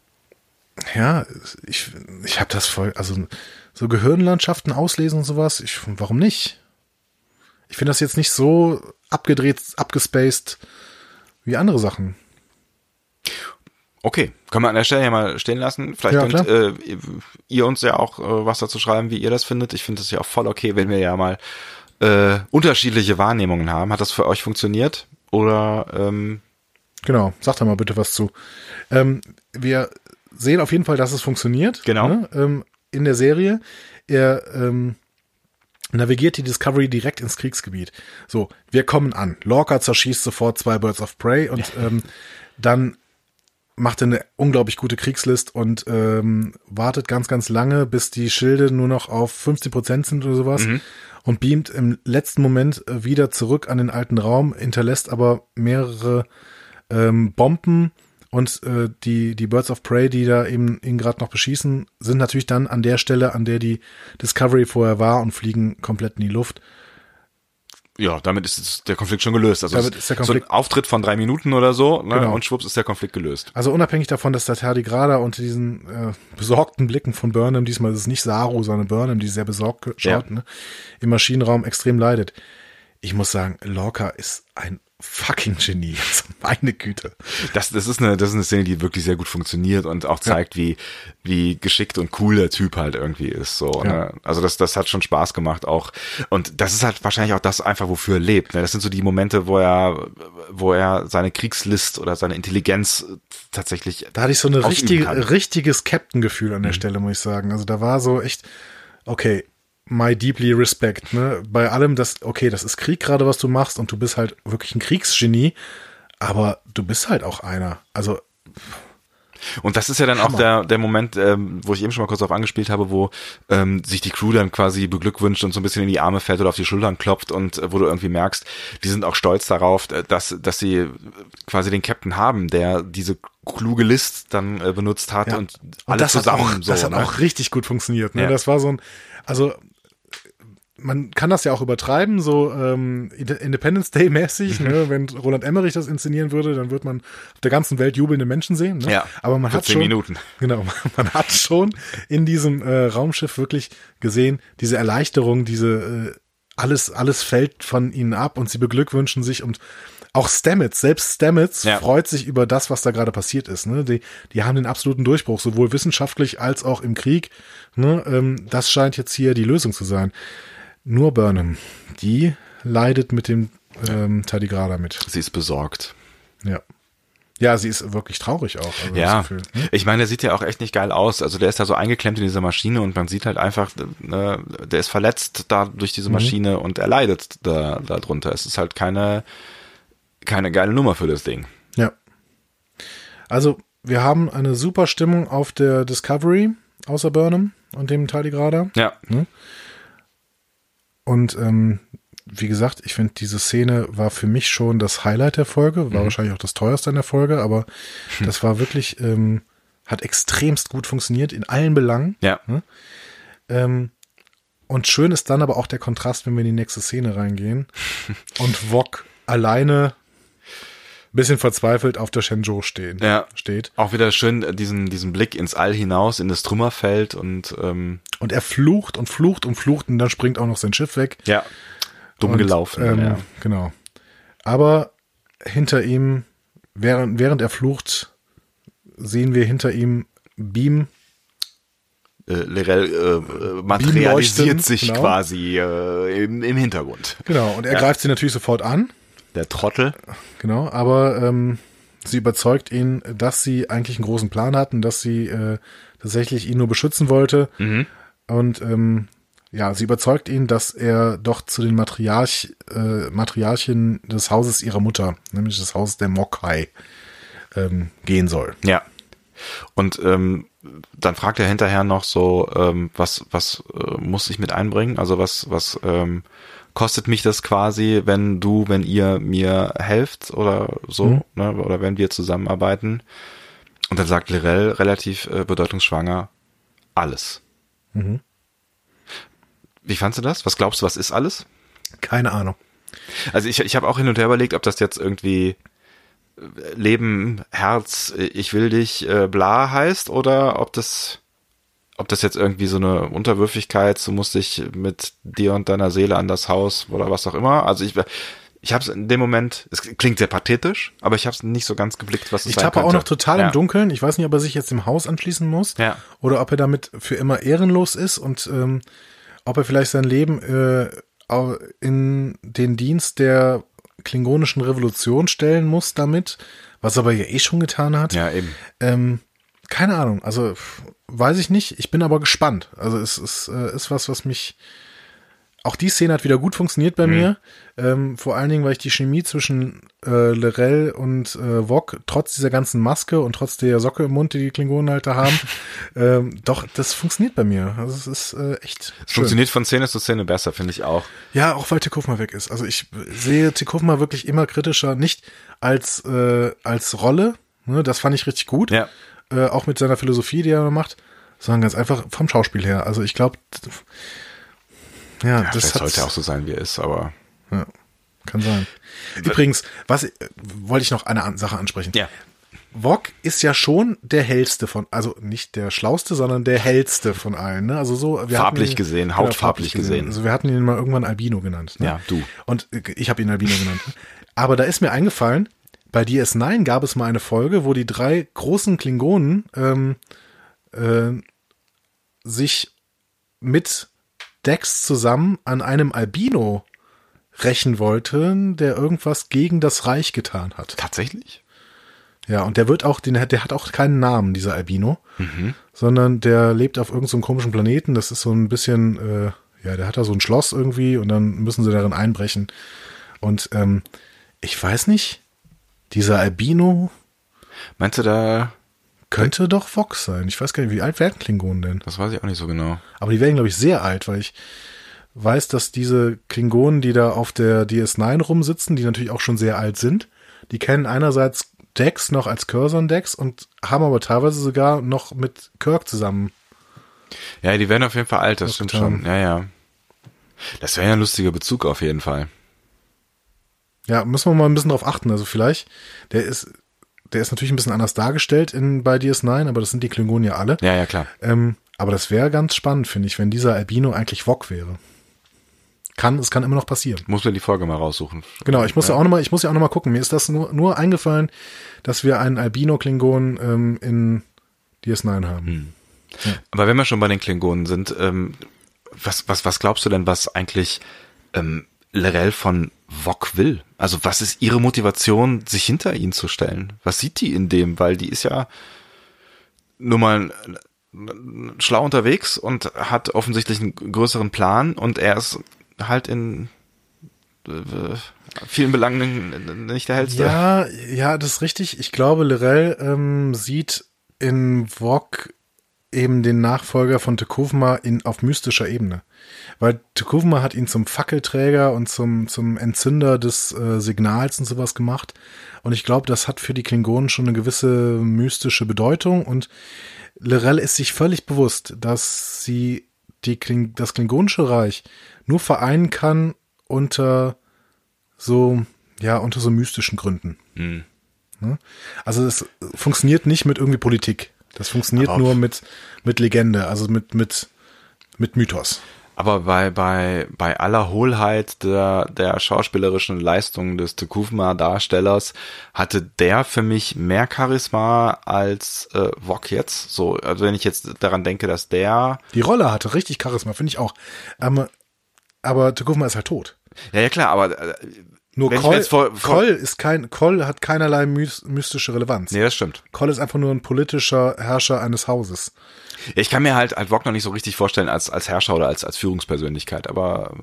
ja, ich ich habe das voll. Also so Gehirnlandschaften auslesen und sowas. Ich, warum nicht? Ich finde das jetzt nicht so abgedreht, abgespaced wie andere Sachen. Okay, können wir an der Stelle ja mal stehen lassen. Vielleicht ja, könnt äh, ihr uns ja auch äh, was dazu schreiben, wie ihr das findet. Ich finde es ja auch voll okay, wenn wir ja mal äh, unterschiedliche Wahrnehmungen haben. Hat das für euch funktioniert? Oder ähm genau, sagt da mal bitte was zu. Ähm, wir sehen auf jeden Fall, dass es funktioniert. Genau. Ne? Ähm, in der Serie. Er ähm, navigiert die Discovery direkt ins Kriegsgebiet. So, wir kommen an. Lorca zerschießt sofort zwei Birds of Prey und ähm, dann macht er eine unglaublich gute Kriegslist und ähm, wartet ganz, ganz lange, bis die Schilde nur noch auf 50 Prozent sind oder sowas mhm. und beamt im letzten Moment äh, wieder zurück an den alten Raum, hinterlässt aber mehrere ähm, Bomben und äh, die, die Birds of Prey, die da eben ihn gerade noch beschießen, sind natürlich dann an der Stelle, an der die Discovery vorher war und fliegen komplett in die Luft. Ja, damit ist der Konflikt schon gelöst. Also damit ist der Konflikt so ein Auftritt von drei Minuten oder so, ne? genau. und schwupps ist der Konflikt gelöst. Also unabhängig davon, dass der Tardigrada unter diesen äh, besorgten Blicken von Burnham, diesmal ist es nicht Saru, sondern Burnham, die sehr besorgt schaut, ja. ne? im Maschinenraum extrem leidet. Ich muss sagen, Lorca ist ein fucking Genie. Also meine Güte. Das, das ist eine, das ist eine Szene, die wirklich sehr gut funktioniert und auch zeigt, ja. wie, wie geschickt und cool der Typ halt irgendwie ist, so, ja. ne? Also das, das hat schon Spaß gemacht auch. Und das ist halt wahrscheinlich auch das einfach, wofür er lebt, ne? Das sind so die Momente, wo er, wo er seine Kriegslist oder seine Intelligenz tatsächlich. Da hatte ich so ein richtige, richtiges Captain-Gefühl an der mhm. Stelle, muss ich sagen. Also da war so echt, okay, my deeply respect, ne? Bei allem, das, okay, das ist Krieg gerade, was du machst und du bist halt wirklich ein Kriegsgenie, aber du bist halt auch einer. Also, Und das ist ja dann Hammer. auch der, der Moment, ähm, wo ich eben schon mal kurz auf angespielt habe, wo ähm, sich die Crew dann quasi beglückwünscht und so ein bisschen in die Arme fällt oder auf die Schultern klopft und äh, wo du irgendwie merkst, die sind auch stolz darauf, äh, dass, dass sie quasi den Captain haben, der diese kluge List dann äh, benutzt hat ja. und Und alle das zusammen hat auch, so. das hat ne? auch richtig gut funktioniert. Ne? Ja. Das war so ein, also man kann das ja auch übertreiben, so ähm, Independence Day mäßig. ne? Wenn Roland Emmerich das inszenieren würde, dann wird man auf der ganzen Welt jubelnde Menschen sehen. Ne? Ja, aber man hat schon, Minuten. Genau, man hat schon in diesem äh, Raumschiff wirklich gesehen, diese Erleichterung, diese äh, alles alles fällt von ihnen ab und sie beglückwünschen sich und auch Stamets, selbst Stamets Ja. freut sich über das, was da gerade passiert ist. Ne? Die, die haben den absoluten Durchbruch, sowohl wissenschaftlich als auch im Krieg. Ne? Ähm, das scheint jetzt hier die Lösung zu sein. Nur Burnham, die leidet mit dem ähm, Tardigrada mit. Sie ist besorgt. Ja. Ja, sie ist wirklich traurig auch. Also Ja, ne? ich meine, der sieht ja auch echt nicht geil aus. Also der ist da so eingeklemmt in dieser Maschine und man sieht halt einfach, äh, der ist verletzt da durch Mhm. diese Maschine und er leidet da, da drunter. Es ist halt keine, keine geile Nummer für das Ding. Ja. Also, wir haben eine super Stimmung auf der Discovery, außer Burnham und dem Tardigrada. Ja, Und ähm, wie gesagt, ich finde, diese Szene war für mich schon das Highlight der Folge, war wahrscheinlich auch das teuerste in der Folge, aber das war wirklich, ähm, hat extremst gut funktioniert in allen Belangen. ja, Ähm, und schön ist dann aber auch der Kontrast, wenn wir in die nächste Szene reingehen und Wok alleine bisschen verzweifelt auf der Shenzhou stehen, Ja. steht. auch wieder schön äh, diesen, diesen Blick ins All hinaus, in das Trümmerfeld und ähm, Und er flucht und flucht und flucht und dann springt auch noch sein Schiff weg. ja, dumm und, gelaufen. Ähm, ja. Genau. Aber hinter ihm, während, während er flucht, sehen wir hinter ihm Beam. Äh, Lirel äh, äh, materialisiert sich genau. quasi äh, im, im Hintergrund. Genau. Und er Ja. greift sie natürlich sofort an. Der Trottel. Genau. Aber ähm, sie überzeugt ihn, dass sie eigentlich einen großen Plan hatten, dass sie äh, tatsächlich ihn nur beschützen wollte. Mhm. Und ähm, ja, sie überzeugt ihn, dass er doch zu den Matriarch, äh, Matriarchen des Hauses ihrer Mutter, nämlich des Hauses der Mokai, ähm, gehen soll. Ja. Und ähm, dann fragt er hinterher noch so, ähm, was, was äh, muss ich mit einbringen? Also was, was ähm, kostet mich das quasi, wenn du, wenn ihr mir helft oder so, Mhm. ne? oder wenn wir zusammenarbeiten? Und dann sagt Lirel relativ äh, bedeutungsschwanger, alles. Mhm. Wie fandst du das? Was glaubst du, was ist alles? Keine Ahnung. Also ich, ich habe auch hin und her überlegt, ob das jetzt irgendwie äh, Leben, Herz, äh, ich will dich, äh, bla heißt oder ob das, ob das jetzt irgendwie so eine Unterwürfigkeit, du musst dich mit dir und deiner Seele an das Haus oder was auch immer. Also ich, ich habe es in dem Moment, es klingt sehr pathetisch, aber ich habe es nicht so ganz geblickt, was es Ich sein tappe auch noch total ja. im Dunkeln. Ich weiß nicht, ob er sich jetzt im Haus anschließen muss Ja. oder ob er damit für immer ehrenlos ist und ähm, ob er vielleicht sein Leben äh, in den Dienst der klingonischen Revolution stellen muss damit, was er aber ja eh schon getan hat. Ja, eben. Ähm, keine Ahnung, also weiß ich nicht. Ich bin aber gespannt. Also es ist, äh, ist was, was mich. Auch die Szene hat wieder gut funktioniert bei mir. Ähm, vor allen Dingen, weil ich die Chemie zwischen äh, Lorel und äh, Wok trotz dieser ganzen Maske und trotz der Socke im Mund, die die Klingonen halt da haben, ähm, doch, das funktioniert bei mir. Also es ist äh, echt Es schön. funktioniert von Szene zu Szene besser, finde ich auch. Ja, auch weil Tikufma weg ist. Also ich sehe Tikufma wirklich immer kritischer, nicht als, äh, als Rolle, ne, das fand ich richtig gut, Ja. Äh, auch mit seiner Philosophie, die er macht, sondern ganz einfach vom Schauspiel her. Also ich glaube, ja, Ja, das sollte auch so sein, wie er ist, aber ja, kann sein. Übrigens, was äh, wollte ich noch eine An- Sache ansprechen. ja. Wok ist ja schon der hellste von, also nicht der schlauste, sondern der hellste von allen. Ne? Also so wir Farblich ihn- gesehen, Genau, hautfarblich gesehen. Also wir hatten ihn mal irgendwann Albino genannt. Ne? Ja, du. Und ich habe ihn Albino genannt. Aber da ist mir eingefallen, bei DS9 gab es mal eine Folge, wo die drei großen Klingonen ähm, äh, sich mit Dex zusammen an einem Albino rächen wollten, der irgendwas gegen das Reich getan hat. Tatsächlich? Ja, und der wird auch, den, der hat auch keinen Namen, dieser Albino, sondern der lebt auf irgendeinem komischen Planeten. Das ist so ein bisschen, äh, Ja, der hat da so ein Schloss irgendwie und dann müssen sie darin einbrechen. Und ähm, ich weiß nicht, dieser Albino Meinst du da, könnte doch Vox sein. Ich weiß gar nicht, wie alt werden Klingonen denn? das weiß ich auch nicht so genau. Aber die werden, glaube ich, sehr alt, weil ich weiß, dass diese Klingonen, die da auf der DS9 rumsitzen, die natürlich auch schon sehr alt sind, die kennen einerseits Dex noch als Curzon-Dex und haben aber teilweise sogar noch mit Kirk zusammen. Ja, die werden auf jeden Fall alt, das stimmt schon. Ja, ja. Das wäre ja ein lustiger Bezug auf jeden Fall. Ja, müssen wir mal ein bisschen drauf achten. Also vielleicht, der ist, der ist natürlich ein bisschen anders dargestellt in, bei DS9, aber das sind die Klingonen ja alle. Ja, ja, klar. Ähm, aber das wäre ganz spannend, finde ich, wenn dieser Albino eigentlich Vok wäre. Kann, es kann immer noch passieren. Muss mir die Folge mal raussuchen. Genau, ich muss ja auch noch mal, ich muss ja auch noch mal gucken. Mir ist das nur, nur eingefallen, dass wir einen Albino-Klingon ähm, in DS9 haben. Aber wenn wir schon bei den Klingonen sind, ähm, was, was, was glaubst du denn, was eigentlich ähm, Lorel von Vok will? Also was ist ihre Motivation, sich hinter ihn zu stellen? Was sieht die in dem? Weil die ist ja nur mal äh, schlau unterwegs und hat offensichtlich einen größeren Plan und er ist halt in äh, vielen Belangen nicht der hellste. Ja, ja, das ist richtig. Ich glaube, Lorel ähm, sieht in Vok eben den Nachfolger von Tekuvma in auf mystischer Ebene. Weil Tekuvma hat ihn zum Fackelträger und zum, zum Entzünder des äh, Signals und sowas gemacht. Und ich glaube, das hat für die Klingonen schon eine gewisse mystische Bedeutung. Und Lorel ist sich völlig bewusst, dass sie die Kling das Klingonische Reich nur vereinen kann unter so, ja, unter so mystischen Gründen. Hm. Ne? Also es funktioniert nicht mit irgendwie Politik. Das funktioniert Aber- nur mit, mit Legende, also mit, mit, mit Mythos. Aber bei, bei, bei aller Hohlheit der, der schauspielerischen Leistung des Tekufma-Darstellers hatte der für mich mehr Charisma als äh, Vok jetzt. So, also wenn ich jetzt daran denke, dass der. Die Rolle hatte richtig Charisma, finde ich auch. Aber, aber Tekufma ist halt tot. Ja, ja klar, aber äh, Nur Koll, Koll ist kein, Koll hat keinerlei mys mystische Relevanz. nee, das stimmt. Koll ist einfach nur ein politischer Herrscher eines Hauses. Ich kann mir halt, halt Vok noch nicht so richtig vorstellen als, als Herrscher oder als, als Führungspersönlichkeit, aber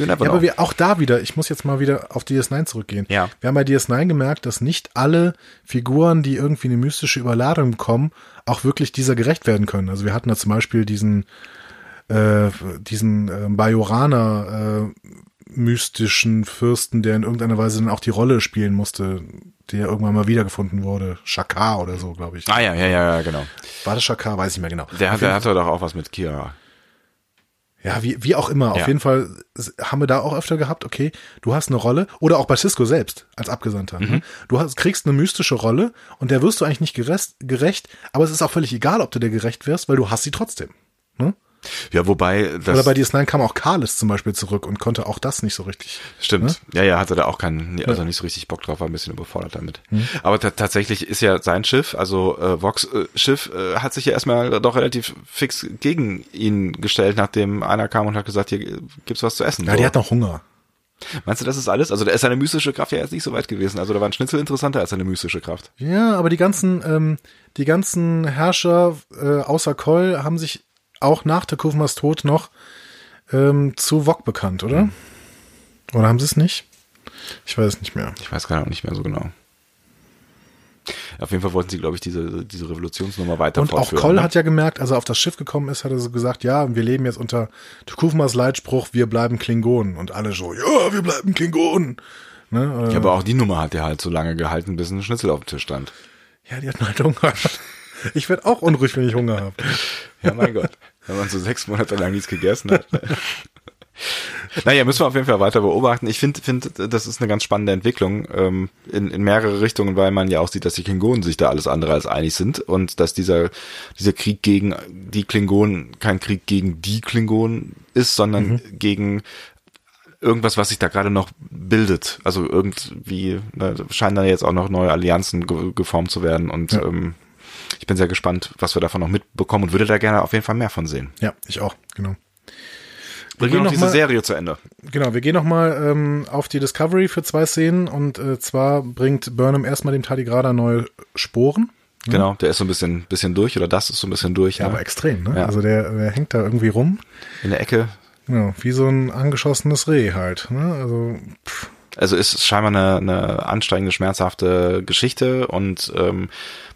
never Ja, aber wir, auch da wieder, ich muss jetzt mal wieder auf DS9 zurückgehen. Ja. Wir haben bei DS9 gemerkt, dass nicht alle Figuren, die irgendwie eine mystische Überladung bekommen, auch wirklich dieser gerecht werden können. Also wir hatten da zum Beispiel diesen, äh, diesen äh, Bajoraner äh, mystischen Fürsten, der in irgendeiner Weise dann auch die Rolle spielen musste, der irgendwann mal wiedergefunden wurde. Shakar oder so, glaube ich. ah ja, ja, ja, ja, genau. War das Shakar? Weiß ich nicht mehr genau. Der, hat- der hatte doch auch was mit Kira. Ja, wie, wie auch immer. Auf Ja. jeden Fall haben wir da auch öfter gehabt, okay, du hast eine Rolle, oder auch bei Cisco selbst als Abgesandter. Mhm. Ne? Du hast, kriegst eine mystische Rolle und der wirst du eigentlich nicht gerecht, gerecht, aber es ist auch völlig egal, ob du der gerecht wirst, weil du hast sie trotzdem. Ne? Ja, wobei das Oder bei DS9 kam auch Kalis zum Beispiel zurück und konnte auch das nicht so richtig. Stimmt. Ne? Ja, ja, hatte da auch keinen, also nicht so richtig Bock drauf, war ein bisschen überfordert damit. Hm. Aber ta- tatsächlich ist ja sein Schiff, also äh, Vox äh, Schiff, äh, hat sich ja erstmal doch relativ fix gegen ihn gestellt, nachdem einer kam und hat gesagt, hier äh, gibt's was zu essen. Ja, so. die hat noch Hunger. Meinst du, das ist alles? Also da ist seine mystische Kraft ja jetzt nicht so weit gewesen. Also da war ein Schnitzel interessanter als seine mystische Kraft. Ja, aber die ganzen, ähm, die ganzen Herrscher äh, außer Koll haben sich auch nach Tekufmas Tod noch ähm, zu Wok bekannt, oder? Oder haben sie es nicht? Ich weiß es nicht mehr. Ich weiß gar nicht mehr so genau. Auf jeden Fall wollten sie, glaube ich, diese, diese Revolutionsnummer weiter Und auch. Koll ne? hat ja gemerkt, als er auf das Schiff gekommen ist, hat er so gesagt, ja, wir leben jetzt unter Tekufmas Leitspruch, wir bleiben Klingonen. Und alle so, ja, wir bleiben Klingonen. Ne? äh, ja, aber auch die Nummer hat ja halt so lange gehalten, bis ein Schnitzel auf dem Tisch stand. ja, die hatten halt Hunger. Ich werde auch unruhig, wenn ich Hunger habe. Ja, mein Gott. Wenn man so sechs Monate lang nichts gegessen hat. Naja, müssen wir auf jeden Fall weiter beobachten. Ich finde, finde, das ist eine ganz spannende Entwicklung ähm, in, in mehrere Richtungen, weil man ja auch sieht, dass die Klingonen sich da alles andere als einig sind und dass dieser, dieser Krieg gegen die Klingonen kein Krieg gegen die Klingonen ist, sondern gegen irgendwas, was sich da gerade noch bildet. Also irgendwie ne, scheinen da jetzt auch noch neue Allianzen ge geformt zu werden und Ja. ähm, bin sehr gespannt, was wir davon noch mitbekommen und würde da gerne auf jeden Fall mehr von sehen. Ja, ich auch, genau. Bringen gehen wir noch noch diese mal- Serie zu Ende. Genau, wir gehen nochmal ähm, auf die Discovery für zwei Szenen und äh, zwar bringt Burnham erstmal dem Tardigrada neue Sporen. Genau, der ist so ein bisschen, bisschen durch oder das ist so ein bisschen durch. Ja, ne? aber extrem, ne? Ja. Also der, der hängt da irgendwie rum. In der Ecke. Ja, wie so ein angeschossenes Reh halt. Ne? Also pff, Also ist es scheinbar eine, eine anstrengende, schmerzhafte Geschichte und ähm,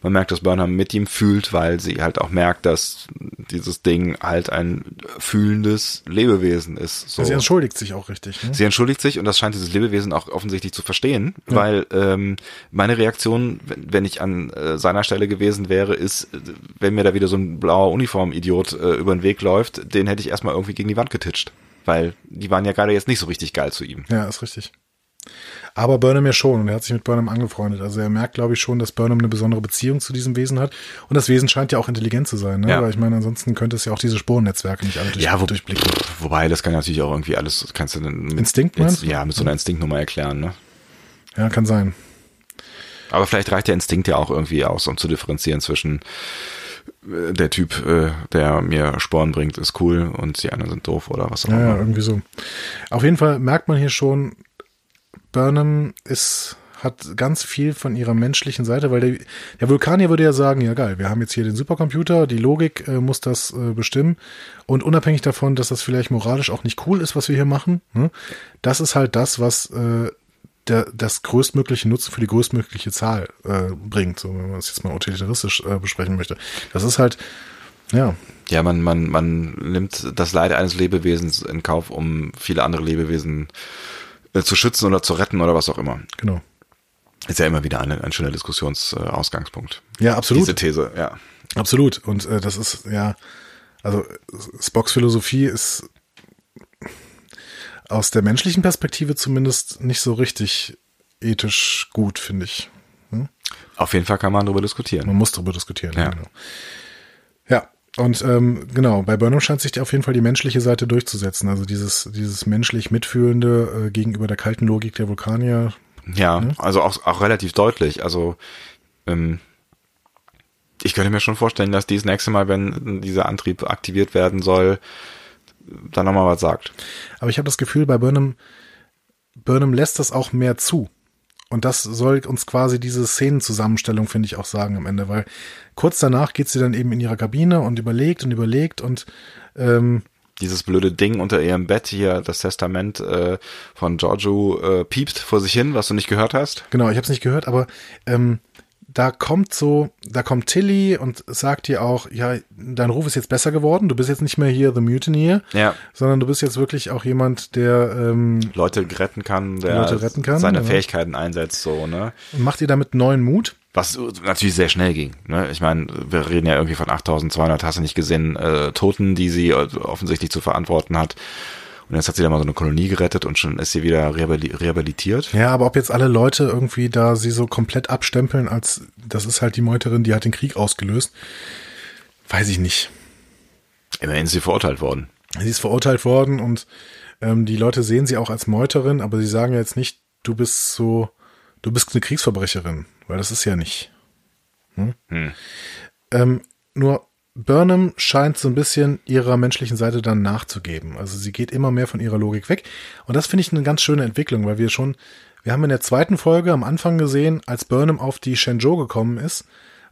man merkt, dass Burnham mit ihm fühlt, weil sie halt auch merkt, dass dieses Ding halt ein fühlendes Lebewesen ist. So. sie entschuldigt sich auch richtig. Ne? Sie entschuldigt sich und das scheint dieses Lebewesen auch offensichtlich zu verstehen, weil ähm, meine Reaktion, wenn, wenn ich an äh, seiner Stelle gewesen wäre, ist, äh, wenn mir da wieder so ein blauer Uniform-Idiot äh, über den Weg läuft, den hätte ich erstmal irgendwie gegen die Wand getitscht. Weil die waren ja gerade jetzt nicht so richtig geil zu ihm. Ja, ist richtig. Aber Burnham ja schon und er hat sich mit Burnham angefreundet. Also er merkt, glaube ich, schon, dass Burnham eine besondere Beziehung zu diesem Wesen hat. Und das Wesen scheint ja auch intelligent zu sein, ne? Ja. Weil ich meine, ansonsten könnte es ja auch diese Spurennetzwerke nicht alle durch, Ja, wo, durchblicken. wobei, das kann natürlich auch irgendwie alles, kannst du dann mit, Instinkt, du? Ja, mit so einer Instinktnummer erklären, ne? Ja, kann sein. Aber vielleicht reicht der Instinkt ja auch irgendwie aus, um zu differenzieren zwischen äh, der Typ, äh, der mir Sporen bringt, ist cool und die anderen sind doof oder was auch Ja, ja, immer. irgendwie so. Auf jeden Fall merkt man hier schon, Burnham ist, hat ganz viel von ihrer menschlichen Seite, weil der, der Vulkanier würde ja sagen, ja geil, wir haben jetzt hier den Supercomputer, die Logik äh, muss das äh, bestimmen und unabhängig davon, dass das vielleicht moralisch auch nicht cool ist, was wir hier machen, ne, das ist halt das, was äh, der, das größtmögliche Nutzen für die größtmögliche Zahl äh, bringt, so wenn man es jetzt mal utilitaristisch äh, besprechen möchte. Das ist halt, ja, Ja, man, man, man nimmt das Leid eines Lebewesens in Kauf, um viele andere Lebewesen äh, zu schützen oder zu retten oder was auch immer. genau. Ist ja immer wieder eine, ein schöner Diskussionsausgangspunkt. Ja, absolut. Diese These, ja. Absolut. Und äh, das ist, ja, also Spocks Philosophie ist aus der menschlichen Perspektive zumindest nicht so richtig ethisch gut, finde ich. Auf jeden Fall kann man darüber diskutieren. Man muss darüber diskutieren. Ja. Genau. Und ähm, genau, bei Burnham scheint sich auf jeden Fall die menschliche Seite durchzusetzen. Also dieses, dieses menschlich Mitfühlende äh, gegenüber der kalten Logik der Vulkanier. Ja, also auch, auch relativ deutlich. Also ähm, ich könnte mir schon vorstellen, dass dies nächste Mal, wenn dieser Antrieb aktiviert werden soll, dann nochmal was sagt. Aber ich habe das Gefühl, bei Burnham, Burnham lässt das auch mehr zu. Und das soll uns quasi diese Szenenzusammenstellung, finde ich, auch sagen am Ende, weil kurz danach geht sie dann eben in ihrer Kabine und überlegt und überlegt und ähm, Dieses blöde Ding unter ihrem Bett hier, das Testament äh, von Giorgio äh, piept vor sich hin, was du nicht gehört hast. genau, ich habe es nicht gehört, aber ähm, da kommt so, da kommt Tilly und sagt ihr auch, ja, dein Ruf ist jetzt besser geworden, du bist jetzt nicht mehr hier The Mutineer, Ja. sondern du bist jetzt wirklich auch jemand, der ähm, Leute retten kann, der Leute retten kann, seine ja. Fähigkeiten einsetzt, so, ne? macht ihr damit neuen Mut. Was natürlich sehr schnell ging. Ne? Ich meine, wir reden ja irgendwie von 8200, hast du nicht gesehen, äh, Toten, die sie äh, offensichtlich zu verantworten hat. Und jetzt hat sie da mal so eine Kolonie gerettet und schon ist sie wieder rehabili- rehabilitiert. Ja, aber ob jetzt alle Leute irgendwie da sie so komplett abstempeln, als das ist halt die Meuterin, die hat den Krieg ausgelöst, weiß ich nicht. Immerhin ist sie verurteilt worden. Sie ist verurteilt worden und ähm, die Leute sehen sie auch als Meuterin, aber sie sagen ja jetzt nicht, du bist so, du bist eine Kriegsverbrecherin, weil das ist ja nicht. Hm? Ähm, nur Burnham scheint so ein bisschen ihrer menschlichen Seite dann nachzugeben. Also sie geht immer mehr von ihrer Logik weg. Und das finde ich eine ganz schöne Entwicklung, weil wir schon, wir haben in der zweiten Folge am Anfang gesehen, als Burnham auf die Shenzhou gekommen ist,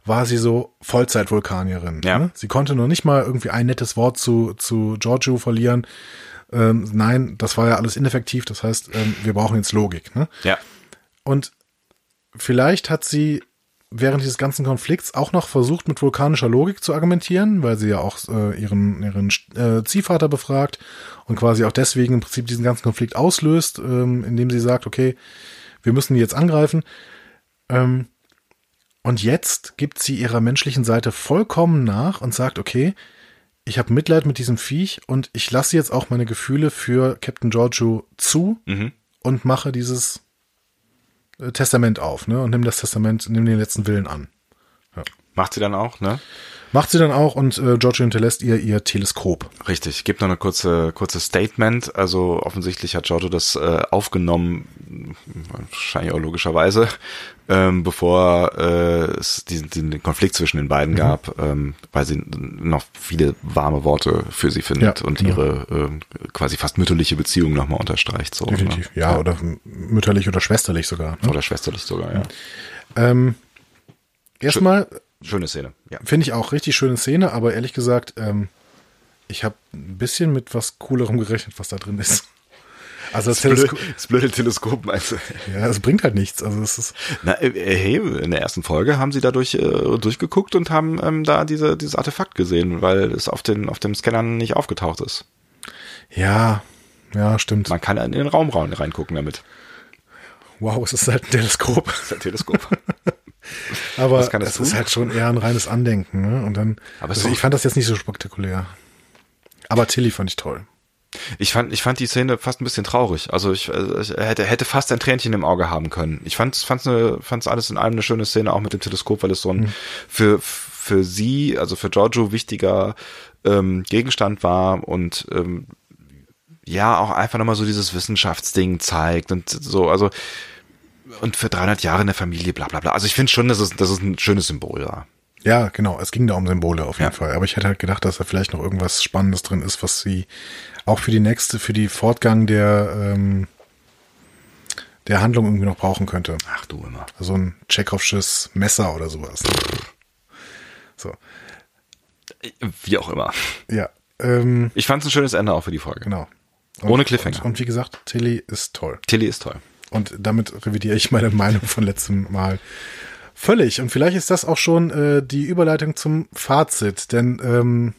war sie so Vollzeit-Vulkanierin. Ja. Ne? Sie konnte noch nicht mal irgendwie ein nettes Wort zu, zu Giorgio verlieren. Ähm, nein, das war ja alles ineffektiv. Das heißt, ähm, wir brauchen jetzt Logik. Ne? Ja. Und vielleicht hat sie während dieses ganzen Konflikts auch noch versucht, mit vulkanischer Logik zu argumentieren, weil sie ja auch äh, ihren, ihren äh, Ziehvater befragt und quasi auch deswegen im Prinzip diesen ganzen Konflikt auslöst, ähm, indem sie sagt, okay, wir müssen die jetzt angreifen. Ähm, und jetzt gibt sie ihrer menschlichen Seite vollkommen nach und sagt, okay, ich habe Mitleid mit diesem Viech und ich lasse jetzt auch meine Gefühle für Captain Giorgio zu Mhm. und mache dieses Testament auf, ne? Und nimm das Testament, nimm den letzten Willen an. Macht sie dann auch, ne? Macht sie dann auch und äh, Giorgio hinterlässt ihr ihr Teleskop. Richtig. Gibt noch eine kurze, kurze Statement. Also offensichtlich hat Giorgio das äh, aufgenommen, wahrscheinlich auch logischerweise, ähm, bevor äh, es diesen, diesen Konflikt zwischen den beiden gab, ähm, weil sie noch viele warme Worte für sie findet Ja, und genau. ihre äh, quasi fast mütterliche Beziehung nochmal unterstreicht. So, Definitiv. Ne? Ja, oder m- mütterlich oder schwesterlich sogar. Ne? Oder schwesterlich sogar, ja. Ähm, erstmal Schöne Szene, ja. Finde ich auch richtig schöne Szene, aber ehrlich gesagt, ähm, ich habe ein bisschen mit was Coolerem gerechnet, was da drin ist. Also das, Das blöde, Teleskop, das blöde Teleskop meinst du? ja, es bringt halt nichts. Also es ist, Na, äh, hey, in der ersten Folge haben sie dadurch äh, durchgeguckt und haben ähm, da diese, dieses Artefakt gesehen, weil es auf den, auf dem Scannern nicht aufgetaucht ist. ja, ja, stimmt. Man kann in den Raum rein- reingucken damit. Wow, es ist halt ein Teleskop. Das ist ein Teleskop. Aber das es tun? ist halt schon eher ein reines Andenken. Ne? Und dann, es also ich fand das jetzt nicht so spektakulär. Aber Tilly fand ich toll. Ich fand, ich fand die Szene fast ein bisschen traurig. Also ich, äh, ich hätte, hätte fast ein Tränchen im Auge haben können. Ich fand, fand's, eine, fand's alles in allem eine schöne Szene, auch mit dem Teleskop, weil es so ein für, für sie, also für Giorgio wichtiger ähm, Gegenstand war und ähm, ja, auch einfach nochmal so dieses Wissenschaftsding zeigt und so, also und für 300 Jahre in der Familie, bla bla bla. Also ich finde schon, dass es, dass es ein schönes Symbol war. Ja, genau. Es ging da um Symbole auf jeden Ja. Fall. Aber ich hätte halt gedacht, dass da vielleicht noch irgendwas Spannendes drin ist, was sie auch für die nächste, für die Fortgang der, ähm, der Handlung irgendwie noch brauchen könnte. Ach du immer. Also ein Tschechows Messer oder sowas. So. Wie auch immer. Ja. Ähm, Ich fand es ein schönes Ende auch für die Folge. genau. Ohne Cliffhanger. Und, und wie gesagt, Tilly ist toll. Tilly ist toll. Und damit revidiere ich meine Meinung von letztem Mal völlig. Und vielleicht ist das auch schon äh, die Überleitung zum Fazit. Denn ähm,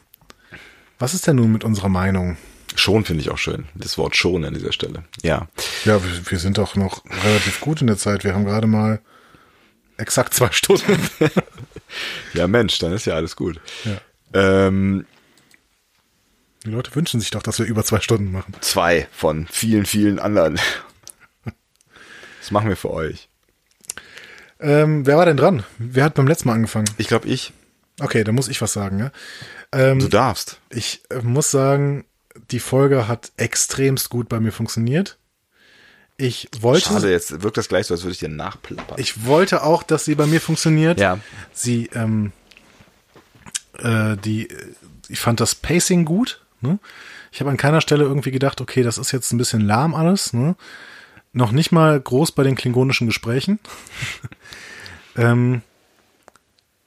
was ist denn nun mit unserer Meinung? Schon finde ich auch schön. Das Wort schon an dieser Stelle. Ja. Ja, wir, wir sind doch noch relativ gut in der Zeit. Wir haben gerade mal exakt zwei Stunden. Ja, Mensch, dann ist ja alles gut. Ja. Ähm, Die Leute wünschen sich doch, dass wir über zwei Stunden machen. zwei von vielen, vielen anderen. Das machen wir für euch. Ähm, wer war denn dran? Wer hat beim letzten Mal angefangen? Ich glaube, ich. Okay, dann muss ich was sagen. Ja? Ähm, Du darfst. ich äh, muss sagen, die Folge hat extremst gut bei mir funktioniert. Ich wollte, Schade, jetzt wirkt das gleich so, als würde ich dir nachplappern. ich wollte auch, dass sie bei mir funktioniert. Ja. Sie, ähm, äh, die, ich fand das Pacing gut. Ne? Ich habe an keiner Stelle irgendwie gedacht, okay, das ist jetzt ein bisschen lahm alles. Ne? Noch nicht mal groß bei den klingonischen Gesprächen. ähm,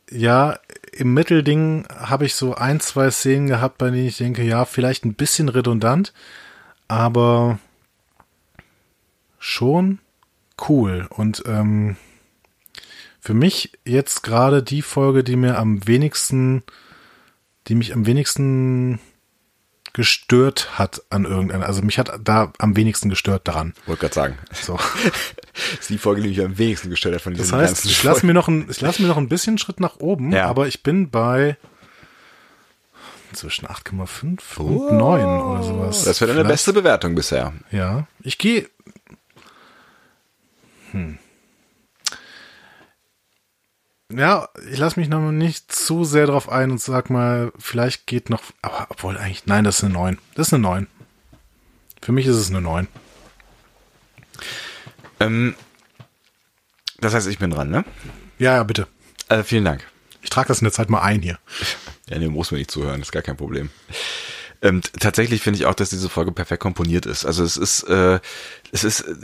ja, im Mittelding habe ich so ein, zwei Szenen gehabt, bei denen ich denke, ja, vielleicht ein bisschen redundant, aber schon cool. Und ähm, für mich jetzt gerade die Folge, die mir am wenigsten, die mich am wenigsten gestört hat an irgendeiner, also mich hat da am wenigsten gestört daran. Wollte gerade sagen. So. Das ist die Folge, die mich am wenigsten gestellt hat von Das diesen heißt, ganzen ich lasse mir noch ein, ich lasse mir noch ein bisschen Schritt nach oben, Ja. aber ich bin bei zwischen 8,5 und 9 oder sowas. Das wäre deine beste Bewertung bisher. Ja, ich gehe. Hm. Ja, ich lasse mich noch nicht zu sehr drauf ein und sag mal, vielleicht geht noch. Aber obwohl eigentlich, nein, das ist eine 9. Das ist eine 9. Für mich ist es eine 9. Ähm, das heißt, ich bin dran, ne? Ja, ja, bitte. Äh, vielen Dank. Ich trage das in der Zeit mal ein hier. Ja, nee, muss mir nicht zuhören, ist gar kein Problem. Ähm, tatsächlich finde ich auch, dass diese Folge perfekt komponiert ist. Also es ist, äh, es ist äh,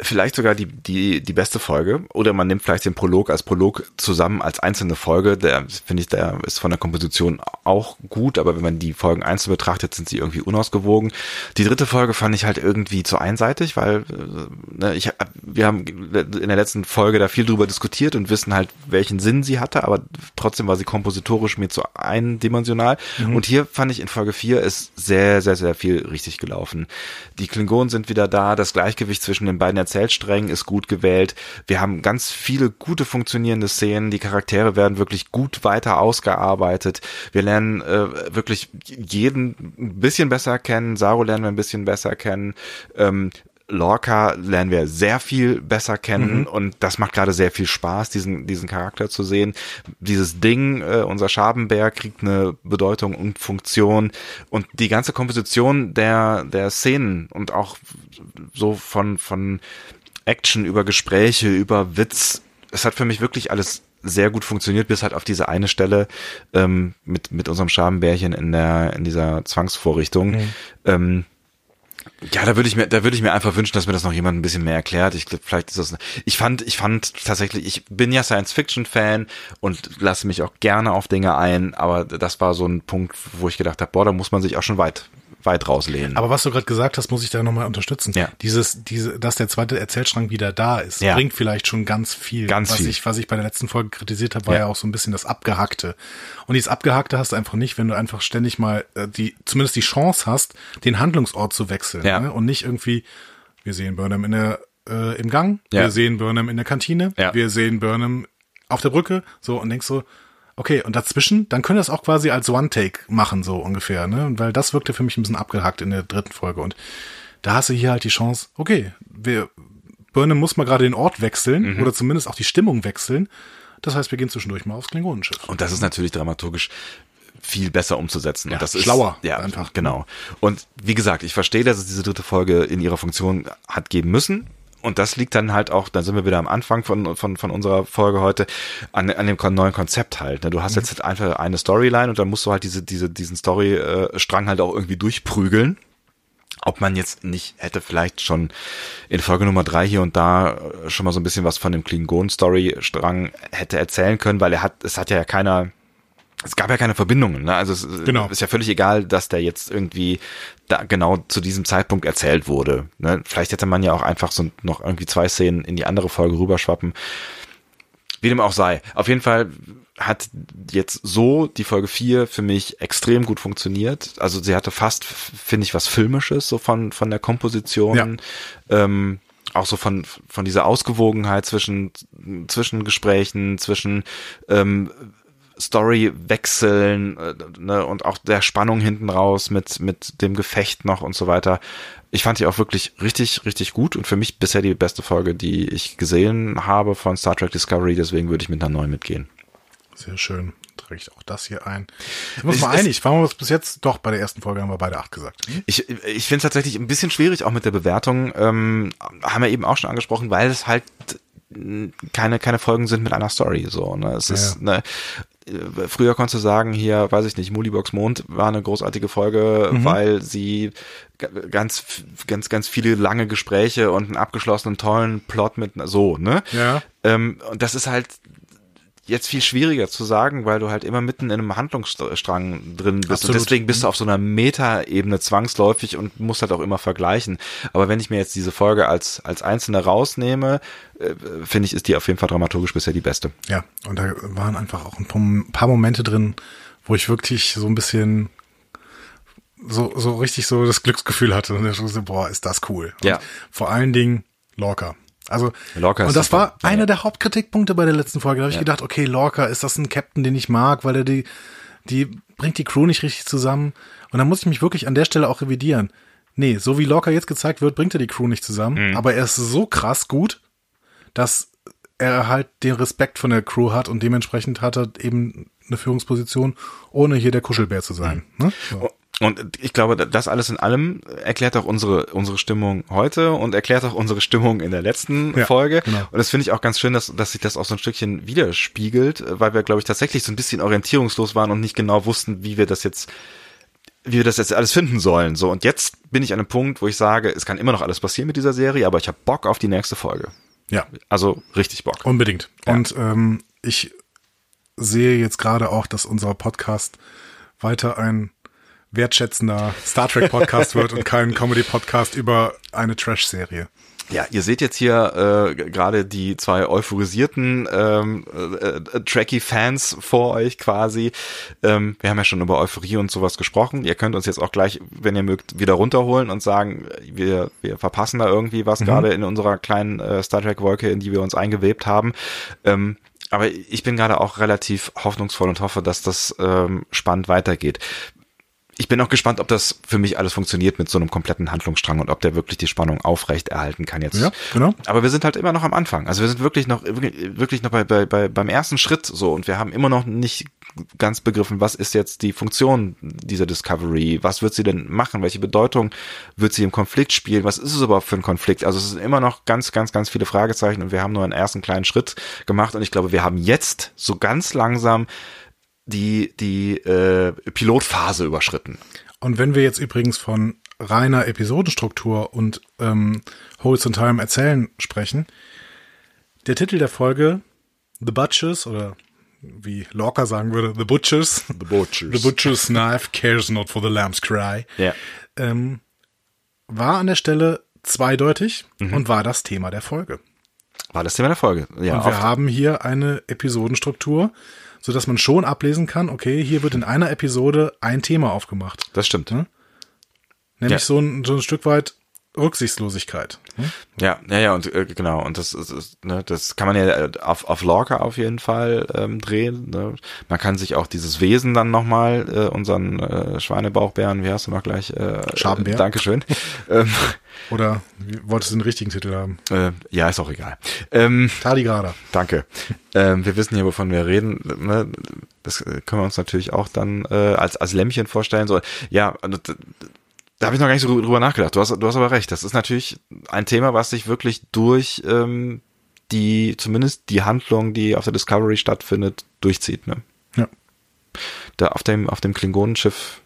vielleicht sogar die, die, die beste Folge. Oder man nimmt vielleicht den Prolog als Prolog zusammen als einzelne Folge. Der, finde ich, der ist von der Komposition auch gut, aber wenn man die Folgen einzeln betrachtet, sind sie irgendwie unausgewogen. Die dritte Folge fand ich halt irgendwie zu einseitig, weil äh, ne, ich, wir haben in der letzten Folge da viel drüber diskutiert und wissen halt, welchen Sinn sie hatte, aber trotzdem war sie kompositorisch mir zu eindimensional. Und hier fand ich in Folge 4 ist sehr, sehr, sehr viel richtig gelaufen. Die Klingonen sind wieder da, das Gleichgewicht zwischen den beiden Erzählsträngen ist gut gewählt. Wir haben ganz viele gute funktionierende Szenen, die Charaktere werden wirklich gut weiter ausgearbeitet. Wir lernen äh, wirklich jeden ein bisschen besser kennen, Saru lernen wir ein bisschen besser kennen. Ähm, Lorca lernen wir sehr viel besser kennen und das macht gerade sehr viel Spaß, diesen, diesen Charakter zu sehen. Dieses Ding, äh, unser Schabenbär kriegt eine Bedeutung und Funktion und die ganze Komposition der, der Szenen und auch so von, von Action über Gespräche, über Witz. Es hat für mich wirklich alles sehr gut funktioniert, bis halt auf diese eine Stelle ähm, mit, mit unserem Schabenbärchen in der, in dieser Zwangsvorrichtung. Ähm, Ja, da würde ich mir, da würde ich mir einfach wünschen, dass mir das noch jemand ein bisschen mehr erklärt. Ich glaube, vielleicht ist das. Ich fand, ich fand tatsächlich, ich bin ja Science-Fiction-Fan und lasse mich auch gerne auf Dinge ein, aber das war so ein Punkt, wo ich gedacht habe, boah, da muss man sich auch schon weit weit rauslehnen. Aber was du gerade gesagt hast, muss ich da nochmal unterstützen. Ja. Dieses, diese, dass der zweite Erzählstrang wieder da ist, Ja. bringt vielleicht schon ganz viel. Ganz was viel. Ich, was ich bei der letzten Folge kritisiert habe, war ja. Ja. auch so ein bisschen das Abgehackte. Und dieses Abgehackte hast du einfach nicht, wenn du einfach ständig mal äh, die, zumindest die Chance hast, den Handlungsort zu wechseln. Ja. Ne? Und nicht irgendwie, wir sehen Burnham in der, äh, im Gang, Ja. wir sehen Burnham in der Kantine, Ja. wir sehen Burnham auf der Brücke, so und denkst so, okay, und dazwischen, dann können wir das auch quasi als One-Take machen, so ungefähr, ne? Weil das wirkte für mich ein bisschen abgehackt in der dritten Folge. Und da hast du hier halt die Chance, okay, wir, Burnham muss mal gerade den Ort wechseln oder zumindest auch die Stimmung wechseln. Das heißt, wir gehen zwischendurch mal aufs Klingonenschiff. Und das ist natürlich dramaturgisch viel besser umzusetzen. Ja, und das ist, schlauer Ja, einfach. Genau. Und wie gesagt, ich verstehe, dass es diese dritte Folge in ihrer Funktion hat geben müssen. Und das liegt dann halt auch, da sind wir wieder am Anfang von, von, von unserer Folge heute, an, an dem neuen Konzept halt. ne? Du hast jetzt halt einfach eine Storyline und dann musst du halt diese, diese, diesen Story-Strang halt auch irgendwie durchprügeln. Ob man jetzt nicht hätte vielleicht schon in Folge Nummer drei hier und da äh, schon mal so ein bisschen was von dem Klingon-Story-Strang hätte erzählen können, weil er hat, es hat ja keiner, es gab ja keine Verbindungen, ne? Also es Genau. ist ja völlig egal, dass der jetzt irgendwie da genau zu diesem Zeitpunkt erzählt wurde. Ne? Vielleicht hätte man ja auch einfach so noch irgendwie zwei Szenen in die andere Folge rüberschwappen. Wie dem auch sei. Auf jeden Fall hat jetzt so die Folge 4 für mich extrem gut funktioniert. Also sie hatte fast, finde ich, was Filmisches, so von, von der Komposition. Ähm, auch so von, von dieser Ausgewogenheit zwischen, zwischen Gesprächen, zwischen ähm, Story wechseln äh, ne, und auch der Spannung hinten raus mit, mit dem Gefecht noch und so weiter. Ich fand die auch wirklich richtig, richtig gut und für mich bisher die beste Folge, die ich gesehen habe von Star Trek Discovery, deswegen würde ich mit einer 9 mitgehen. Sehr schön. Trage ich auch das hier ein. Ich muss mal einig, waren wir uns bis jetzt, doch, bei der ersten Folge haben wir beide acht gesagt. Ich, ich finde es tatsächlich ein bisschen schwierig, auch mit der Bewertung. Ähm, haben wir eben auch schon angesprochen, weil es halt keine, keine Folgen sind mit einer Story. So, ne? Es ist, ne, früher konntest du sagen, hier, weiß ich nicht, Mulibox Mond war eine großartige Folge, weil sie ganz, ganz, ganz viele lange Gespräche und einen abgeschlossenen, tollen Plot mit, so, ne? Ja. Ähm, und das ist halt jetzt viel schwieriger zu sagen, weil du halt immer mitten in einem Handlungsstrang drin bist. Absolut. Und deswegen bist du auf so einer Meta-Ebene zwangsläufig und musst halt auch immer vergleichen. Aber wenn ich mir jetzt diese Folge als, als einzelne rausnehme, äh, finde ich, ist die auf jeden Fall dramaturgisch bisher die beste. Ja, und da waren einfach auch ein paar- Momente drin, wo ich wirklich so ein bisschen so, so richtig so das Glücksgefühl hatte und ich so, boah, ist das cool. Und Ja. vor allen Dingen Lorca. Also, Lorca und das super. war Ja, einer ja. der Hauptkritikpunkte bei der letzten Folge. Da habe ich gedacht, okay, Lorca, ist das ein Captain, den ich mag, weil er die, die bringt die Crew nicht richtig zusammen. Und dann muss ich mich wirklich an der Stelle auch revidieren. Nee, so wie Lorca jetzt gezeigt wird, bringt er die Crew nicht zusammen. Mhm. Aber er ist so krass gut, dass er halt den Respekt von der Crew hat und dementsprechend hat er eben eine Führungsposition, ohne hier der Kuschelbär zu sein. Ne? So. Und ich glaube, das alles in allem erklärt auch unsere, unsere Stimmung heute und erklärt auch unsere Stimmung in der letzten Ja, Folge. genau. Und das finde ich auch ganz schön, dass, dass sich das auch so ein Stückchen widerspiegelt, weil wir, glaube ich, tatsächlich so ein bisschen orientierungslos waren und nicht genau wussten, wie wir das jetzt, wie wir das jetzt alles finden sollen. So, und jetzt bin ich an einem Punkt, wo ich sage, es kann immer noch alles passieren mit dieser Serie, aber ich habe Bock auf die nächste Folge. Ja, Also richtig Bock. unbedingt. Ja. Und ähm, ich sehe jetzt gerade auch, dass unser Podcast weiter ein wertschätzender Star Trek Podcast wird und kein Comedy Podcast über eine Trash-Serie. Ja, ihr seht jetzt hier äh, gerade die zwei euphorisierten ähm, äh, äh, Tracky-Fans vor euch quasi. Ähm, wir haben ja schon über Euphorie und sowas gesprochen. Ihr könnt uns jetzt auch gleich, wenn ihr mögt, wieder runterholen und sagen, wir, wir verpassen da irgendwie was gerade in unserer kleinen äh, Star Trek-Wolke, in die wir uns eingewebt haben. Ähm, aber ich bin gerade auch relativ hoffnungsvoll und hoffe, dass das ähm, spannend weitergeht ich bin auch gespannt, ob das für mich alles funktioniert mit so einem kompletten Handlungsstrang und ob der wirklich die Spannung aufrecht erhalten kann jetzt. Ja, genau. Aber wir sind halt immer noch am Anfang. Also wir sind wirklich noch wirklich, noch bei, bei, bei beim ersten Schritt so und wir haben immer noch nicht ganz begriffen, was ist jetzt die Funktion dieser Discovery? Was wird sie denn machen? Welche Bedeutung wird sie im Konflikt spielen? Was ist es überhaupt für ein Konflikt? Also es sind immer noch ganz, ganz, ganz viele Fragezeichen und wir haben nur einen ersten kleinen Schritt gemacht und ich glaube, wir haben jetzt so ganz langsam die, die äh, Pilotphase überschritten. Und wenn wir jetzt übrigens von reiner Episodenstruktur und ähm, horizontalem Erzählen sprechen. Der Titel der Folge The Butchers oder wie Lorca sagen würde, The Butchers. The Butchers. The Butcher's Knife cares not for the lamb's cry. Ja. Ähm, war an der Stelle zweideutig und war das Thema der Folge. War das Thema der Folge. Ja, Und wir oft. haben hier eine Episodenstruktur, so dass man schon ablesen kann, okay, hier wird in einer Episode ein Thema aufgemacht. das stimmt. Hm? Nämlich Ja. so, ein, so ein Stück weit Rücksichtslosigkeit. Hm? Ja, ja, ja, und äh, genau, und das, ist- ist, ne, das kann man ja äh, auf, auf Lorca auf jeden Fall ähm, drehen. Ne? Man kann sich auch dieses Wesen dann nochmal, äh, unseren äh, Schweinebauchbären, wie hast du noch gleich? Äh, Schabenbär. Äh, Dankeschön. ähm, Oder wolltest du den richtigen Titel haben? äh, ja, ist auch egal. Ähm, Tardigrada. Danke. ähm, wir wissen hier, wovon wir reden. Ne? Das äh, können wir uns natürlich auch dann äh, als, als Lämmchen vorstellen. So, ja, d- da habe ich noch gar nicht so drüber nachgedacht. Du hast, du hast aber recht. Das ist natürlich ein Thema, was sich wirklich durch ähm, die, zumindest die Handlung, die auf der Discovery stattfindet, durchzieht. Ne? Ja. Da auf dem, auf dem Klingonenschiff.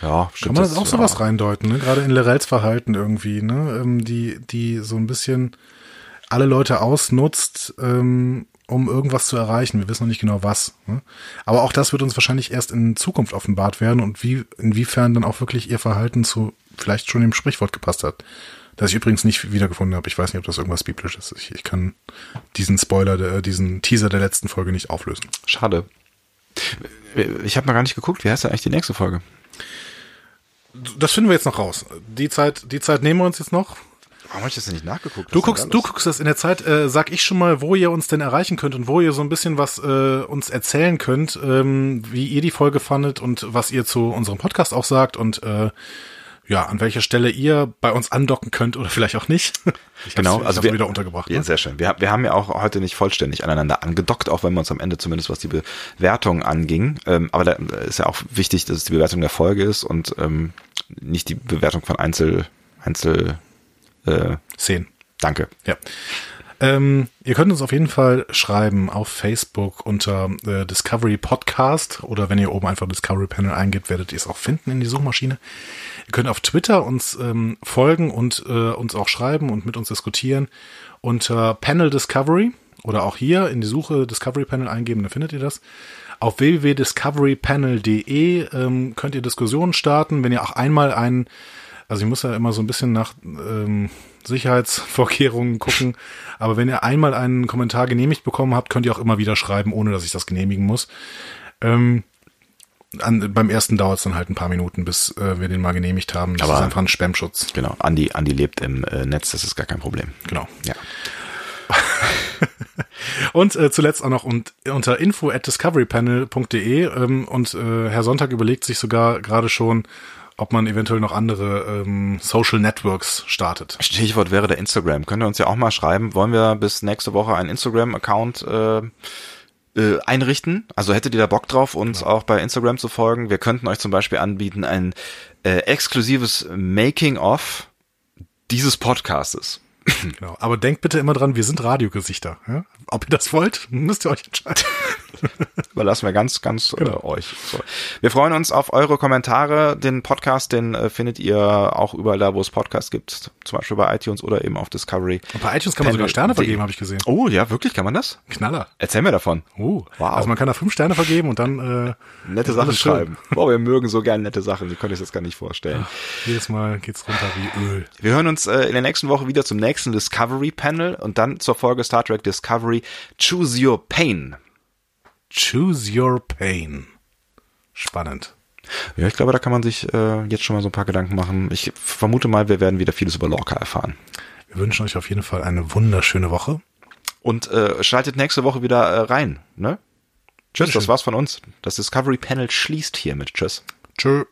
Ja, Kann stimmt man das auch ja. sowas reindeuten, ne? Gerade in Lorels Verhalten irgendwie, ne? Ähm, die, die so ein bisschen alle Leute ausnutzt, ähm, um irgendwas zu erreichen. Wir wissen noch nicht genau was. Ne? Aber auch das wird uns wahrscheinlich erst in Zukunft offenbart werden und wie, inwiefern dann auch wirklich ihr Verhalten zu vielleicht schon dem Sprichwort gepasst hat. Das ich übrigens nicht wiedergefunden habe. Ich weiß nicht, ob das irgendwas biblisches ist. Ich, ich kann diesen Spoiler, der, diesen Teaser der letzten Folge nicht auflösen. Schade. Ich habe mal gar nicht geguckt. Wie heißt denn eigentlich die nächste Folge? Das finden wir jetzt noch raus. Die Zeit, die Zeit nehmen wir uns jetzt noch. Warum habe ich das denn nicht nachgeguckt? Du guckst, du guckst das in der Zeit, äh, sag ich schon mal, wo ihr uns denn erreichen könnt und wo ihr so ein bisschen was äh, uns erzählen könnt, ähm, wie ihr die Folge fandet und was ihr zu unserem Podcast auch sagt und äh, ja, an welcher Stelle ihr bei uns andocken könnt oder vielleicht auch nicht. Ich Genau, also wir, wieder untergebracht. Ja, Ne? sehr schön. Wir, wir haben ja auch heute nicht vollständig aneinander angedockt, auch wenn wir uns am Ende zumindest was die Bewertung anging. Ähm, aber da ist ja auch wichtig, dass es die Bewertung der Folge ist und ähm, nicht die Bewertung von Einzel, Einzel, äh, Zehn. danke. Ja. Ähm, ihr könnt uns auf jeden Fall schreiben auf Facebook unter äh, Discovery Podcast oder wenn ihr oben einfach Discovery Panel eingebt, werdet ihr es auch finden in die Suchmaschine. Ihr könnt auf Twitter uns ähm, folgen und äh, uns auch schreiben und mit uns diskutieren unter Panel Discovery oder auch hier in die Suche Discovery Panel eingeben, dann findet ihr das. Auf www.discoverypanel.de ähm, könnt ihr Diskussionen starten, wenn ihr auch einmal einen also ich muss ja immer so ein bisschen nach ähm, Sicherheitsvorkehrungen gucken. Aber wenn ihr einmal einen Kommentar genehmigt bekommen habt, könnt ihr auch immer wieder schreiben, ohne dass ich das genehmigen muss. Ähm, an, beim ersten dauert es dann halt ein paar Minuten, bis äh, wir den mal genehmigt haben. Das Aber- ist einfach ein Spamschutz. Genau. Andi, Andi lebt im äh, Netz, das ist gar kein Problem. Genau. Ja. Und äh, zuletzt auch noch und, unter info at discoverypanel.de ähm, und äh, Herr Sonntag überlegt sich sogar gerade schon, ob man eventuell noch andere ähm, Social Networks startet. Stichwort wäre der Instagram. Könnt ihr uns ja auch mal schreiben. Wollen wir bis nächste Woche einen Instagram-Account äh, äh, einrichten? Also hättet ihr da Bock drauf, uns auch bei Instagram zu folgen? Wir könnten euch zum Beispiel anbieten ein äh, exklusives Making-of dieses Podcastes. Genau. Aber denkt bitte immer dran, wir sind Radiogesichter. Ja? Ob ihr das wollt, müsst ihr euch entscheiden. Überlassen wir ganz, ganz Genau. äh, euch. So. Wir freuen uns auf eure Kommentare. Den Podcast, den äh, findet ihr auch überall da, wo es Podcasts gibt. Zum Beispiel bei iTunes oder eben auf Discovery. Und bei iTunes kann man sogar Sterne vergeben, habe ich gesehen. Oh, ja, wirklich? Kann man das? Knaller. Erzähl mir davon. Oh. Wow. Also man kann da fünf Sterne vergeben und dann äh, Nette Sachen schreiben. Boah, wir mögen so gern nette Sachen. Die könnt ihr euch das gar nicht vorstellen. Jedes Mal geht's runter wie Öl. Wir hören uns äh, in der nächsten Woche wieder zum nächsten Discovery Panel und dann zur Folge Star Trek Discovery Choose Your Pain. Choose your pain. Spannend. Ja, ich glaube, da kann man sich äh, jetzt schon mal so ein paar Gedanken machen. Ich vermute mal, wir werden wieder vieles über Lorca erfahren. Wir wünschen euch auf jeden Fall eine wunderschöne Woche. Und äh, schaltet nächste Woche wieder äh, rein. Ne? Tschüss, das war's von uns. Das Discovery Panel schließt hiermit. Tschüss. Tschö.